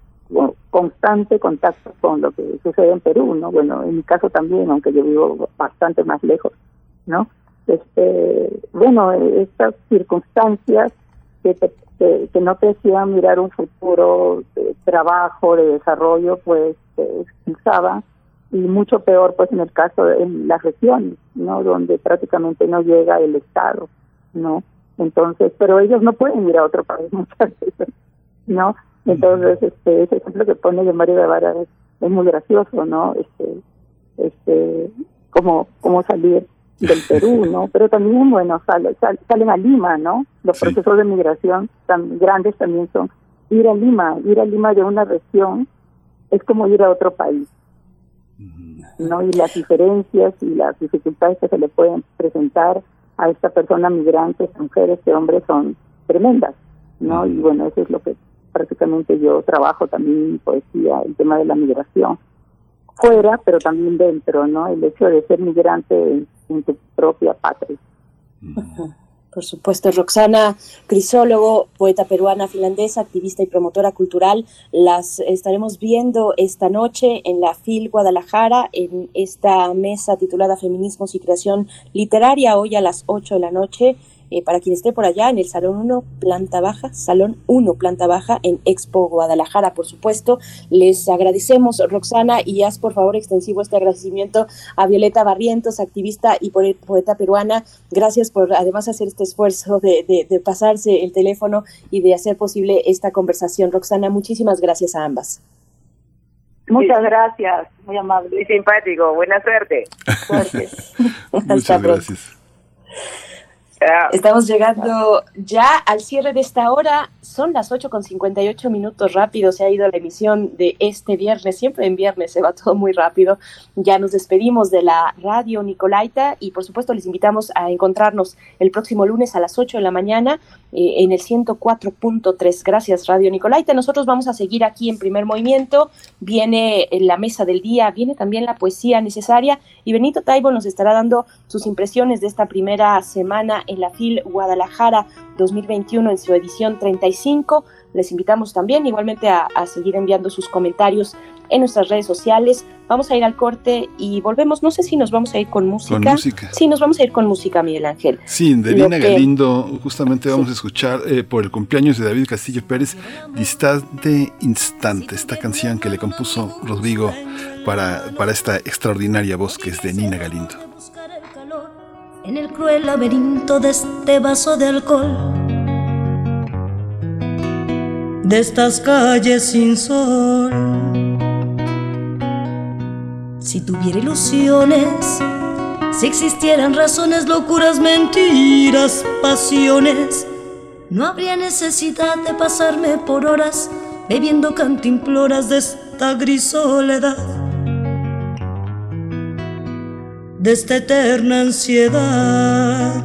P: constante contacto con lo que sucede en Perú, ¿no? Bueno, en mi caso también, aunque yo vivo bastante más lejos, ¿no? Este, bueno, estas circunstancias que te que, no te hacían mirar un futuro de trabajo, de desarrollo, pues te expulsaban y mucho peor pues en el caso de en las regiones, ¿no? Donde prácticamente no llega el Estado, ¿no? Entonces, pero ellos no pueden ir a otro país muchas veces, ¿no? Entonces, este, ese ejemplo que pone de Mario Guevara es, es muy gracioso, ¿no? Este, este, como, como salir del Perú, ¿no? Pero también, bueno, sale, salen a Lima, ¿no? Los procesos de migración tan grandes también son ir a Lima, ir a Lima de una región es como ir a otro país, ¿no? Y las diferencias y las dificultades que se le pueden presentar a esta persona migrante, mujeres y hombres, son tremendas, ¿no? Y bueno, eso es lo que prácticamente yo trabajo también en poesía, el tema de la migración fuera, pero también dentro, ¿no? El hecho de ser migrante en, tu propia patria.
E: Por supuesto, Roxana, crisólogo, poeta peruana, finlandesa, activista y promotora cultural, las estaremos viendo esta noche en la FIL Guadalajara, en esta mesa titulada Feminismos y Creación Literaria, hoy a las 8 de la noche. Eh, para quien esté por allá en el Salón 1, planta baja, Salón 1, planta baja, en Expo Guadalajara, por supuesto. Les agradecemos, Roxana, y haz por favor extensivo este agradecimiento a Violeta Barrientos, activista y poeta peruana. Gracias por además hacer este esfuerzo de, de, pasarse el teléfono y de hacer posible esta conversación. Roxana, muchísimas gracias a ambas.
P: Muchas gracias, muy amable.
O: Muy simpático, buena suerte.
E: Suerte.
D: Muchas gracias.
E: Estamos llegando ya al cierre de esta hora. Son las 8 con 58 minutos rápido. Se ha ido la emisión de este viernes. Siempre en viernes se va todo muy rápido. Ya nos despedimos de la radio Nicolaita y por supuesto les invitamos a encontrarnos el próximo lunes a las 8 de la mañana eh, en el 104.3. Gracias Radio Nicolaita. Nosotros vamos a seguir aquí en primer movimiento. Viene la mesa del día, viene también la poesía necesaria y Benito Taibo nos estará dando sus impresiones de esta primera semana en la FIL Guadalajara 2021 en su edición 35. Les invitamos también igualmente a, seguir enviando sus comentarios en nuestras redes sociales. Vamos a ir al corte y volvemos. No sé si nos vamos a ir con música.
D: Con música.
E: Sí, nos vamos a ir con música, Miguel Ángel.
D: Sí, de Lina Galindo, justamente vamos a escuchar eh, por el cumpleaños de David Castillo Pérez, Distante Instante, esta canción que le compuso Rodrigo para, para esta extraordinaria voz que es de Nina Galindo
Q: en el cruel laberinto de este vaso de alcohol. De estas calles sin sol. Si tuviera ilusiones, si existieran razones, locuras, mentiras, pasiones, no habría necesidad de pasarme por horas bebiendo cantimploras de esta gris soledad de esta eterna ansiedad.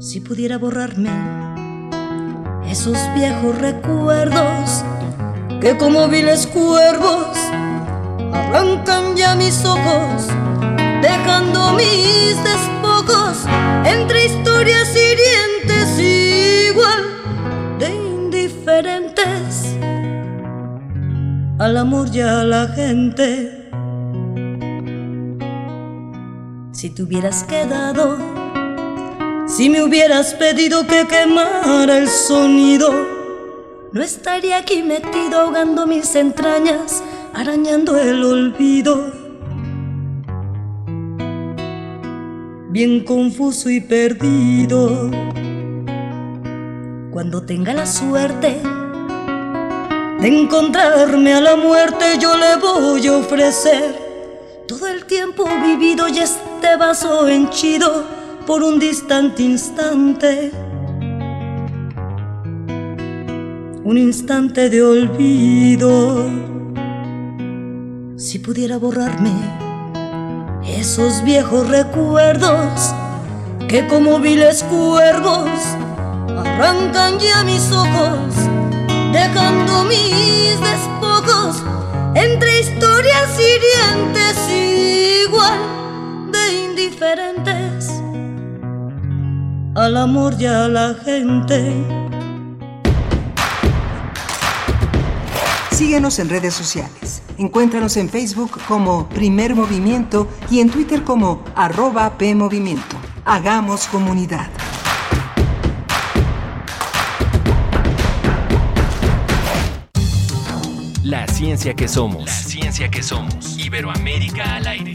Q: Si pudiera borrarme esos viejos recuerdos que como viles cuervos arrancan ya mis ojos, dejando mis despojos entre historias hirientes igual de indiferentes al amor y a la gente. Si te hubieras quedado, si me hubieras pedido que quemara el sonido, no estaría aquí metido ahogando mis entrañas, arañando el olvido. Bien confuso y perdido, cuando tenga la suerte de encontrarme a la muerte yo le voy a ofrecer todo el tiempo vivido y este vaso henchido por un distante instante. Un instante de olvido. Si pudiera borrarme esos viejos recuerdos que como viles cuervos arrancan ya mis ojos, dejando mis despojos entre historias hirientes igual de indiferentes al amor y a la gente.
K: Síguenos en redes sociales. Encuéntranos en Facebook como Primer Movimiento y en Twitter como arroba PMovimiento. Hagamos comunidad.
A: La ciencia que somos. La ciencia que somos. Iberoamérica al aire.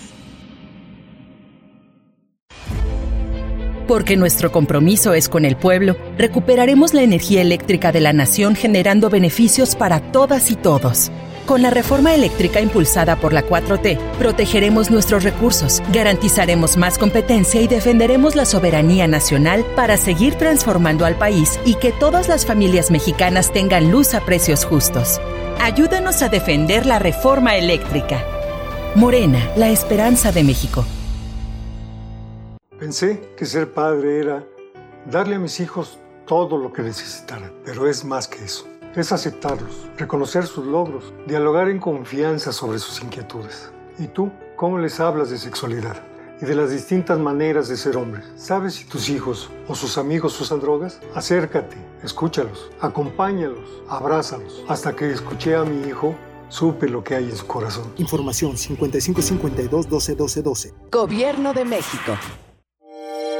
R: Porque nuestro compromiso es con el pueblo, recuperaremos la energía eléctrica de la nación generando beneficios para todas y todos. Con la reforma eléctrica impulsada por la 4T, protegeremos nuestros recursos, garantizaremos más competencia y defenderemos la soberanía nacional para seguir transformando al país y que todas las familias mexicanas tengan luz a precios justos. Ayúdanos a defender la reforma eléctrica. Morena, la esperanza de México.
S: Pensé que ser padre era darle a mis hijos todo lo que necesitaran, pero es más que eso. Es aceptarlos, reconocer sus logros, dialogar en confianza sobre sus inquietudes. ¿Y tú cómo les hablas de sexualidad y de las distintas maneras de ser hombres? ¿Sabes si tus hijos o sus amigos usan drogas? Acércate, escúchalos, acompáñalos, abrázalos. Hasta que escuché a mi hijo supe lo que hay en su corazón.
T: Información 5552 12 12 12.
R: Gobierno de México.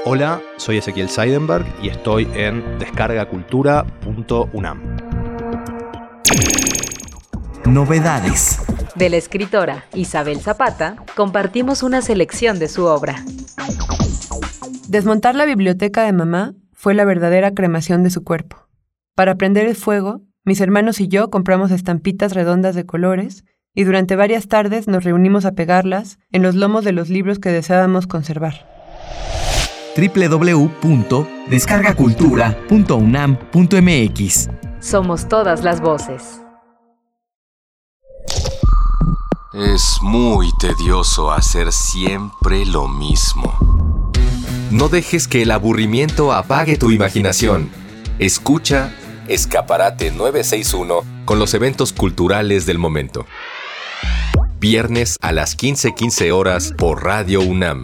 U: Hola, soy Ezequiel Seidenberg y estoy en descargacultura.unam.
V: Novedades. De la escritora Isabel Zapata, compartimos una selección de su obra.
W: Desmontar la biblioteca de mamá fue la verdadera cremación de su cuerpo. Para prender el fuego, mis hermanos y yo compramos estampitas redondas de colores y durante varias tardes nos reunimos a pegarlas en los lomos de los libros que deseábamos conservar
V: www.descargacultura.unam.mx Somos todas las voces.
X: Es muy tedioso hacer siempre lo mismo. No dejes que el aburrimiento apague tu imaginación. Escucha Escaparate 961 con los eventos culturales del momento. Viernes a las 15:15 horas por Radio UNAM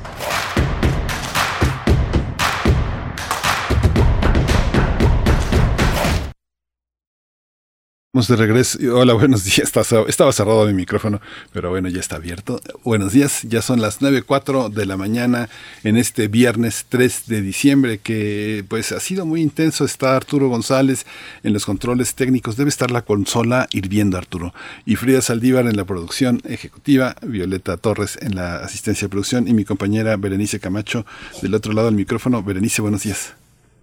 D: Estamos de regreso. Hola, buenos días. Estaba cerrado mi micrófono, pero bueno, ya está abierto. Buenos días. Ya son las 9.04 de la mañana en este viernes 3 de diciembre, que pues ha sido muy intenso. Está Arturo González en los controles técnicos. Debe estar la consola hirviendo, Arturo. Y Frida Saldívar en la producción ejecutiva, Violeta Torres en la asistencia de producción y mi compañera Berenice Camacho del otro lado del micrófono. Berenice, buenos días.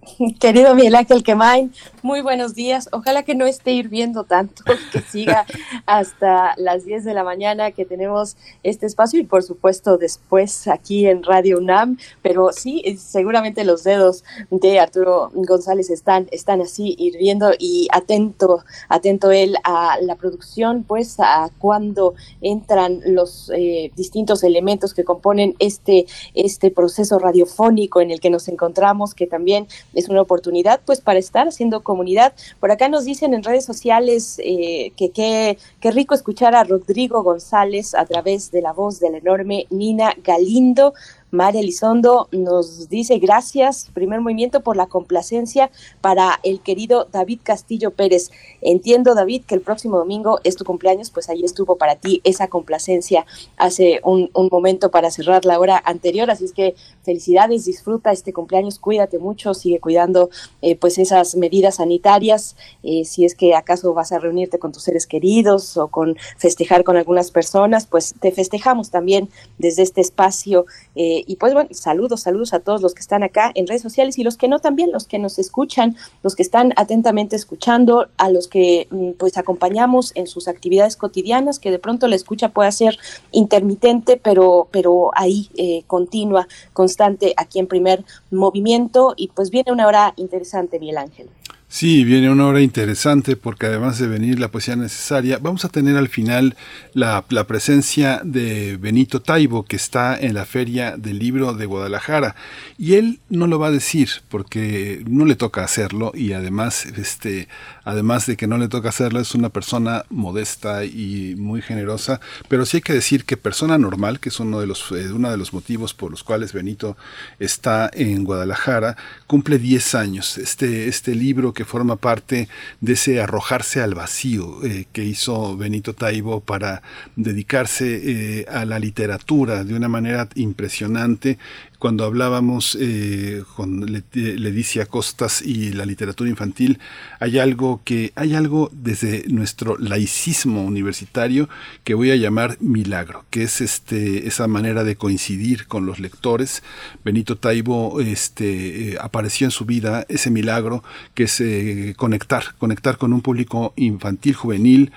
E: Querido Miguel Ángel Quemain, muy buenos días. Ojalá que no esté hirviendo tanto, que siga hasta las 10 de la mañana que tenemos este espacio y por supuesto después aquí en Radio UNAM. Pero sí, seguramente los dedos de Arturo González están, están así hirviendo y atento, atento él a la producción, pues a cuando entran los eh, distintos elementos que componen este, este proceso radiofónico en el que nos encontramos, que también es una oportunidad pues para estar haciendo comunidad. Por acá nos dicen en redes sociales eh, que qué rico escuchar a Rodrigo González a través de la voz de la enorme Nina Galindo. María Elizondo nos dice gracias, primer movimiento, por la complacencia para el querido David Castillo Pérez. Entiendo, David, que el próximo domingo es tu cumpleaños, pues ahí estuvo para ti esa complacencia hace un, momento para cerrar la hora anterior. Así es que felicidades, disfruta este cumpleaños, cuídate mucho, sigue cuidando eh, pues esas medidas sanitarias. Eh, si es que acaso vas a reunirte con tus seres queridos o con festejar con algunas personas, pues te festejamos también desde este espacio. Eh, y pues bueno, saludos, saludos a todos los que están acá en redes sociales y los que no también, los que nos escuchan, los que están atentamente escuchando, a los que mm, pues acompañamos en sus actividades cotidianas, que de pronto la escucha puede ser intermitente, pero, pero ahí eh, continua, constante, aquí en primer movimiento y pues viene una hora interesante, Miguel Ángel.
D: Sí, viene una hora interesante porque además de venir la poesía necesaria, vamos a tener al final la, la, presencia de Benito Taibo, que está en la Feria del Libro de Guadalajara. Y él no lo va a decir porque no le toca hacerlo y además, este, además de que no le toca hacerlo, es una persona modesta y muy generosa. Pero sí hay que decir que persona normal, que es uno de los, eh, uno de los motivos por los cuales Benito está en Guadalajara, cumple 10 años. Este, este libro que forma parte de ese arrojarse al vacío eh, que hizo Benito Taibo para dedicarse eh, a la literatura de una manera impresionante cuando hablábamos eh, con Leticia Costas y la literatura infantil, hay algo que, hay algo desde nuestro laicismo universitario que voy a llamar milagro, que es este, esa manera de coincidir con los lectores. Benito Taibo este, eh, apareció en su vida ese milagro que es eh, conectar, conectar con un público infantil, juvenil,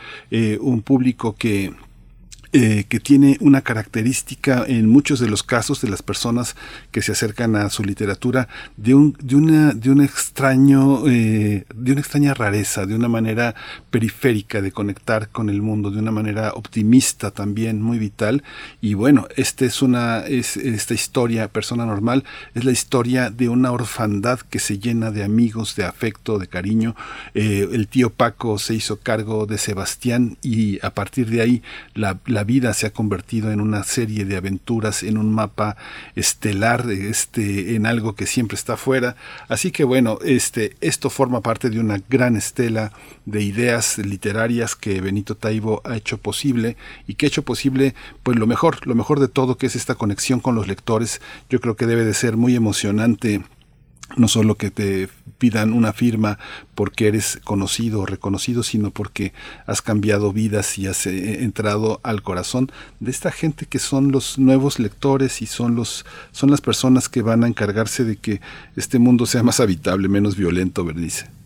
D: un público que eh, que tiene una característica en muchos de los casos de las personas que se acercan a su literatura de un, de una, de extraño, eh, de una extraña rareza, de una manera periférica de conectar con el mundo, de una manera optimista también, muy vital. Y bueno, esta es una, es, esta historia, persona normal, es la historia de una orfandad que se llena de amigos, de afecto, de cariño. Eh, el tío Paco se hizo cargo de Sebastián y a partir de ahí la vida se ha convertido en una serie de aventuras, en un mapa estelar, este, en algo que siempre está afuera. Así que bueno, este, esto forma parte de una gran estela de ideas literarias que Benito Taibo ha hecho posible y que ha hecho posible pues lo mejor, lo mejor de todo que es esta conexión con los lectores. Yo creo que debe de ser muy emocionante no solo que te pidan una firma porque eres conocido o reconocido, sino porque has cambiado vidas y has eh, entrado al corazón de esta gente que son los nuevos lectores y son los son las personas que van a encargarse de que este mundo sea más habitable, menos violento, Bernice.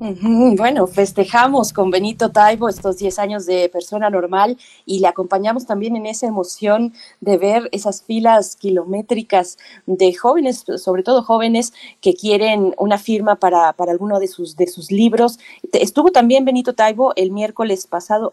E: Bueno, festejamos con Benito Taibo estos 10 años de persona normal y le acompañamos también en esa emoción de ver esas filas kilométricas de jóvenes, sobre todo jóvenes que quieren una firma para, para alguno de sus, de sus libros. Estuvo también Benito Taibo el miércoles pasado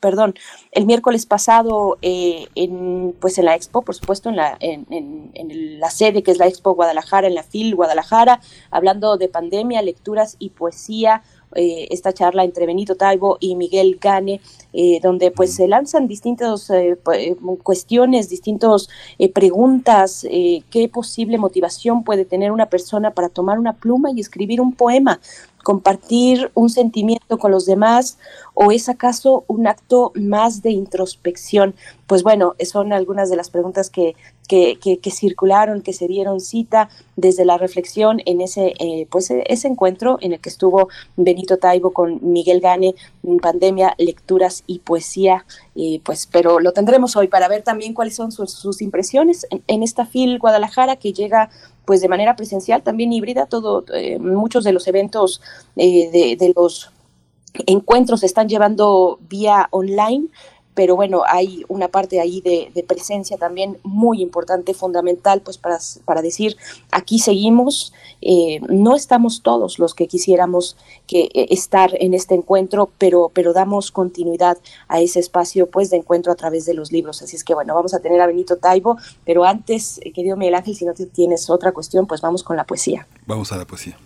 E: perdón, el miércoles pasado eh, en, pues en la expo, por supuesto, en la, en, en, la sede que es la Expo Guadalajara, en la FIL Guadalajara, hablando de pandemia, lecturas y poesía, eh, esta charla entre Benito Taibo y Miguel Gane, eh, donde pues se lanzan distintas cuestiones, distintas preguntas, qué posible motivación puede tener una persona para tomar una pluma y escribir un poema, compartir un sentimiento con los demás o es acaso un acto más de introspección? Pues bueno, son algunas de las preguntas que, que, que, circularon, que se dieron cita desde la reflexión en ese, eh, pues ese encuentro en el que estuvo Benito Taibo con Miguel Gane, pandemia, lecturas y poesía, eh, pues pero lo tendremos hoy para ver también cuáles son sus, impresiones en, esta FIL Guadalajara que llega pues de manera presencial, también híbrida, todo, eh, muchos de los eventos de, de los encuentros se están llevando vía online, pero bueno, hay una parte ahí de, presencia también muy importante, fundamental, pues para, para decir, aquí seguimos, eh, no estamos todos los que quisiéramos que eh, estar en este encuentro, pero, pero damos continuidad a ese espacio pues de encuentro a través de los libros. Así es que bueno, vamos a tener a Benito Taibo, pero antes, eh, querido Miguel Ángel, si no tienes otra cuestión, pues vamos con la poesía.
D: Vamos a la poesía.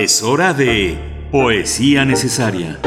C: Es hora de Poesía Necesaria.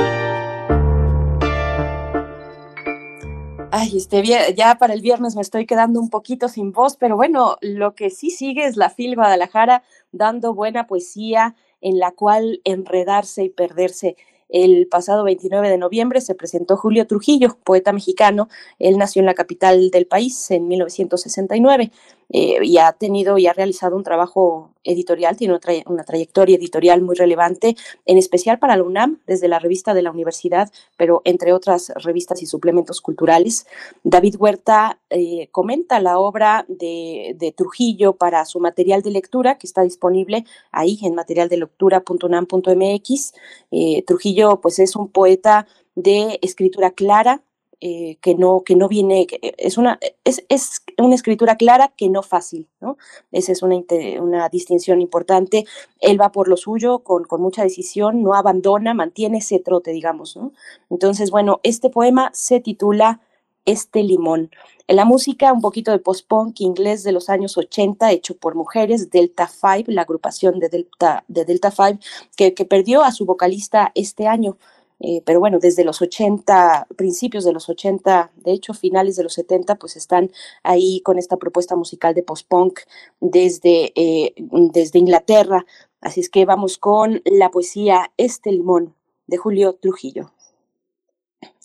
E: Ay, este, ya para el viernes me estoy quedando un poquito sin voz, pero bueno, lo que sí sigue es la FIL Guadalajara dando buena poesía en la cual enredarse y perderse. El pasado 29 de noviembre se presentó Julio Trujillo, poeta mexicano. Él nació en la capital del país en 1969 eh, y ha tenido y ha realizado un trabajo editorial, tiene una, trayectoria editorial muy relevante, en especial para la UNAM, desde la revista de la universidad, pero entre otras revistas y suplementos culturales. David Huerta eh, comenta la obra de, Trujillo para su material de lectura, que está disponible ahí en materialdelectura.unam.mx. Eh, Trujillo, pues, es un poeta de escritura clara, eh, que, no, que no viene, eh, es una, es, es, una escritura clara que no fácil, ¿no? Esa es una, una distinción importante. Él va por lo suyo con, con, mucha decisión, no abandona, mantiene ese trote, digamos, ¿no? Entonces, bueno, este poema se titula Este limón. En la música, un poquito de post-punk inglés de los años 80, hecho por mujeres, Delta Five, la agrupación de Delta, de Delta Five, que, que perdió a su vocalista este año. Eh, pero bueno, desde los 80, principios de los 80, de hecho finales de los 70, pues están ahí con esta propuesta musical de post-punk desde, eh, desde Inglaterra. Así es que vamos con la poesía Este limón de Julio Trujillo.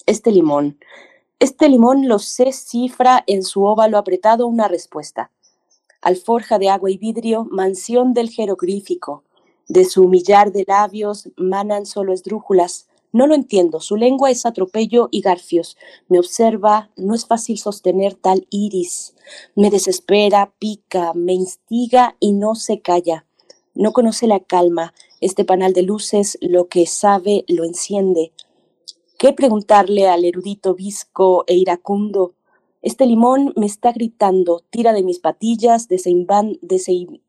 E: Este limón. Este limón lo sé cifra en su óvalo apretado una respuesta. Alforja de agua y vidrio, mansión del jeroglífico. De su humillar de labios manan solo esdrújulas, no lo entiendo, su lengua es atropello y garfios. Me observa, no es fácil sostener tal iris. Me desespera, pica, me instiga y no se calla. No conoce la calma. Este panal de luces lo que sabe lo enciende. ¿Qué preguntarle al erudito visco e iracundo? Este limón me está gritando, tira de mis patillas,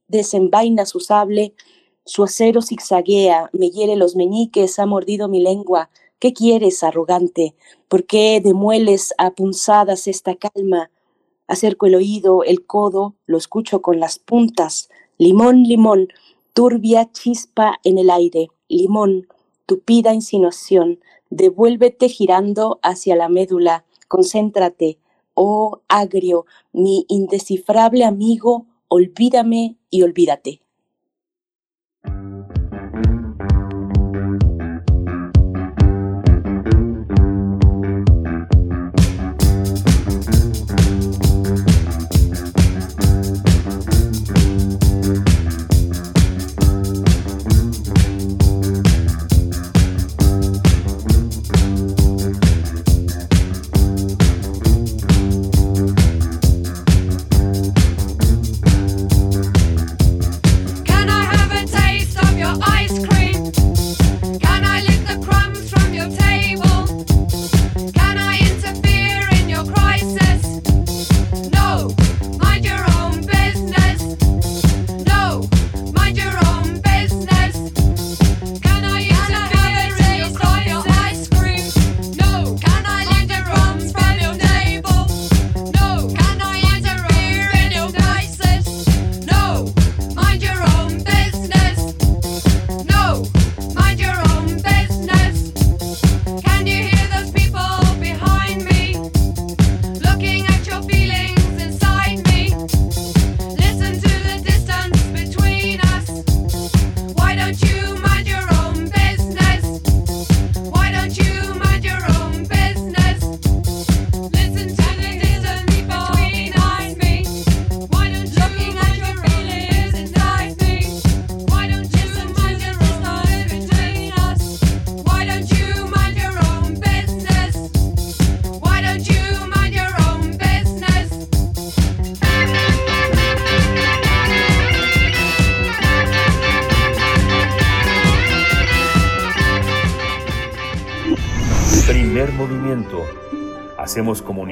E: desenvaina su sable, su acero zigzaguea, me hiere los meñiques, ha mordido mi lengua. ¿Qué quieres, arrogante? ¿Por qué demueles a punzadas esta calma? Acerco el oído, el codo, lo escucho con las puntas. Limón, limón, turbia chispa en el aire. Limón, tupida insinuación. Devuélvete girando hacia la médula. Concéntrate. Oh, agrio, mi indescifrable amigo, olvídame y olvídate.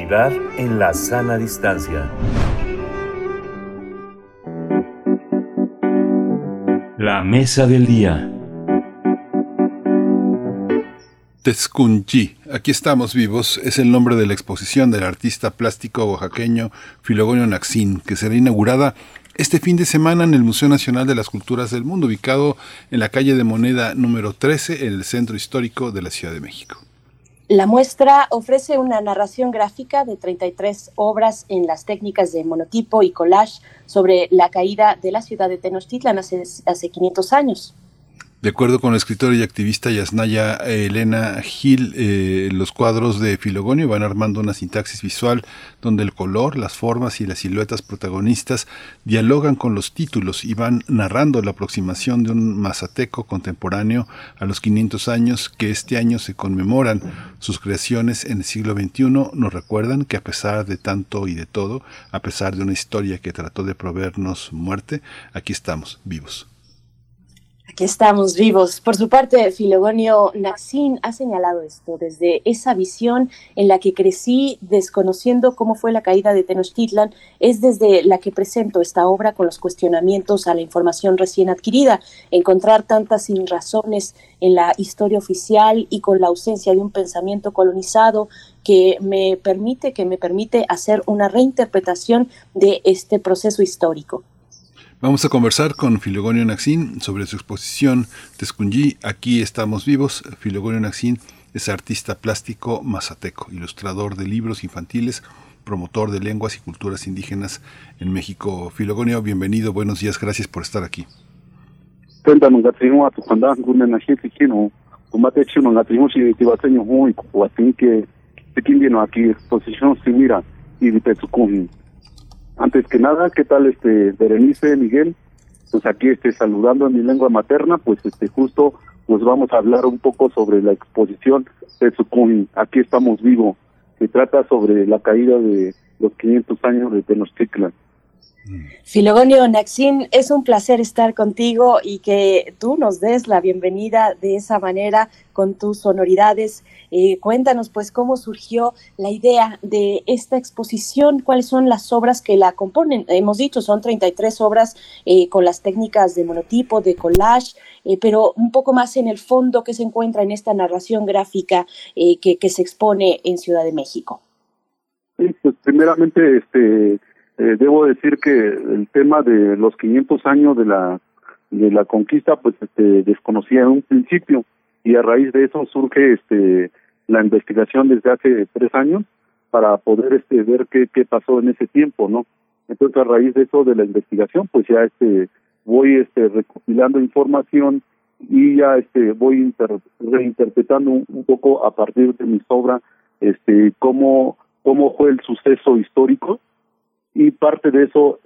C: En la sana distancia. La mesa del día.
D: Tezcunchi, aquí estamos vivos, es el nombre de la exposición del artista plástico oaxaqueño Filogonio Naxín, que será inaugurada este fin de semana en el Museo Nacional de las Culturas del Mundo, ubicado en la calle de Moneda número 13, en el centro histórico de la Ciudad de México.
E: La muestra ofrece una narración gráfica de 33 obras en las técnicas de monotipo y collage sobre la caída de la ciudad de Tenochtitlan hace, hace 500 años.
D: De acuerdo con la escritora y activista Yasnaya Elena Gil, eh, los cuadros de Filogonio van armando una sintaxis visual donde el color, las formas y las siluetas protagonistas dialogan con los títulos y van narrando la aproximación de un mazateco contemporáneo a los 500 años que este año se conmemoran. Sus creaciones en el siglo XXI nos recuerdan que a pesar de tanto y de todo, a pesar de una historia que trató de proveernos muerte, aquí estamos vivos.
E: Aquí estamos vivos. Por su parte, Filogonio Naxin ha señalado esto desde esa visión en la que crecí desconociendo cómo fue la caída de Tenochtitlan, es desde la que presento esta obra con los cuestionamientos a la información recién adquirida, encontrar tantas sinrazones en la historia oficial y con la ausencia de un pensamiento colonizado que me permite que me permite hacer una reinterpretación de este proceso histórico.
D: Vamos a conversar con Filogonio Naxín sobre su exposición Tescunjí, Aquí estamos vivos. Filogonio Naxín es artista plástico mazateco, ilustrador de libros infantiles, promotor de lenguas y culturas indígenas en México. Filogonio, bienvenido, buenos días, gracias por estar aquí.
Y: aquí exposición mira y antes que nada, ¿qué tal este Berenice, Miguel? Pues aquí este saludando en mi lengua materna, pues este justo pues vamos a hablar un poco sobre la exposición de Sucumi, Aquí estamos vivos, que trata sobre la caída de los 500 años de Tenochtitlan.
E: Filogonio Naxin, es un placer estar contigo y que tú nos des la bienvenida de esa manera con tus sonoridades. Eh, cuéntanos pues cómo surgió la idea de esta exposición, cuáles son las obras que la componen. Hemos dicho, son 33 obras eh, con las técnicas de monotipo, de collage, eh, pero un poco más en el fondo que se encuentra en esta narración gráfica que, que se expone en Ciudad de México.
Y: Sí, pues primeramente este eh, debo decir que el tema de los 500 años de la de la conquista pues este desconocía en un principio y a raíz de eso surge este la investigación desde hace tres años para poder este ver qué, qué pasó en ese tiempo no entonces a raíz de eso de la investigación pues ya este voy este recopilando información y ya este voy reinterpretando un, poco a partir de mi obra este cómo cómo fue el suceso histórico y parte de eso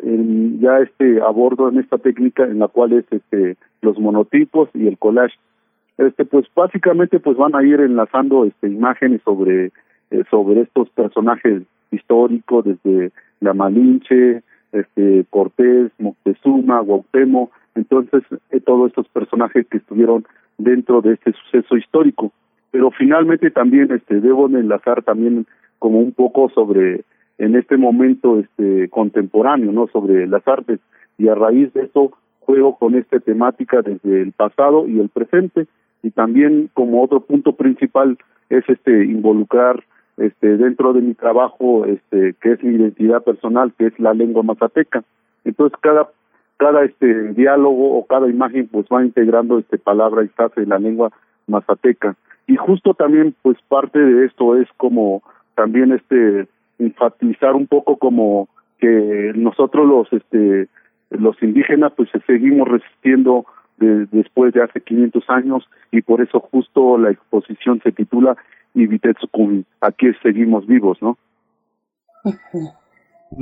Y: ya este abordo en esta técnica en la cual es este los monotipos y el collage. Este pues básicamente pues van a ir enlazando este imágenes sobre eh, sobre estos personajes históricos desde la Malinche este Cortés Moctezuma Guautemo. Entonces eh, todos estos personajes que estuvieron dentro de este suceso histórico. Pero finalmente también este debo enlazar también como un poco sobre en este momento este contemporáneo, ¿no? Sobre las artes. Y a raíz de eso juego con esta temática desde el pasado y el presente. Y también como otro punto principal es este involucrar este dentro de mi trabajo este que es mi identidad personal que es la lengua mazateca. Entonces cada cada este diálogo o cada imagen pues va integrando este palabra y frase de la lengua mazateca. Y justo también pues parte de esto es como también este enfatizar un poco como que nosotros los este los indígenas pues seguimos resistiendo después de hace 500 años y por eso justo la exposición se titula y aquí seguimos vivos, ¿no?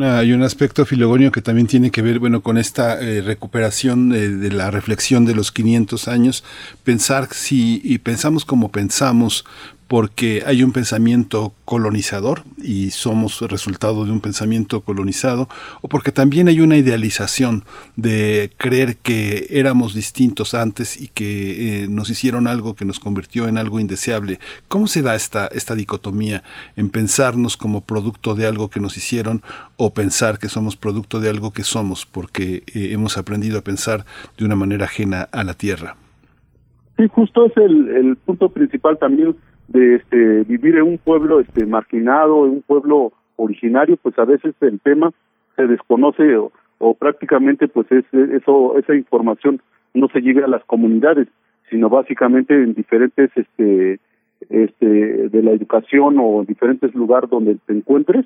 D: hay un aspecto filogonio que también tiene que ver, bueno, con esta eh, recuperación de, la reflexión de los 500 años, pensar si y pensamos como pensamos, porque hay un pensamiento colonizador y somos resultado de un pensamiento colonizado, o porque también hay una idealización de creer que éramos distintos antes y que eh, nos hicieron algo que nos convirtió en algo indeseable. ¿Cómo se da esta, esta dicotomía en pensarnos como producto de algo que nos hicieron o pensar que somos producto de algo que somos porque eh, hemos aprendido a pensar de una manera ajena a la tierra?
Y: Sí, justo es el, el punto principal también de este, vivir en un pueblo este marginado, en un pueblo originario, pues a veces el tema se desconoce o, o prácticamente pues es, eso esa información no se llega a las comunidades sino básicamente en diferentes este este de la educación o en diferentes lugares donde te encuentres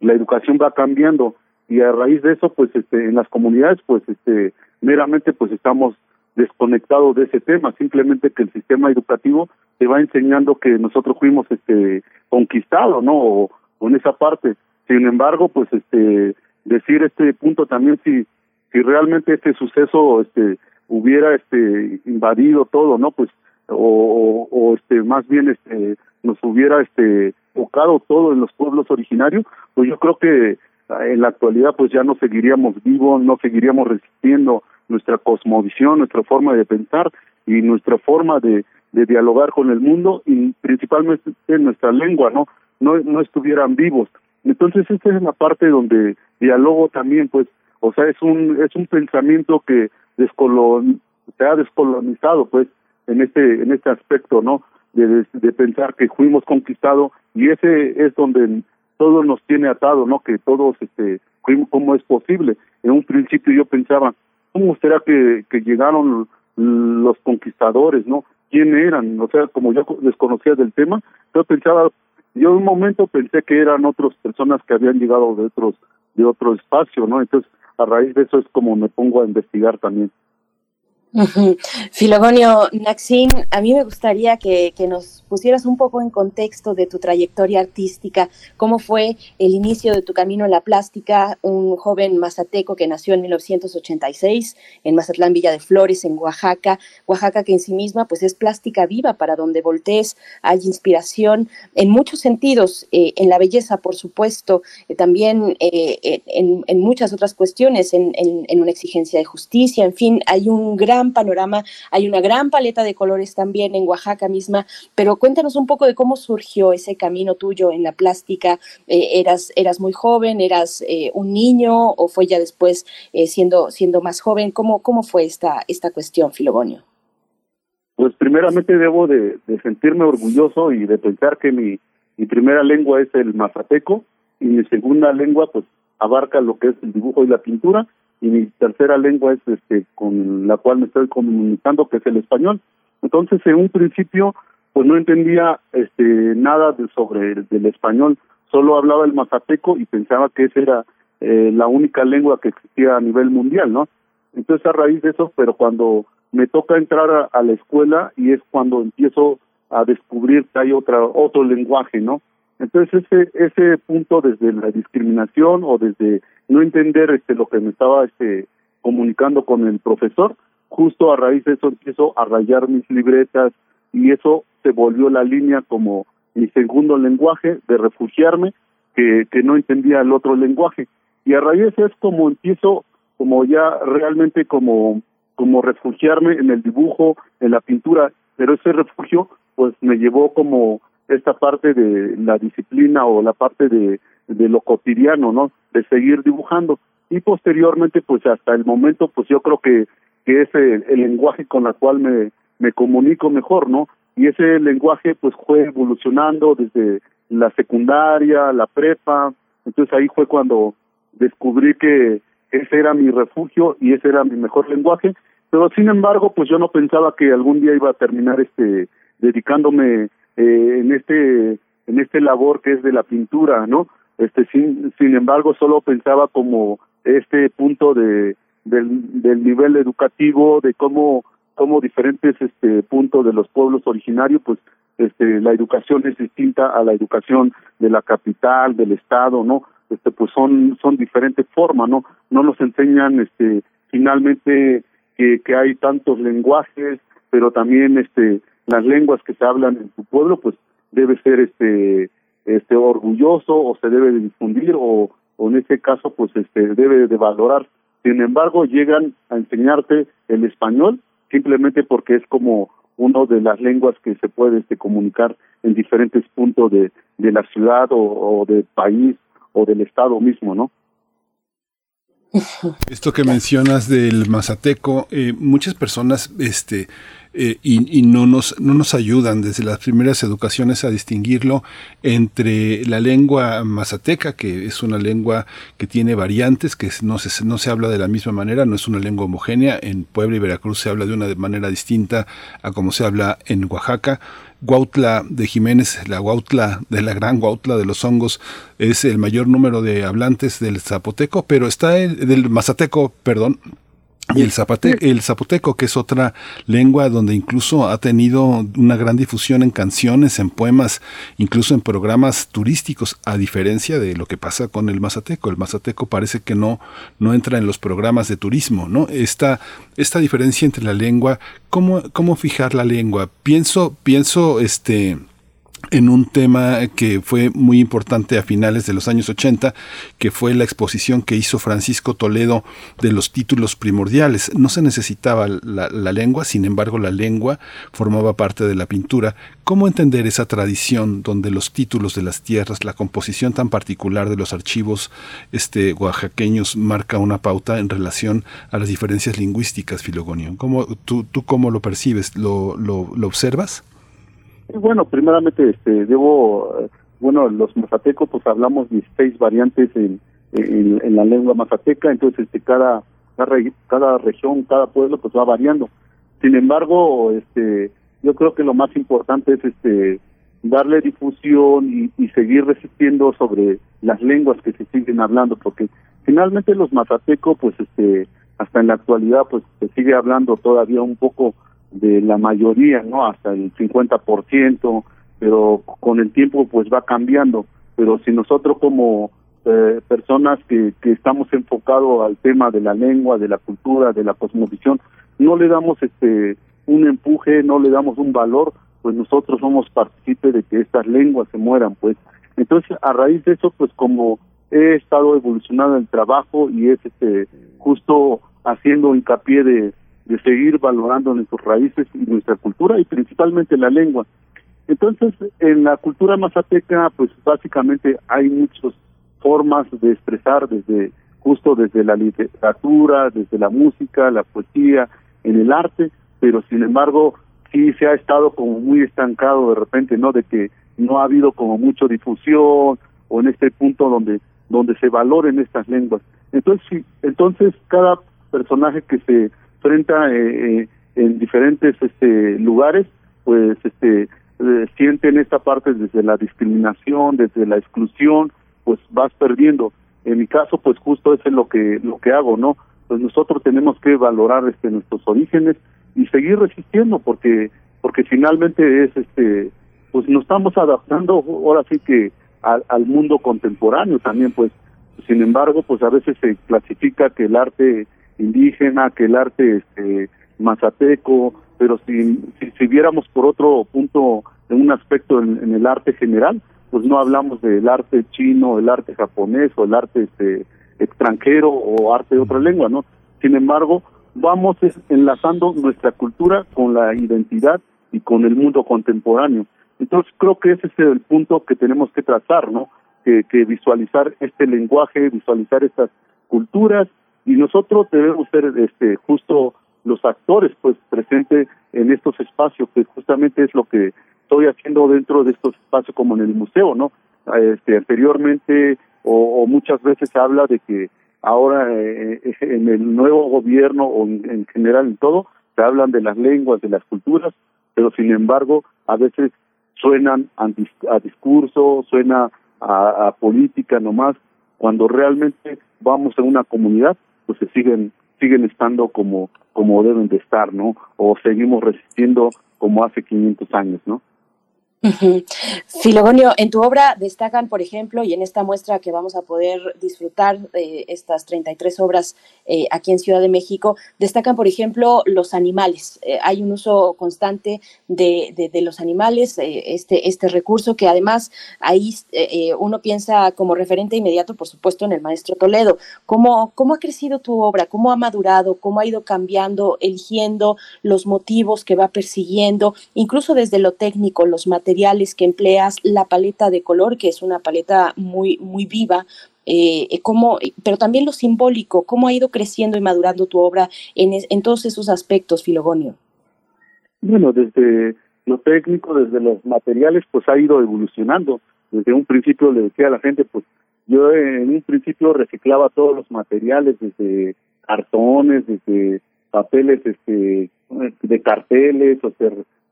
Y: la educación va cambiando. Y a raíz de eso pues este en las comunidades pues este meramente pues estamos desconectados de ese tema simplemente que el sistema educativo te va enseñando que nosotros fuimos este conquistados no o, en esa parte. Sin embargo pues este decir este punto también si si realmente este suceso este hubiera este invadido todo no pues o, o, este más bien este nos hubiera este tocado todo en los pueblos originarios pues yo creo que en la actualidad pues ya no seguiríamos vivos no seguiríamos resistiendo nuestra cosmovisión nuestra forma de pensar y nuestra forma de, de dialogar con el mundo y principalmente en nuestra lengua no no no estuvieran vivos. Entonces esta es la parte donde diálogo también pues o sea es un es un pensamiento que descolon, se ha descolonizado pues en este en este aspecto no de, de pensar que fuimos conquistados y ese es donde todo nos tiene atado no que todos este cómo es posible en un principio yo pensaba cómo será que, que llegaron los conquistadores no quién eran o sea como yo desconocía del tema yo pensaba yo en un momento pensé que eran otras personas que habían llegado de otros de otro espacio no entonces a raíz de eso es como me pongo a investigar también
E: Filogonio Naxin, a mí me gustaría que, nos pusieras un poco en contexto de tu trayectoria artística, cómo fue el inicio de tu camino en la plástica, un joven mazateco que nació en 1986 en Mazatlán Villa de Flores, en Oaxaca, Oaxaca que en sí misma pues es plástica viva para donde voltees, hay inspiración en muchos sentidos, eh, en la belleza por supuesto, eh, también eh, en, muchas otras cuestiones, en, en una exigencia de justicia, en fin, hay un gran panorama, hay una gran paleta de colores también en Oaxaca misma, pero cuéntanos un poco de cómo surgió ese camino tuyo en la plástica. Eh, eras, ¿Eras muy joven? ¿Eras eh, un niño? ¿O fue ya después eh, siendo, siendo más joven? ¿Cómo, cómo fue esta, esta cuestión, Filogonio?
Y: Pues primeramente debo de, sentirme orgulloso y de pensar que mi, mi primera lengua es el mazateco y mi segunda lengua pues abarca lo que es el dibujo y la pintura y mi tercera lengua es este con la cual me estoy comunicando que es el español. Entonces en un principio pues no entendía este nada de sobre el, del español. Solo hablaba el mazateco y pensaba que esa era eh, la única lengua que existía a nivel mundial no entonces a raíz de eso pero cuando me toca entrar a, a la escuela y es cuando empiezo a descubrir que hay otra otro lenguaje no entonces ese ese punto desde la discriminación o desde no entender este lo que me estaba este comunicando con el profesor, justo a raíz de eso empiezo a rayar mis libretas y eso se volvió la línea como mi segundo lenguaje de refugiarme que, que no entendía el otro lenguaje. Y a raíz de eso es como empiezo como ya realmente como como refugiarme en el dibujo, en la pintura, pero ese refugio pues me llevó como esta parte de la disciplina o la parte de, de lo cotidiano, ¿no? De seguir dibujando. Y posteriormente, pues hasta el momento, pues yo creo que, que es el, lenguaje con el cual me, me comunico mejor, ¿no? Y ese lenguaje, pues fue evolucionando desde la secundaria, la prepa. Entonces ahí fue cuando descubrí que ese era mi refugio y ese era mi mejor lenguaje. Pero sin embargo, pues yo no pensaba que algún día iba a terminar este dedicándome eh, en este en este labor que es de la pintura, ¿no? Este sin sin embargo solo pensaba como este punto de del, del nivel educativo de cómo cómo diferentes este puntos de los pueblos originarios pues este la educación es distinta a la educación de la capital del estado no este pues son son diferentes formas no no nos enseñan este finalmente que que hay tantos lenguajes pero también este las lenguas que se hablan en tu pueblo, pues debe ser este este orgulloso o se debe de difundir o, en este caso pues este debe de valorar. Sin embargo, llegan a enseñarte el español simplemente porque es como una de las lenguas que se puede este, comunicar en diferentes puntos de, de la ciudad o, o del país o del estado mismo, ¿no?
D: Esto que mencionas del mazateco, eh, muchas personas este, eh, y, no, nos, no nos ayudan desde las primeras educaciones a distinguirlo entre la lengua mazateca, que es una lengua que tiene variantes, que no se, no se habla de la misma manera, no es una lengua homogénea. En Puebla y Veracruz se habla de una manera distinta a como se habla en Oaxaca. Guautla de Jiménez, la Guautla de la gran Guautla de los hongos, es el mayor número de hablantes del zapoteco, pero está el, del mazateco, perdón, y el, el zapoteco, que es otra lengua donde incluso ha tenido una gran difusión en canciones, en poemas, incluso en programas turísticos, a diferencia de lo que pasa con el mazateco. El mazateco parece que no, no entra en los programas de turismo, ¿no? Esta, esta diferencia entre la lengua, ¿cómo, cómo fijar la lengua? Pienso, pienso, este, en un tema que fue muy importante a finales de los años 80, que fue la exposición que hizo Francisco Toledo de los títulos primordiales. No se necesitaba la, lengua, sin embargo la lengua formaba parte de la pintura. ¿Cómo entender esa tradición donde los títulos de las tierras, la composición tan particular de los archivos este, oaxaqueños marca una pauta en relación a las diferencias lingüísticas, Filogonio? ¿Cómo, tú, ¿Tú cómo lo percibes? ¿Lo, lo, lo observas?
Y: Bueno, primeramente, este, debo, bueno, los mazatecos, pues hablamos 16 variantes en, en, la lengua mazateca, entonces este, cada, cada, región, cada pueblo, pues va variando. Sin embargo, este, yo creo que lo más importante es este, darle difusión y, y seguir resistiendo sobre las lenguas que se siguen hablando, porque finalmente los mazatecos, pues este, hasta en la actualidad, pues se sigue hablando todavía un poco de la mayoría, ¿no? Hasta el 50%, pero con el tiempo pues va cambiando. Pero si nosotros como eh, personas que, que estamos enfocados al tema de la lengua, de la cultura, de la cosmovisión, no le damos este un empuje, no le damos un valor, pues nosotros somos partícipes de que estas lenguas se mueran, pues. Entonces, a raíz de eso, pues como he estado evolucionando el trabajo y es este justo haciendo hincapié de de seguir valorando nuestras raíces y nuestra cultura y principalmente la lengua. Entonces, en la cultura mazateca, pues básicamente hay muchas formas de expresar desde justo desde la literatura, desde la música, la poesía, en el arte, pero sin embargo sí se ha estado como muy estancado de repente, ¿no? De que no ha habido como mucha difusión o en este punto donde donde se valoren estas lenguas. Entonces, sí, entonces cada personaje que se enfrenta eh, eh, en diferentes este, lugares, pues este eh, sienten esta parte desde la discriminación, desde la exclusión, pues vas perdiendo. En mi caso, pues justo eso es lo que lo que hago, ¿no? Pues nosotros tenemos que valorar este nuestros orígenes y seguir resistiendo porque porque finalmente es este pues nos estamos adaptando ahora sí que al, al mundo contemporáneo también pues sin embargo pues a veces se clasifica que el arte indígena, que el arte este, mazateco, pero si, si, viéramos por otro punto en un aspecto en, el arte general, pues no hablamos del arte chino, el arte japonés o el arte este, extranjero o arte de otra lengua, ¿no? Sin embargo, vamos enlazando nuestra cultura con la identidad y con el mundo contemporáneo. Entonces creo que ese es el punto que tenemos que trazar, ¿no? Que, que visualizar este lenguaje, visualizar estas culturas y nosotros debemos ser este justo los actores pues presentes en estos espacios que justamente es lo que estoy haciendo dentro de estos espacios como en el museo no este anteriormente o, muchas veces se habla de que ahora eh, eh, en el nuevo gobierno o en, general en todo se hablan de las lenguas de las culturas pero sin embargo a veces suenan a, a discurso suena a, a política nomás cuando realmente vamos a una comunidad pues se siguen siguen estando como como deben de estar, ¿no? O seguimos resistiendo como hace 500 años, ¿no?
E: Filogonio, en tu obra destacan, por ejemplo, y en esta muestra que vamos a poder disfrutar de estas 33 obras eh, aquí en Ciudad de México, destacan, por ejemplo, los animales. Eh, hay un uso constante de, los animales, eh, este, este recurso que además ahí uno piensa como referente inmediato, por supuesto, en el maestro Toledo. ¿Cómo, ¿Cómo ha crecido tu obra? ¿Cómo ha madurado? ¿Cómo ha ido cambiando, eligiendo los motivos que va persiguiendo, incluso desde lo técnico, los materiales? Materiales que empleas, la paleta de color, que es una paleta muy, muy viva, eh, eh cómo, pero también lo simbólico, cómo ha ido creciendo y madurando tu obra en, en todos esos aspectos, Filogonio.
Y: Bueno, desde lo técnico, desde los materiales, pues ha ido evolucionando. Desde un principio le decía a la gente, pues yo en un principio reciclaba todos los materiales, desde cartones, desde papeles este de carteles, o sea,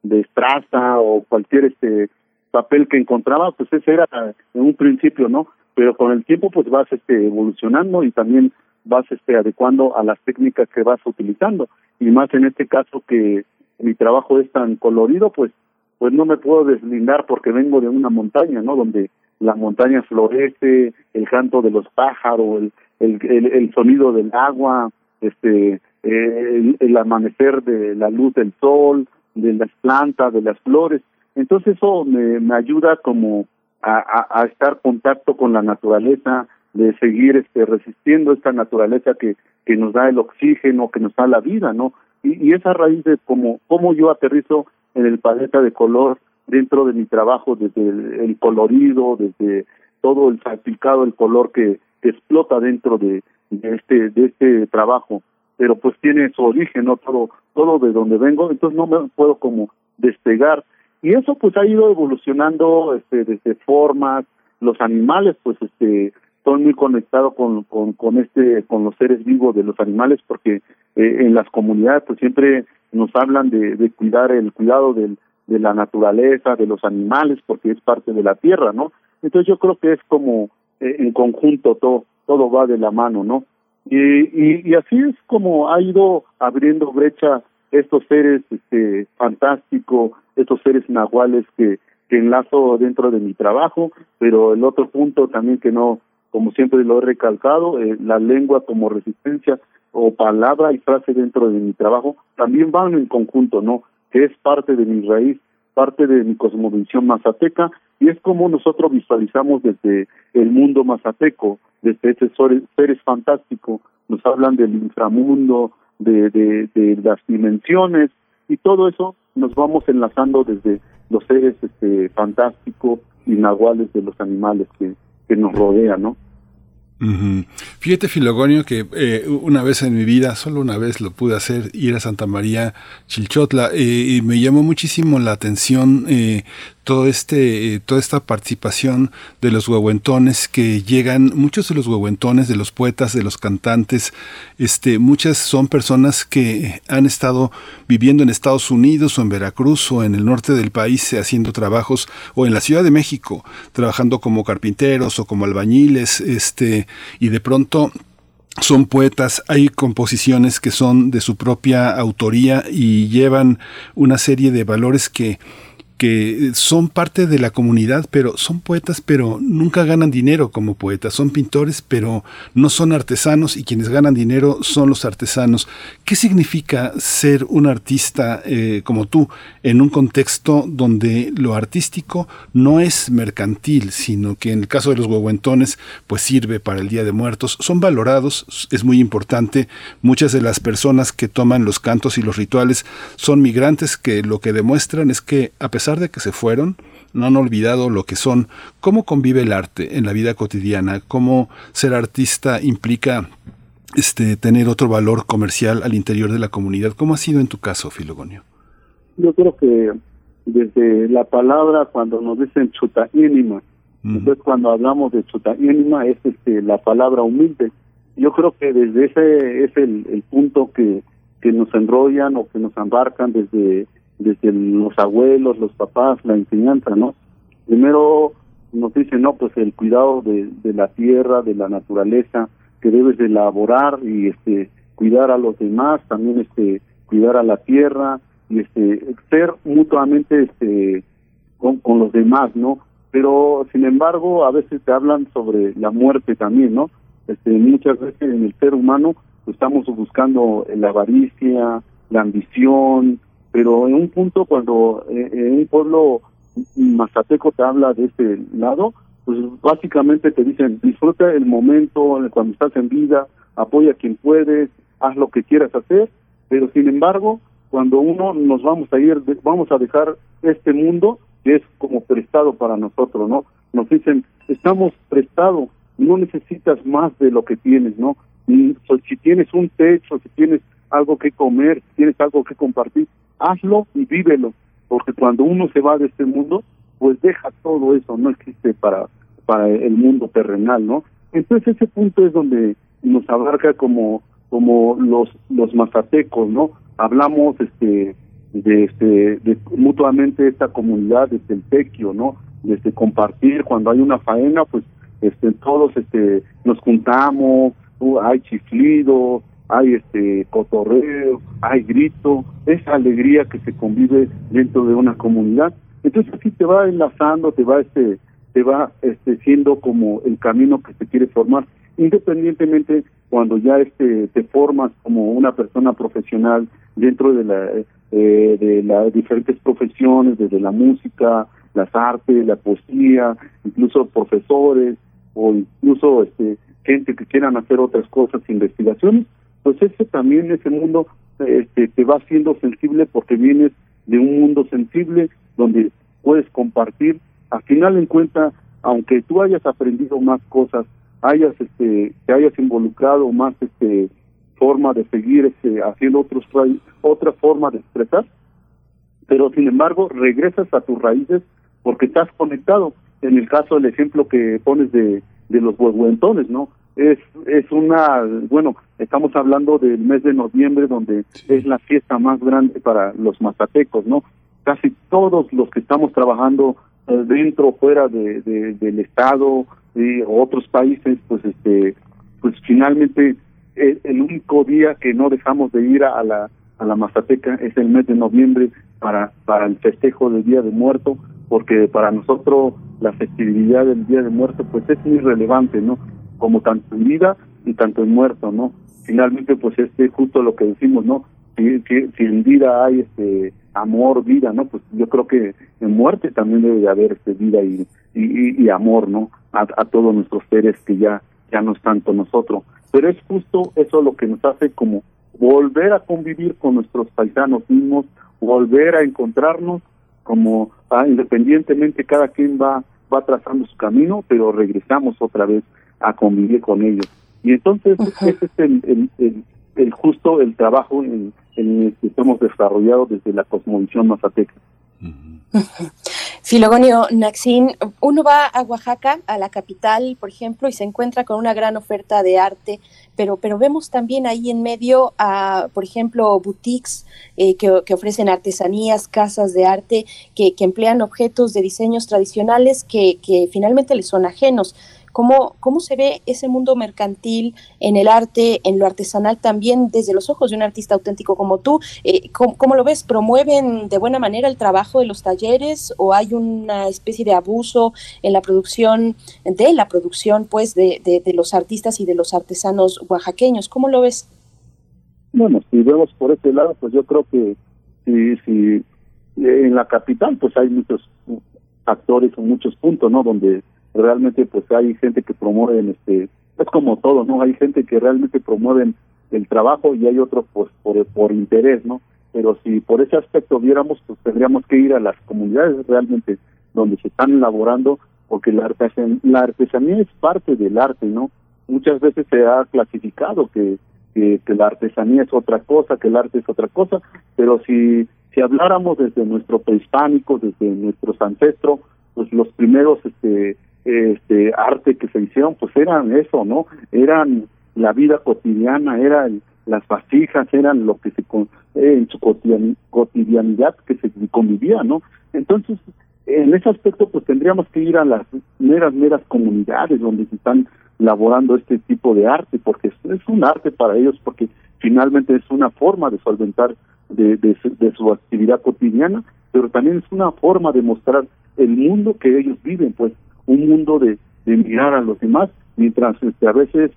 Y: de estraza o cualquier este papel que encontraba, pues ese era en un principio, ¿no? Pero con el tiempo pues vas este evolucionando y también vas este adecuando a las técnicas que vas utilizando y más en este caso que mi trabajo es tan colorido, pues pues no me puedo deslindar porque vengo de una montaña, ¿no? Donde la montaña florece, el canto de los pájaros, el, el, el, sonido del agua, este, el, el, amanecer de la luz del sol, de las plantas, de las flores. Entonces eso me, me ayuda como a, estar contacto con la naturaleza, de seguir este resistiendo esta naturaleza que que nos da el oxígeno, que nos da la vida, ¿no? Y, y esa raíz de cómo yo aterrizo en el paleta de color dentro de mi trabajo, desde el, colorido, desde todo el salpicado, el color que, que explota dentro de, de este de este trabajo, pero pues tiene su origen, ¿no? Todo todo de donde vengo, entonces no me puedo como despegar. Y eso pues ha ido evolucionando este desde formas, los animales pues este estoy muy conectado con, con, con este con los seres vivos de los animales porque eh, en las comunidades pues siempre nos hablan de, de cuidar el cuidado del, de la naturaleza de los animales porque es parte de la tierra no entonces yo creo que es como eh, en conjunto todo todo va de la mano no y, y y así es como ha ido abriendo brecha estos seres este fantásticos estos seres nahuales que que enlazo dentro de mi trabajo, pero el otro punto también que no como siempre lo he recalcado, eh, la lengua como resistencia o palabra y frase dentro de mi trabajo también van en conjunto, ¿no? Que es parte de mi raíz, parte de mi cosmovisión mazateca y es como nosotros visualizamos desde el mundo mazateco, desde ese seres fantásticos, nos hablan del inframundo, de las dimensiones y todo eso nos vamos enlazando desde los seres este, fantásticos y nahuales de los animales que, que nos rodean, ¿no?
D: Fíjate, Filogonio, que eh, una vez en mi vida, solo una vez lo pude hacer, ir a Santa María Chilchotla, eh, y me llamó muchísimo la atención eh, todo este, eh, toda esta participación de los huehuentones que llegan, muchos de los huehuentones, de los poetas, de los cantantes, este, muchas son personas que han estado viviendo en Estados Unidos o en Veracruz o en el norte del país haciendo trabajos o en la Ciudad de México trabajando como carpinteros o como albañiles, este, y de pronto son poetas, hay composiciones que son de su propia autoría y llevan una serie de valores que que son parte de la comunidad, pero son poetas, pero nunca ganan dinero como poetas. Son pintores, pero no son artesanos y quienes ganan dinero son los artesanos. ¿Qué significa ser un artista eh, como tú en un contexto donde lo artístico no es mercantil, sino que en el caso de los huehuentones, pues sirve para el Día de Muertos? Son valorados, es muy importante. Muchas de las personas que toman los cantos y los rituales son migrantes que lo que demuestran es que a pesar de que se fueron, no han olvidado lo que son. ¿Cómo convive el arte en la vida cotidiana? ¿Cómo ser artista implica este, tener otro valor comercial al interior de la comunidad? ¿Cómo ha sido en tu caso, Filogonio?
Y: Yo creo que desde la palabra, cuando nos dicen chutaínima, entonces cuando hablamos de chutaínima es este, la palabra humilde. Yo creo que desde ese es el, el punto que, que nos enrollan o que nos embarcan desde desde los abuelos, los papás, la enseñanza, ¿no? Primero nos dicen, no, pues el cuidado de, la tierra, de la naturaleza, que debes de elaborar y este cuidar a los demás, también este cuidar a la tierra y este ser mutuamente este con, los demás, ¿no? Pero sin embargo, a veces te hablan sobre la muerte también, ¿no? Este muchas veces en el ser humano estamos buscando la avaricia, la ambición, pero en un punto cuando eh, en un pueblo mazateco te habla de este lado, pues básicamente te dicen disfruta el momento cuando estás en vida, apoya a quien puedes, haz lo que quieras hacer, pero sin embargo, cuando uno nos vamos a ir, vamos a dejar este mundo que es como prestado para nosotros, ¿no? Nos dicen, estamos prestados, no necesitas más de lo que tienes, ¿no? Y, si tienes un techo, si tienes algo que comer, si tienes algo que compartir, hazlo y vívelo, porque cuando uno se va de este mundo, pues deja todo eso, no existe para, para el mundo terrenal, ¿no? Entonces ese punto es donde nos abarca como, como los, los mazatecos, ¿no? Hablamos este de este de mutuamente esta comunidad desde el tequio, ¿no? Desde compartir cuando hay una faena, pues este todos este nos juntamos, uh, hay chiflido, hay este cotorreo, hay grito, esa alegría que se convive dentro de una comunidad. Entonces así te va enlazando, te va este te va este siendo como el camino que se quiere formar, independientemente cuando ya este te formas como una persona profesional dentro de la eh, de las diferentes profesiones, desde la música, las artes, la poesía, incluso profesores o incluso este gente que quieran hacer otras cosas, investigaciones, pues ese también, ese mundo este, te va siendo sensible porque vienes de un mundo sensible donde puedes compartir. Al final en cuenta, aunque tú hayas aprendido más cosas, hayas este, te hayas involucrado más este forma de seguir este, haciendo otros otra forma de expresar, pero sin embargo regresas a tus raíces porque estás conectado. En el caso del ejemplo que pones de, de los huehuentones, ¿no? Es es una bueno estamos hablando del mes de noviembre donde es la fiesta más grande para los mazatecos no casi todos los que estamos trabajando eh, dentro o fuera de, del estado y otros países pues este pues finalmente el, el, único día que no dejamos de ir a, la a la mazateca es el mes de noviembre para para el festejo del día de muerto porque para nosotros la festividad del día de muerto pues es muy relevante no como tanto en vida y tanto en muerto, ¿no? Finalmente, pues este justo lo que decimos, ¿no? Si, si, en vida hay este amor, vida, ¿no? Pues yo creo que en muerte también debe de haber este vida y amor, ¿no? A, a, todos nuestros seres que ya, ya no están con nosotros. Pero es justo eso lo que nos hace como volver a convivir con nuestros paisanos mismos, volver a encontrarnos como ah, independientemente cada quien va va trazando su camino, pero regresamos otra vez a convivir con ellos. Y entonces ese es el, el, el, justo el trabajo en, el que hemos desarrollado desde la cosmovisión mazateca.
E: Filogonio Naxin, uno va a Oaxaca, a la capital, por ejemplo, y se encuentra con una gran oferta de arte, pero, pero vemos también ahí en medio, a, por ejemplo, boutiques eh, que, que, ofrecen artesanías, casas de arte, que, que emplean objetos de diseños tradicionales que, que finalmente les son ajenos cómo, cómo se ve ese mundo mercantil en el arte, en lo artesanal también desde los ojos de un artista auténtico como tú. Eh, ¿cómo, lo ves? ¿Promueven de buena manera el trabajo de los talleres o hay una especie de abuso en la producción, de la producción pues de, de, los artistas y de los artesanos oaxaqueños? ¿Cómo lo ves?
Y: Bueno, si vemos por ese lado, pues yo creo que si, si en la capital pues hay muchos actores o muchos puntos, ¿no? Donde realmente pues hay gente que promueve este es como todo no hay gente que realmente promueven el trabajo y hay otros pues por, por interés no pero si por ese aspecto viéramos pues tendríamos que ir a las comunidades realmente donde se están elaborando porque la artesanía, la artesanía es parte del arte no muchas veces se ha clasificado que, que, que la artesanía es otra cosa que el arte es otra cosa pero si si habláramos desde nuestro prehispánico desde nuestros ancestros pues los primeros este este arte que se hicieron pues eran eso no eran la vida cotidiana eran las vasijas eran lo que se en su cotidianidad que se convivía no entonces en ese aspecto pues tendríamos que ir a las meras meras comunidades donde se están elaborando este tipo de arte porque es, un arte para ellos porque finalmente es una forma de solventar de, de su actividad cotidiana pero también es una forma de mostrar el mundo que ellos viven pues un mundo de, de mirar a los demás, mientras este, a veces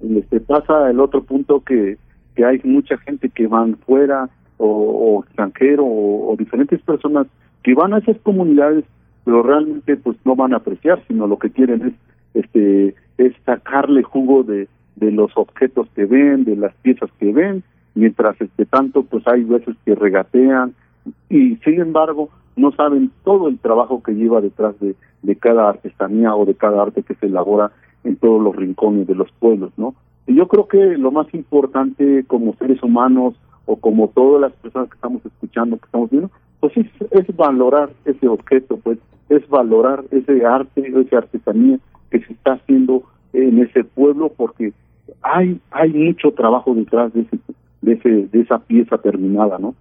Y: este, pasa el otro punto que, que hay mucha gente que van fuera o, o extranjero o, diferentes personas que van a esas comunidades pero realmente pues no van a apreciar sino lo que quieren es este es sacarle jugo de, de los objetos que ven de las piezas que ven mientras este tanto pues hay veces que regatean y sin embargo no saben todo el trabajo que lleva detrás de, de cada artesanía o de cada arte que se elabora en todos los rincones de los pueblos, ¿no? Y yo creo que lo más importante como seres humanos o como todas las personas que estamos escuchando, que estamos viendo, pues es, es valorar ese objeto, pues es valorar ese arte, esa artesanía que se está haciendo en ese pueblo porque hay hay mucho trabajo detrás de ese de ese de esa pieza terminada, ¿no?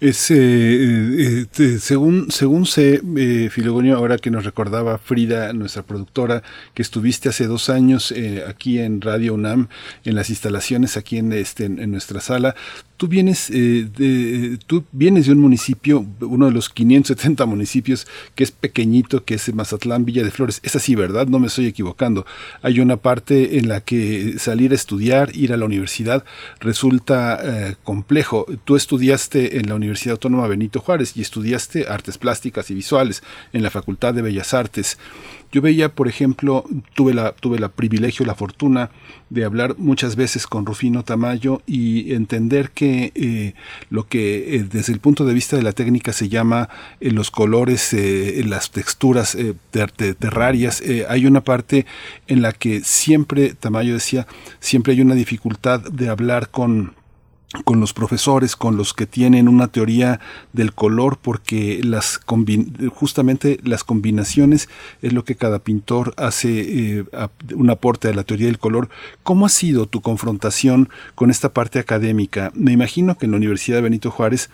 D: Es, eh, eh, según, según sé, eh, Filogonio, ahora que nos recordaba Frida, nuestra productora, que estuviste hace dos años eh, aquí en Radio UNAM, en las instalaciones aquí en, este, en nuestra sala, Tú vienes, eh, de, tú vienes de un municipio, uno de los 570 municipios, que es pequeñito, que es Mazatlán, Villa de Flores. Es así, ¿verdad? No me estoy equivocando. Hay una parte en la que salir a estudiar, ir a la universidad, resulta eh, complejo. Tú estudiaste en la Universidad Autónoma Benito Juárez y estudiaste artes plásticas y visuales en la Facultad de Bellas Artes. Yo veía, por ejemplo, tuve la, tuve la privilegio, la fortuna de hablar muchas veces con Rufino Tamayo y entender que eh, lo que eh, desde el punto de vista de la técnica se llama eh, los colores, las texturas terrarias, hay una parte en la que siempre, Tamayo decía, siempre hay una dificultad de hablar con con los profesores, con los que tienen una teoría del color, porque las justamente las combinaciones es lo que cada pintor hace eh, un aporte a la teoría del color. ¿Cómo ha sido tu confrontación con esta parte académica? Me imagino que en la Universidad de Benito Juárez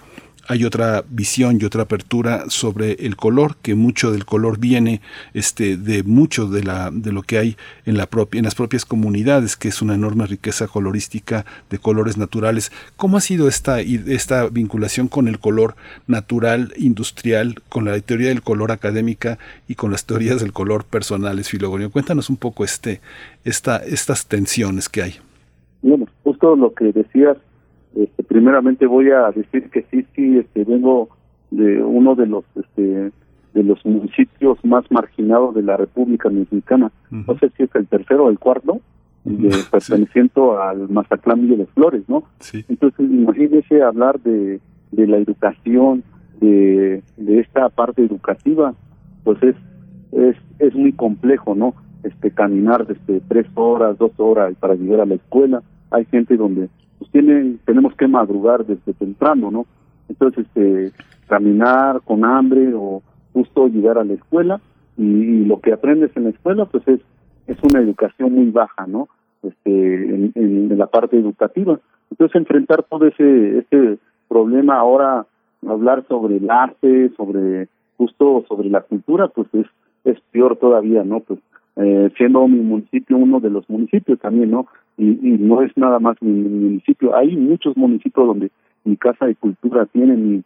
D: hay otra visión y otra apertura sobre el color, que mucho del color viene este, de mucho de, la, de lo que hay en, la propia, en las propias comunidades, que es una enorme riqueza colorística de colores naturales. ¿Cómo ha sido esta, esta vinculación con el color natural, industrial, con la teoría del color académica y con las teorías del color personales, Filogonio? Cuéntanos un poco este, esta, estas tensiones que hay.
Y: Bueno, justo lo que decías este, primeramente voy a decir que sí, sí, este, vengo de uno de los este, de los municipios más marginados de la República Mexicana. No sé si es el tercero o el cuarto, de, perteneciente al Mazatlán Villa de Flores, ¿no? Entonces, imagínese hablar de, de la educación, de, de esta parte educativa, pues es, es, es muy complejo, ¿no? Este, caminar desde tres horas, dos horas para llegar a la escuela. Hay gente donde pues tienen, tenemos que madrugar desde temprano, ¿no? Entonces, este, caminar con hambre o justo llegar a la escuela y, lo que aprendes en la escuela, pues es, una educación muy baja, ¿no? Este, en, en, la parte educativa. Entonces, enfrentar todo ese, ese problema ahora, hablar sobre el arte, sobre justo sobre la cultura, pues es, es peor todavía, ¿no? Pues eh, siendo mi municipio uno de los municipios también, ¿no? Y, y no es nada más mi, municipio, hay muchos municipios donde mi casa de cultura tiene, mi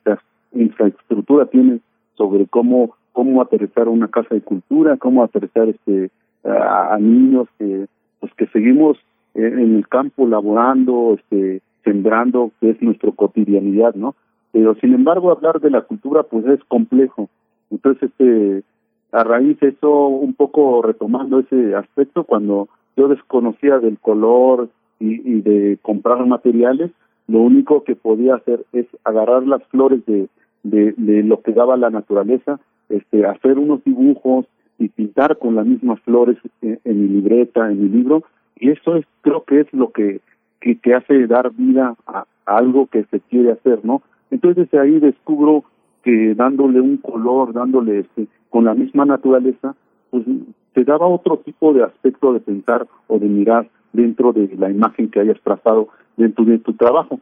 Y: infraestructura tiene sobre cómo cómo aterrizar una casa de cultura, cómo aterrizar este a, niños que pues que seguimos en el campo laborando, este sembrando, que es nuestra cotidianidad, ¿no? Pero sin embargo hablar de la cultura pues es complejo. Entonces este a raíz de eso, un poco retomando ese aspecto, cuando yo desconocía del color y, y de comprar materiales, lo único que podía hacer es agarrar las flores de, de, de lo que daba la naturaleza, este, hacer unos dibujos y pintar con las mismas flores en, mi libreta, en mi libro, y eso es, creo que es lo que, que, que hace dar vida a, algo que se quiere hacer, ¿no? Entonces desde ahí descubro que dándole un color, dándole este, con la misma naturaleza, pues te daba otro tipo de aspecto de pensar o de mirar dentro de la imagen que hayas trazado dentro de tu trabajo.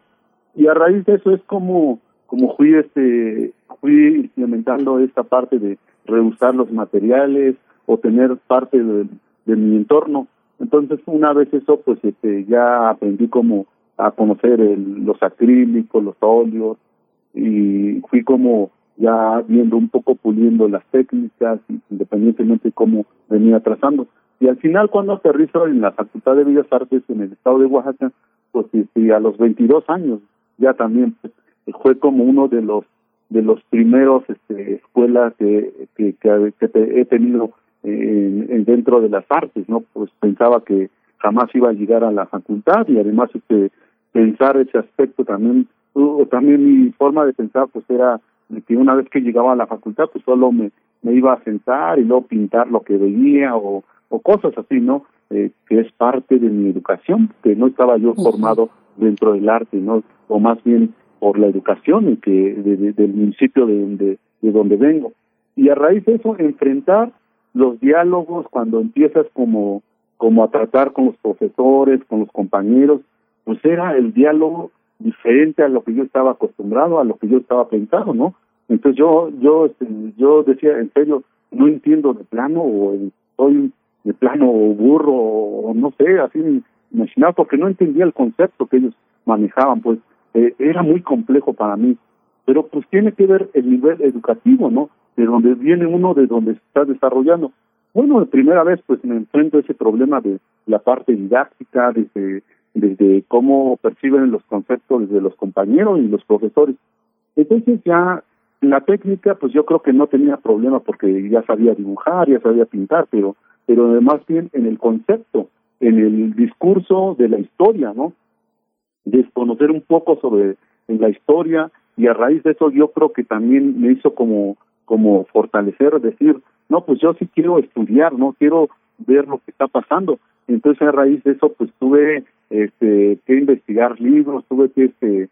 Y: Y a raíz de eso es como, como fui este, fui implementando esta parte de reusar los materiales o tener parte de, mi entorno. Entonces una vez eso pues este ya aprendí como a conocer los acrílicos, los óleos y fui como ya viendo un poco puliendo las técnicas, independientemente de cómo venía trazando. Y al final, cuando aterrizo en la Facultad de Bellas Artes en el estado de Oaxaca, pues y, a los 22 años, ya también pues, fue como uno de los de los primeros este, escuelas que, que, que, he tenido en, dentro de las artes, ¿no? Pues pensaba que jamás iba a llegar a la facultad y además este pensar ese aspecto también, también mi forma de pensar pues era de que una vez que llegaba a la facultad, pues solo me, me iba a sentar y luego pintar lo que veía o, o cosas así, ¿no? Eh, que es parte de mi educación, que no estaba yo formado dentro del arte, ¿no? O más bien por la educación que del municipio de donde, de donde vengo. Y a raíz de eso, enfrentar los diálogos cuando empiezas como, como a tratar con los profesores, con los compañeros, pues era el diálogo diferente a lo que yo estaba acostumbrado, a lo que yo estaba pensando, ¿no? Entonces yo, yo, este, yo decía, en serio, no entiendo de plano o soy de plano burro o no sé, así imaginaba porque no entendía el concepto que ellos manejaban, pues eh, era muy complejo para mí. Pero pues tiene que ver el nivel educativo, ¿no? De donde viene uno, de donde se está desarrollando. Bueno, de primera vez pues me enfrento a ese problema de la parte didáctica, desde, desde cómo perciben los conceptos desde los compañeros y los profesores. Entonces ya la técnica, pues yo creo que no tenía problema porque ya sabía dibujar, ya sabía pintar, pero, pero más bien en el concepto, en el discurso de la historia, ¿no? Desconocer un poco sobre la historia y a raíz de eso yo creo que también me hizo como, como fortalecer, decir, no, pues yo sí quiero estudiar, no quiero ver lo que está pasando. Entonces a raíz de eso pues tuve este, que investigar libros, tuve que este,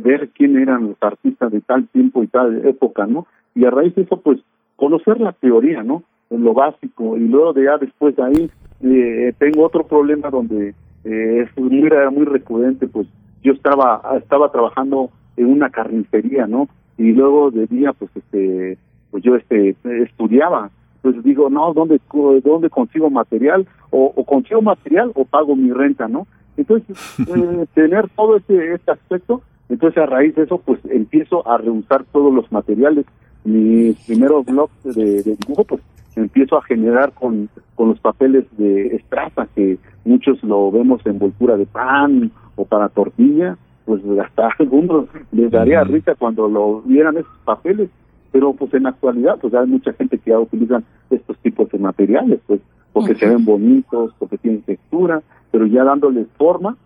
Y: ver quién eran los artistas de tal tiempo y tal época, ¿no? Y a raíz de eso, pues, conocer la teoría, ¿no? En lo básico. Y luego de ya después de ahí, eh, tengo otro problema donde eh, es muy, recurrente, pues, yo estaba, estaba trabajando en una carnicería, ¿no? Y luego de día, pues, este, pues yo este, estudiaba. Pues digo, no, ¿dónde, dónde consigo material? O consigo material o pago mi renta, ¿no? Entonces, eh, tener todo este, este aspecto entonces, a raíz de eso, pues empiezo a reusar todos los materiales. Mi primero blog de, dibujo, pues empiezo a generar con, con los papeles de estraza, que muchos lo vemos en envoltura de pan o para tortilla, pues hasta algunos les daría risa cuando lo vieran esos papeles, pero pues en la actualidad pues hay mucha gente que ya utilizan estos tipos de materiales, pues porque se ven bonitos, porque tienen textura, pero ya dándoles forma,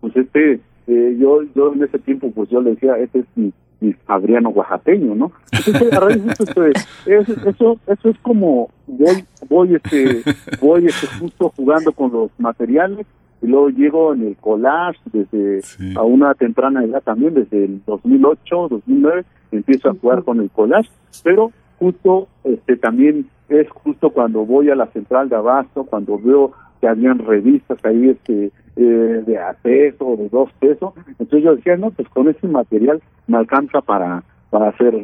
Y: pues este eh, yo yo en ese tiempo pues yo le decía este es mi, mi Adriano oaxaqueño no entonces a raíz de eso, este, eso eso es como voy voy este voy este justo jugando con los materiales y luego llego en el collage desde a una temprana edad también desde el 2008 2009 empiezo a jugar con el collage pero justo este también es justo cuando voy a la central de abasto cuando veo que habían revistas ahí este eh, de a peso de dos pesos. Entonces yo decía, no, pues con ese material me alcanza para, para hacer,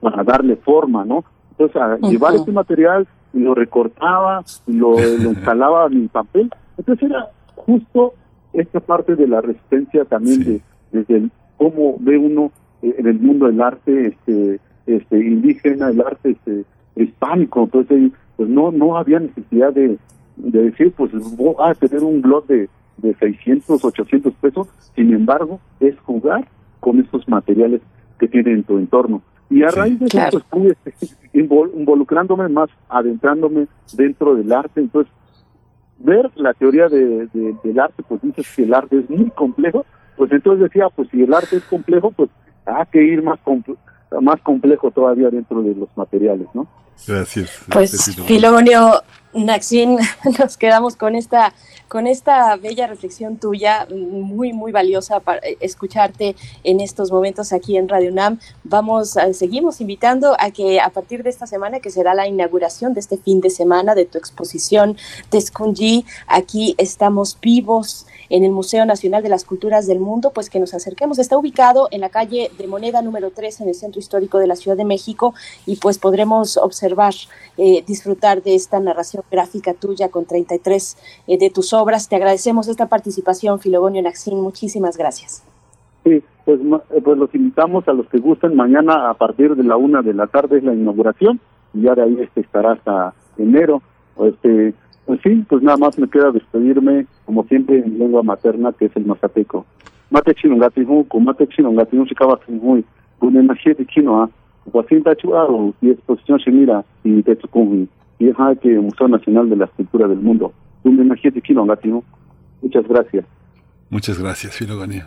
Y: para darle forma, ¿no? Entonces a llevar ese material y lo recortaba y lo, lo instalaba en mi papel. Entonces era justo esta parte de la resistencia también de, desde el, cómo ve uno eh, en el mundo del arte este este indígena, el arte este hispánico. Entonces pues no no había necesidad de, de decir, pues voy a tener un blog de, de 600, 800 pesos, sin embargo, es jugar con estos materiales que tienen en tu entorno. Y a raíz de eso, pues pude involucrándome más, adentrándome dentro del arte. Entonces, ver la teoría de, del arte, pues dices que el arte es muy complejo, pues entonces decía, pues si el arte es complejo, pues hay que ir más, más complejo todavía dentro de los materiales, ¿no?
D: Gracias.
E: Pues, Filonio Naxin, nos quedamos con esta con esta bella reflexión tuya, muy, muy valiosa para escucharte en estos momentos aquí en Radio UNAM. Vamos, seguimos invitando a que a partir de esta semana, que será la inauguración de este fin de semana de tu exposición Tescunji, aquí estamos vivos en el Museo Nacional de las Culturas del Mundo, pues que nos acerquemos. Está ubicado en la calle de Moneda número 3 en el Centro Histórico de la Ciudad de México y pues podremos observar, eh, disfrutar de esta narración gráfica tuya con 33 eh, de tus obras. Te agradecemos esta participación, Filogonio Naxín. Muchísimas gracias.
Y: Sí, pues, eh, pues los invitamos a los que gusten. Mañana a partir de la una de la tarde es la inauguración y ya de ahí este estará hasta enero. Este, pues sí, pues nada más me queda despedirme, como siempre, en lengua materna, que es el mazateco. Mate chino ngatihu, con mate chino ah, guacinta chuaro, y exposición mira y de tucungi, y es que Museo Nacional de la Escultura del Mundo. Muchas gracias.
D: Muchas gracias, Filogonio.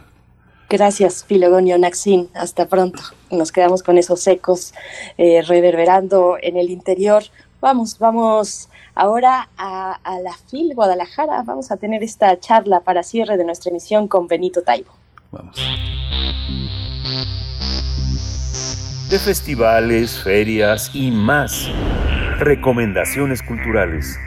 E: Gracias, Filogonio Naxin. Hasta pronto. Nos quedamos con esos ecos eh, reverberando en el interior. Vamos, vamos ahora a, la FIL Guadalajara. Vamos a tener esta charla para cierre de nuestra emisión con Benito Taibo.
D: Vamos.
C: De festivales, ferias y más. Recomendaciones culturales.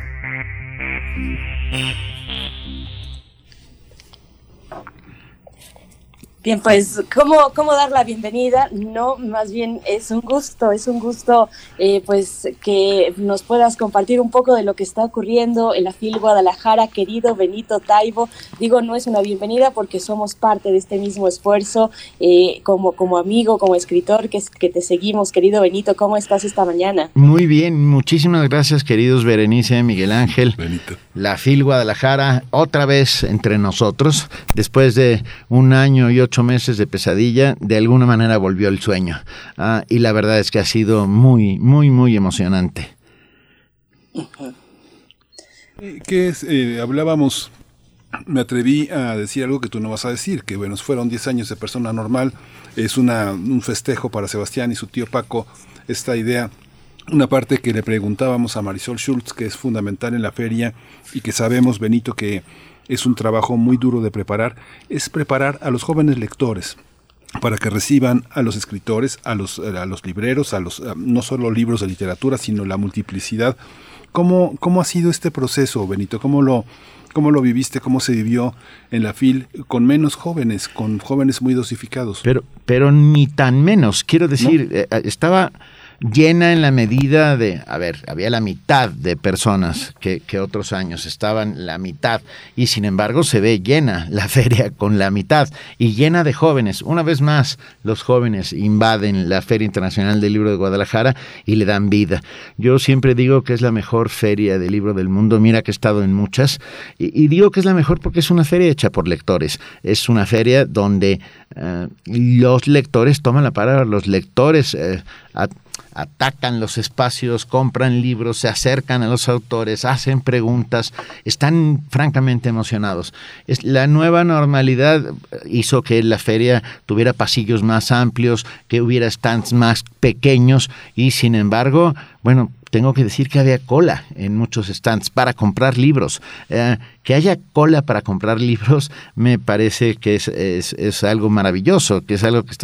E: Bien, pues, ¿cómo, ¿cómo dar la bienvenida? No, más bien es un gusto, es un gusto eh, pues que nos puedas compartir un poco de lo que está ocurriendo en la FIL Guadalajara, querido Benito Taibo. Digo, no es una bienvenida porque somos parte de este mismo esfuerzo, eh, como, como amigo, como escritor, que, que te seguimos, querido Benito. ¿Cómo estás esta mañana?
Z: Muy bien, muchísimas gracias, queridos Berenice, Miguel Ángel.
D: Benito.
Z: La FIL Guadalajara, otra vez entre nosotros, después de un año y ocho meses de pesadilla, de alguna manera volvió el sueño. Ah, y la verdad es que ha sido muy, muy, muy emocionante.
D: ¿Qué es? Eh, hablábamos, me atreví a decir algo que tú no vas a decir, que bueno, fueron 10 años de persona normal, es una, un festejo para Sebastián y su tío Paco, esta idea una parte que le preguntábamos a Marisol Schultz, que es fundamental en la feria y que sabemos, Benito, que es un trabajo muy duro de preparar, es preparar a los jóvenes lectores para que reciban a los escritores, a los, a los libreros, a los no solo libros de literatura, sino la multiplicidad. ¿Cómo, cómo ha sido este proceso, Benito? ¿Cómo lo, ¿Cómo lo viviste? ¿Cómo se vivió en la FIL con menos jóvenes, con jóvenes muy dosificados?
Z: Pero, pero ni tan menos. Quiero decir, eh, estaba llena en la medida de, a ver, había la mitad de personas que, que, otros años, estaban la mitad, y sin embargo se ve llena la feria con la mitad, y llena de jóvenes. Una vez más, los jóvenes invaden la Feria Internacional del Libro de Guadalajara y le dan vida. Yo siempre digo que es la mejor feria del libro del mundo, mira que he estado en muchas, y, digo que es la mejor porque es una feria hecha por lectores, es una feria donde uh, los lectores toman la palabra, los lectores uh, atacan los espacios, compran libros, se acercan a los autores, hacen preguntas, están francamente emocionados. La nueva normalidad hizo que la feria tuviera pasillos más amplios, que hubiera stands más pequeños y sin embargo, bueno, tengo que decir que había cola en muchos stands para comprar libros. Eh, que haya cola para comprar libros me parece que es, es, algo maravilloso, que es algo que,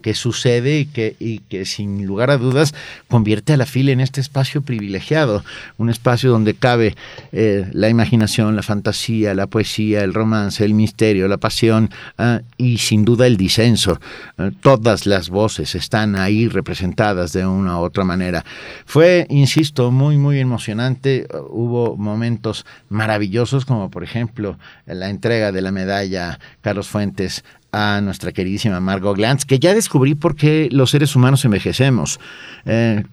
Z: que sucede y que, y que sin lugar a dudas convierte a la fila en este espacio privilegiado, un espacio donde cabe eh, la imaginación, la fantasía, la poesía, el romance, el misterio, la pasión eh, y sin duda el disenso. Eh, todas las voces están ahí representadas de una u otra manera. Fue, insisto, muy, muy emocionante. Hubo momentos maravillosos como por ejemplo la entrega de la medalla Carlos Fuentes a nuestra queridísima Margot Glantz, que ya descubrí por qué los seres humanos envejecemos. Eh,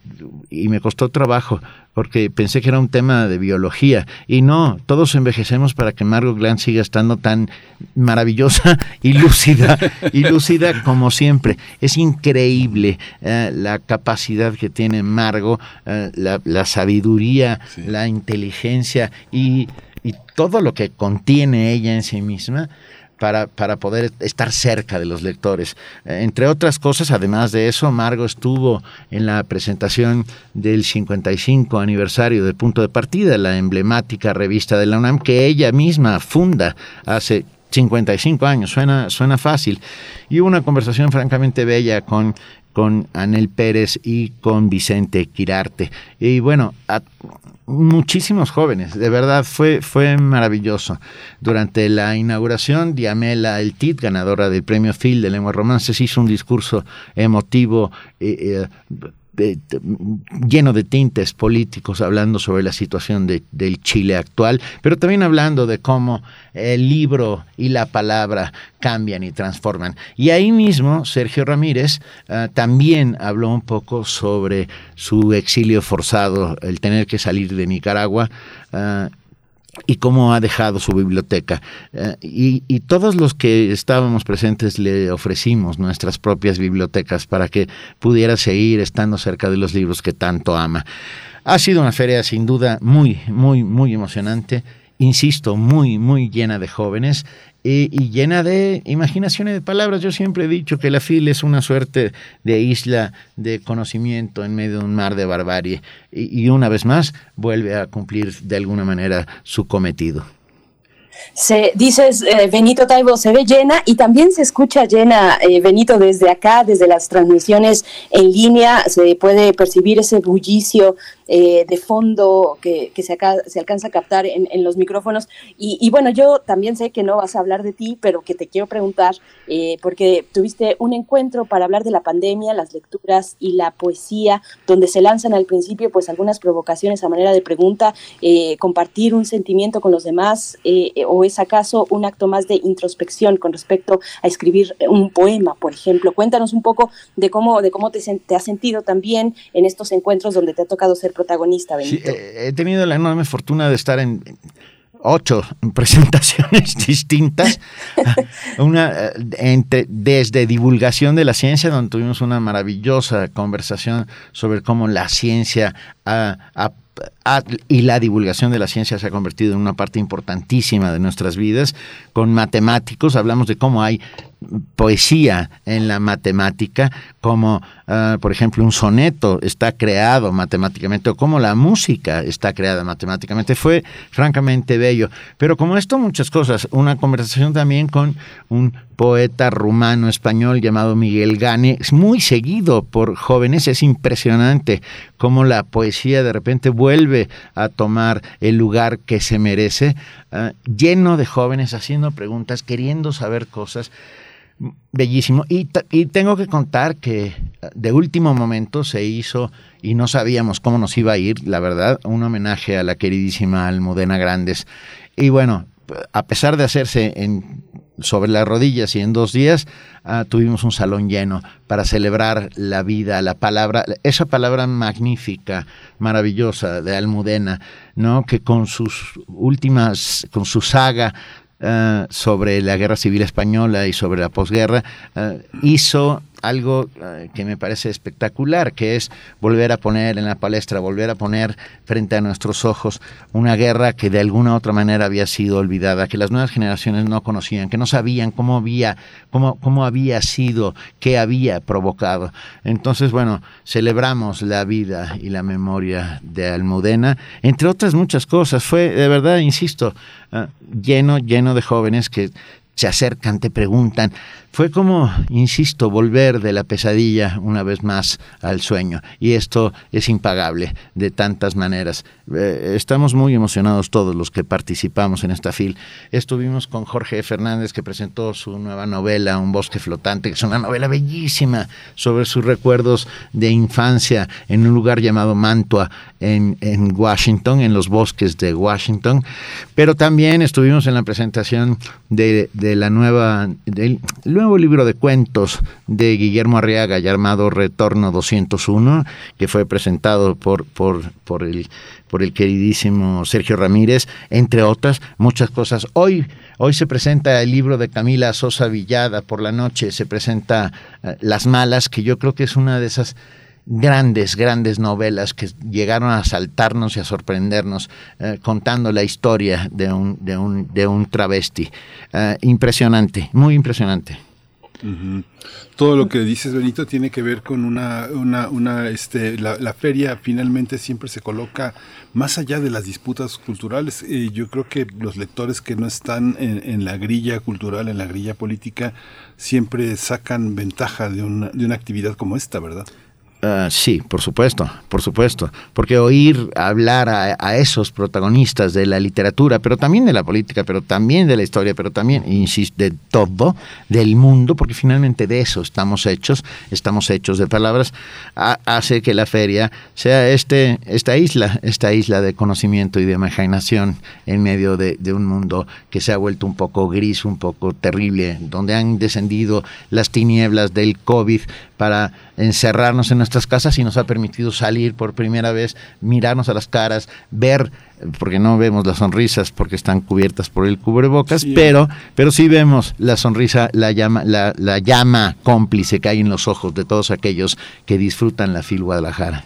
Z: y me costó trabajo, porque pensé que era un tema de biología. Y no, todos envejecemos para que Margot Glantz siga estando tan maravillosa y lúcida, y lúcida como siempre. Es increíble eh, la capacidad que tiene Margot, eh, la, la, sabiduría, sí. la inteligencia y y todo lo que contiene ella en sí misma para, para poder estar cerca de los lectores. Eh, entre otras cosas, además de eso, Margo estuvo en la presentación del 55 aniversario de Punto de Partida, la emblemática revista de la UNAM que ella misma funda hace 55 años, suena, suena fácil. Y una conversación francamente bella con con Anel Pérez y con Vicente Quirarte. Y bueno, a, muchísimos jóvenes, de verdad fue, fue maravilloso. Durante la inauguración, Diamela El Tit, ganadora del premio Phil de Lengua Romances, hizo un discurso emotivo. Eh, eh, lleno de tintes políticos, hablando sobre la situación de, del Chile actual, pero también hablando de cómo el libro y la palabra cambian y transforman. Y ahí mismo Sergio Ramírez uh, también habló un poco sobre su exilio forzado, el tener que salir de Nicaragua. Uh, y cómo ha dejado su biblioteca. Eh, y, y, todos los que estábamos presentes le ofrecimos nuestras propias bibliotecas para que pudiera seguir estando cerca de los libros que tanto ama. Ha sido una feria sin duda muy, muy, muy emocionante. Insisto, muy, muy llena de jóvenes y, llena de imaginación y de palabras. Yo siempre he dicho que la FIL es una suerte de isla de conocimiento en medio de un mar de barbarie y, y una vez más vuelve a cumplir de alguna manera su cometido.
E: Se, dices, eh, Benito Taibo se ve llena y también se escucha llena, eh, Benito, desde acá, desde las transmisiones en línea, se puede percibir ese bullicio eh, de fondo que, se, se, alcanza a captar en, los micrófonos. Y, bueno, yo también sé que no vas a hablar de ti, pero que te quiero preguntar, eh, porque tuviste un encuentro para hablar de la pandemia, las lecturas y la poesía, donde se lanzan al principio pues algunas provocaciones a manera de pregunta, eh, compartir un sentimiento con los demás, o es acaso un acto más de introspección con respecto a escribir un poema, por ejemplo. Cuéntanos un poco de cómo, de cómo te, te has sentido también en estos encuentros donde te ha tocado ser protagonista, Benito.
Z: he tenido la enorme fortuna de estar en ocho presentaciones distintas, una entre, desde divulgación de la ciencia, donde tuvimos una maravillosa conversación sobre cómo la ciencia y la divulgación de la ciencia se ha convertido en una parte importantísima de nuestras vidas. Con matemáticos hablamos de cómo hay poesía en la matemática, como ah, por ejemplo un soneto está creado matemáticamente, o como la música está creada matemáticamente. Fue francamente bello. Pero como esto, muchas cosas. Una conversación también con un poeta rumano español llamado Miguel Gane, es muy seguido por jóvenes, es impresionante cómo la poesía de repente vuelve a tomar el lugar que se merece, ah, lleno de jóvenes haciendo preguntas, queriendo saber cosas. Bellísimo. Y, y, tengo que contar que de último momento se hizo, y no sabíamos cómo nos iba a ir, la verdad, un homenaje a la queridísima Almudena Grandes. Y bueno, a pesar de hacerse en, sobre las rodillas y en dos días, ah, tuvimos un salón lleno para celebrar la vida, la palabra, esa palabra magnífica, maravillosa de Almudena, ¿no? que con sus últimas, con su saga eh, sobre la guerra civil española y sobre la posguerra, eh, hizo algo eh, que me parece espectacular, que es volver a poner en la palestra, volver a poner frente a nuestros ojos una guerra que de alguna otra manera había sido olvidada, que las nuevas generaciones no conocían, que no sabían cómo había, cómo, cómo había sido, qué había provocado. Entonces, bueno, celebramos la vida y la memoria de Almudena, entre otras muchas cosas. Fue, de verdad, insisto, eh, lleno, lleno de jóvenes que se acercan, te preguntan, fue como, insisto, volver de la pesadilla una vez más al sueño. Y esto es impagable de tantas maneras. Eh, estamos muy emocionados todos los que participamos en esta fil. Estuvimos con Jorge Fernández que presentó su nueva novela, Un bosque flotante, que es una novela bellísima sobre sus recuerdos de infancia en un lugar llamado Mantua, en, en Washington, en los bosques de Washington. Pero también estuvimos en la presentación de, de la nueva... Del, nuevo libro de cuentos de Guillermo Arriaga llamado Retorno 201, que fue presentado por, por, por, el, por el queridísimo Sergio Ramírez, entre otras muchas cosas. Hoy, hoy se presenta el libro de Camila Sosa Villada, por la noche se presenta eh, Las Malas, que yo creo que es una de esas grandes, grandes novelas que llegaron a saltarnos y a sorprendernos eh, contando la historia de un, de un, de un travesti. Eh, impresionante, muy impresionante.
D: Todo lo que dices, Benito, tiene que ver con una, una, este, la, feria finalmente siempre se coloca más allá de las disputas culturales. Yo creo que los lectores que no están en, la grilla cultural, en la grilla política, siempre sacan ventaja de una, de una actividad como esta, ¿verdad?
Z: Ah, sí, por supuesto, por supuesto, porque oír hablar a, esos protagonistas de la literatura, pero también de la política, pero también de la historia, pero también, insisto, de todo, del mundo, porque finalmente de eso estamos hechos, estamos hechos de palabras, hace que la feria sea este, esta isla, esta isla de conocimiento y de imaginación en medio de, de un mundo que se ha vuelto un poco gris, un poco terrible, donde han descendido las tinieblas del COVID para encerrarnos en nuestras casas y nos ha permitido salir por primera vez, mirarnos a las caras, ver, porque no vemos las sonrisas porque están cubiertas por el cubrebocas, pero, pero sí vemos la sonrisa, la llama, la, la llama cómplice que hay en los ojos de todos aquellos que disfrutan la FIL Guadalajara.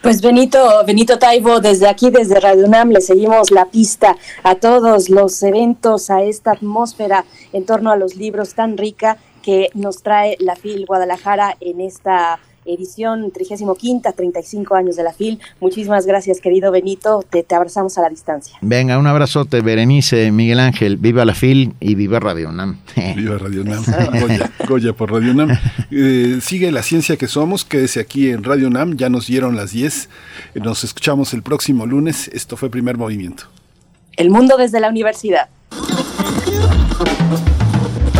E: Pues Benito, Benito Taibo, desde aquí, desde Radio UNAM, le seguimos la pista a todos los eventos, a esta atmósfera en torno a los libros tan rica que nos trae la FIL Guadalajara en esta edición 35, 35 años de la FIL. Muchísimas gracias, querido Benito. Te, te abrazamos a la distancia.
Z: Venga, un abrazote, Berenice, Miguel Ángel. Viva la FIL y viva Radio UNAM.
D: Viva Radio UNAM. Goya, Goya por Radio UNAM. Eh, sigue la ciencia que somos. Quédese aquí en Radio UNAM. Ya nos dieron las 10. Nos escuchamos el próximo lunes. Esto fue Primer Movimiento.
E: El mundo desde la universidad.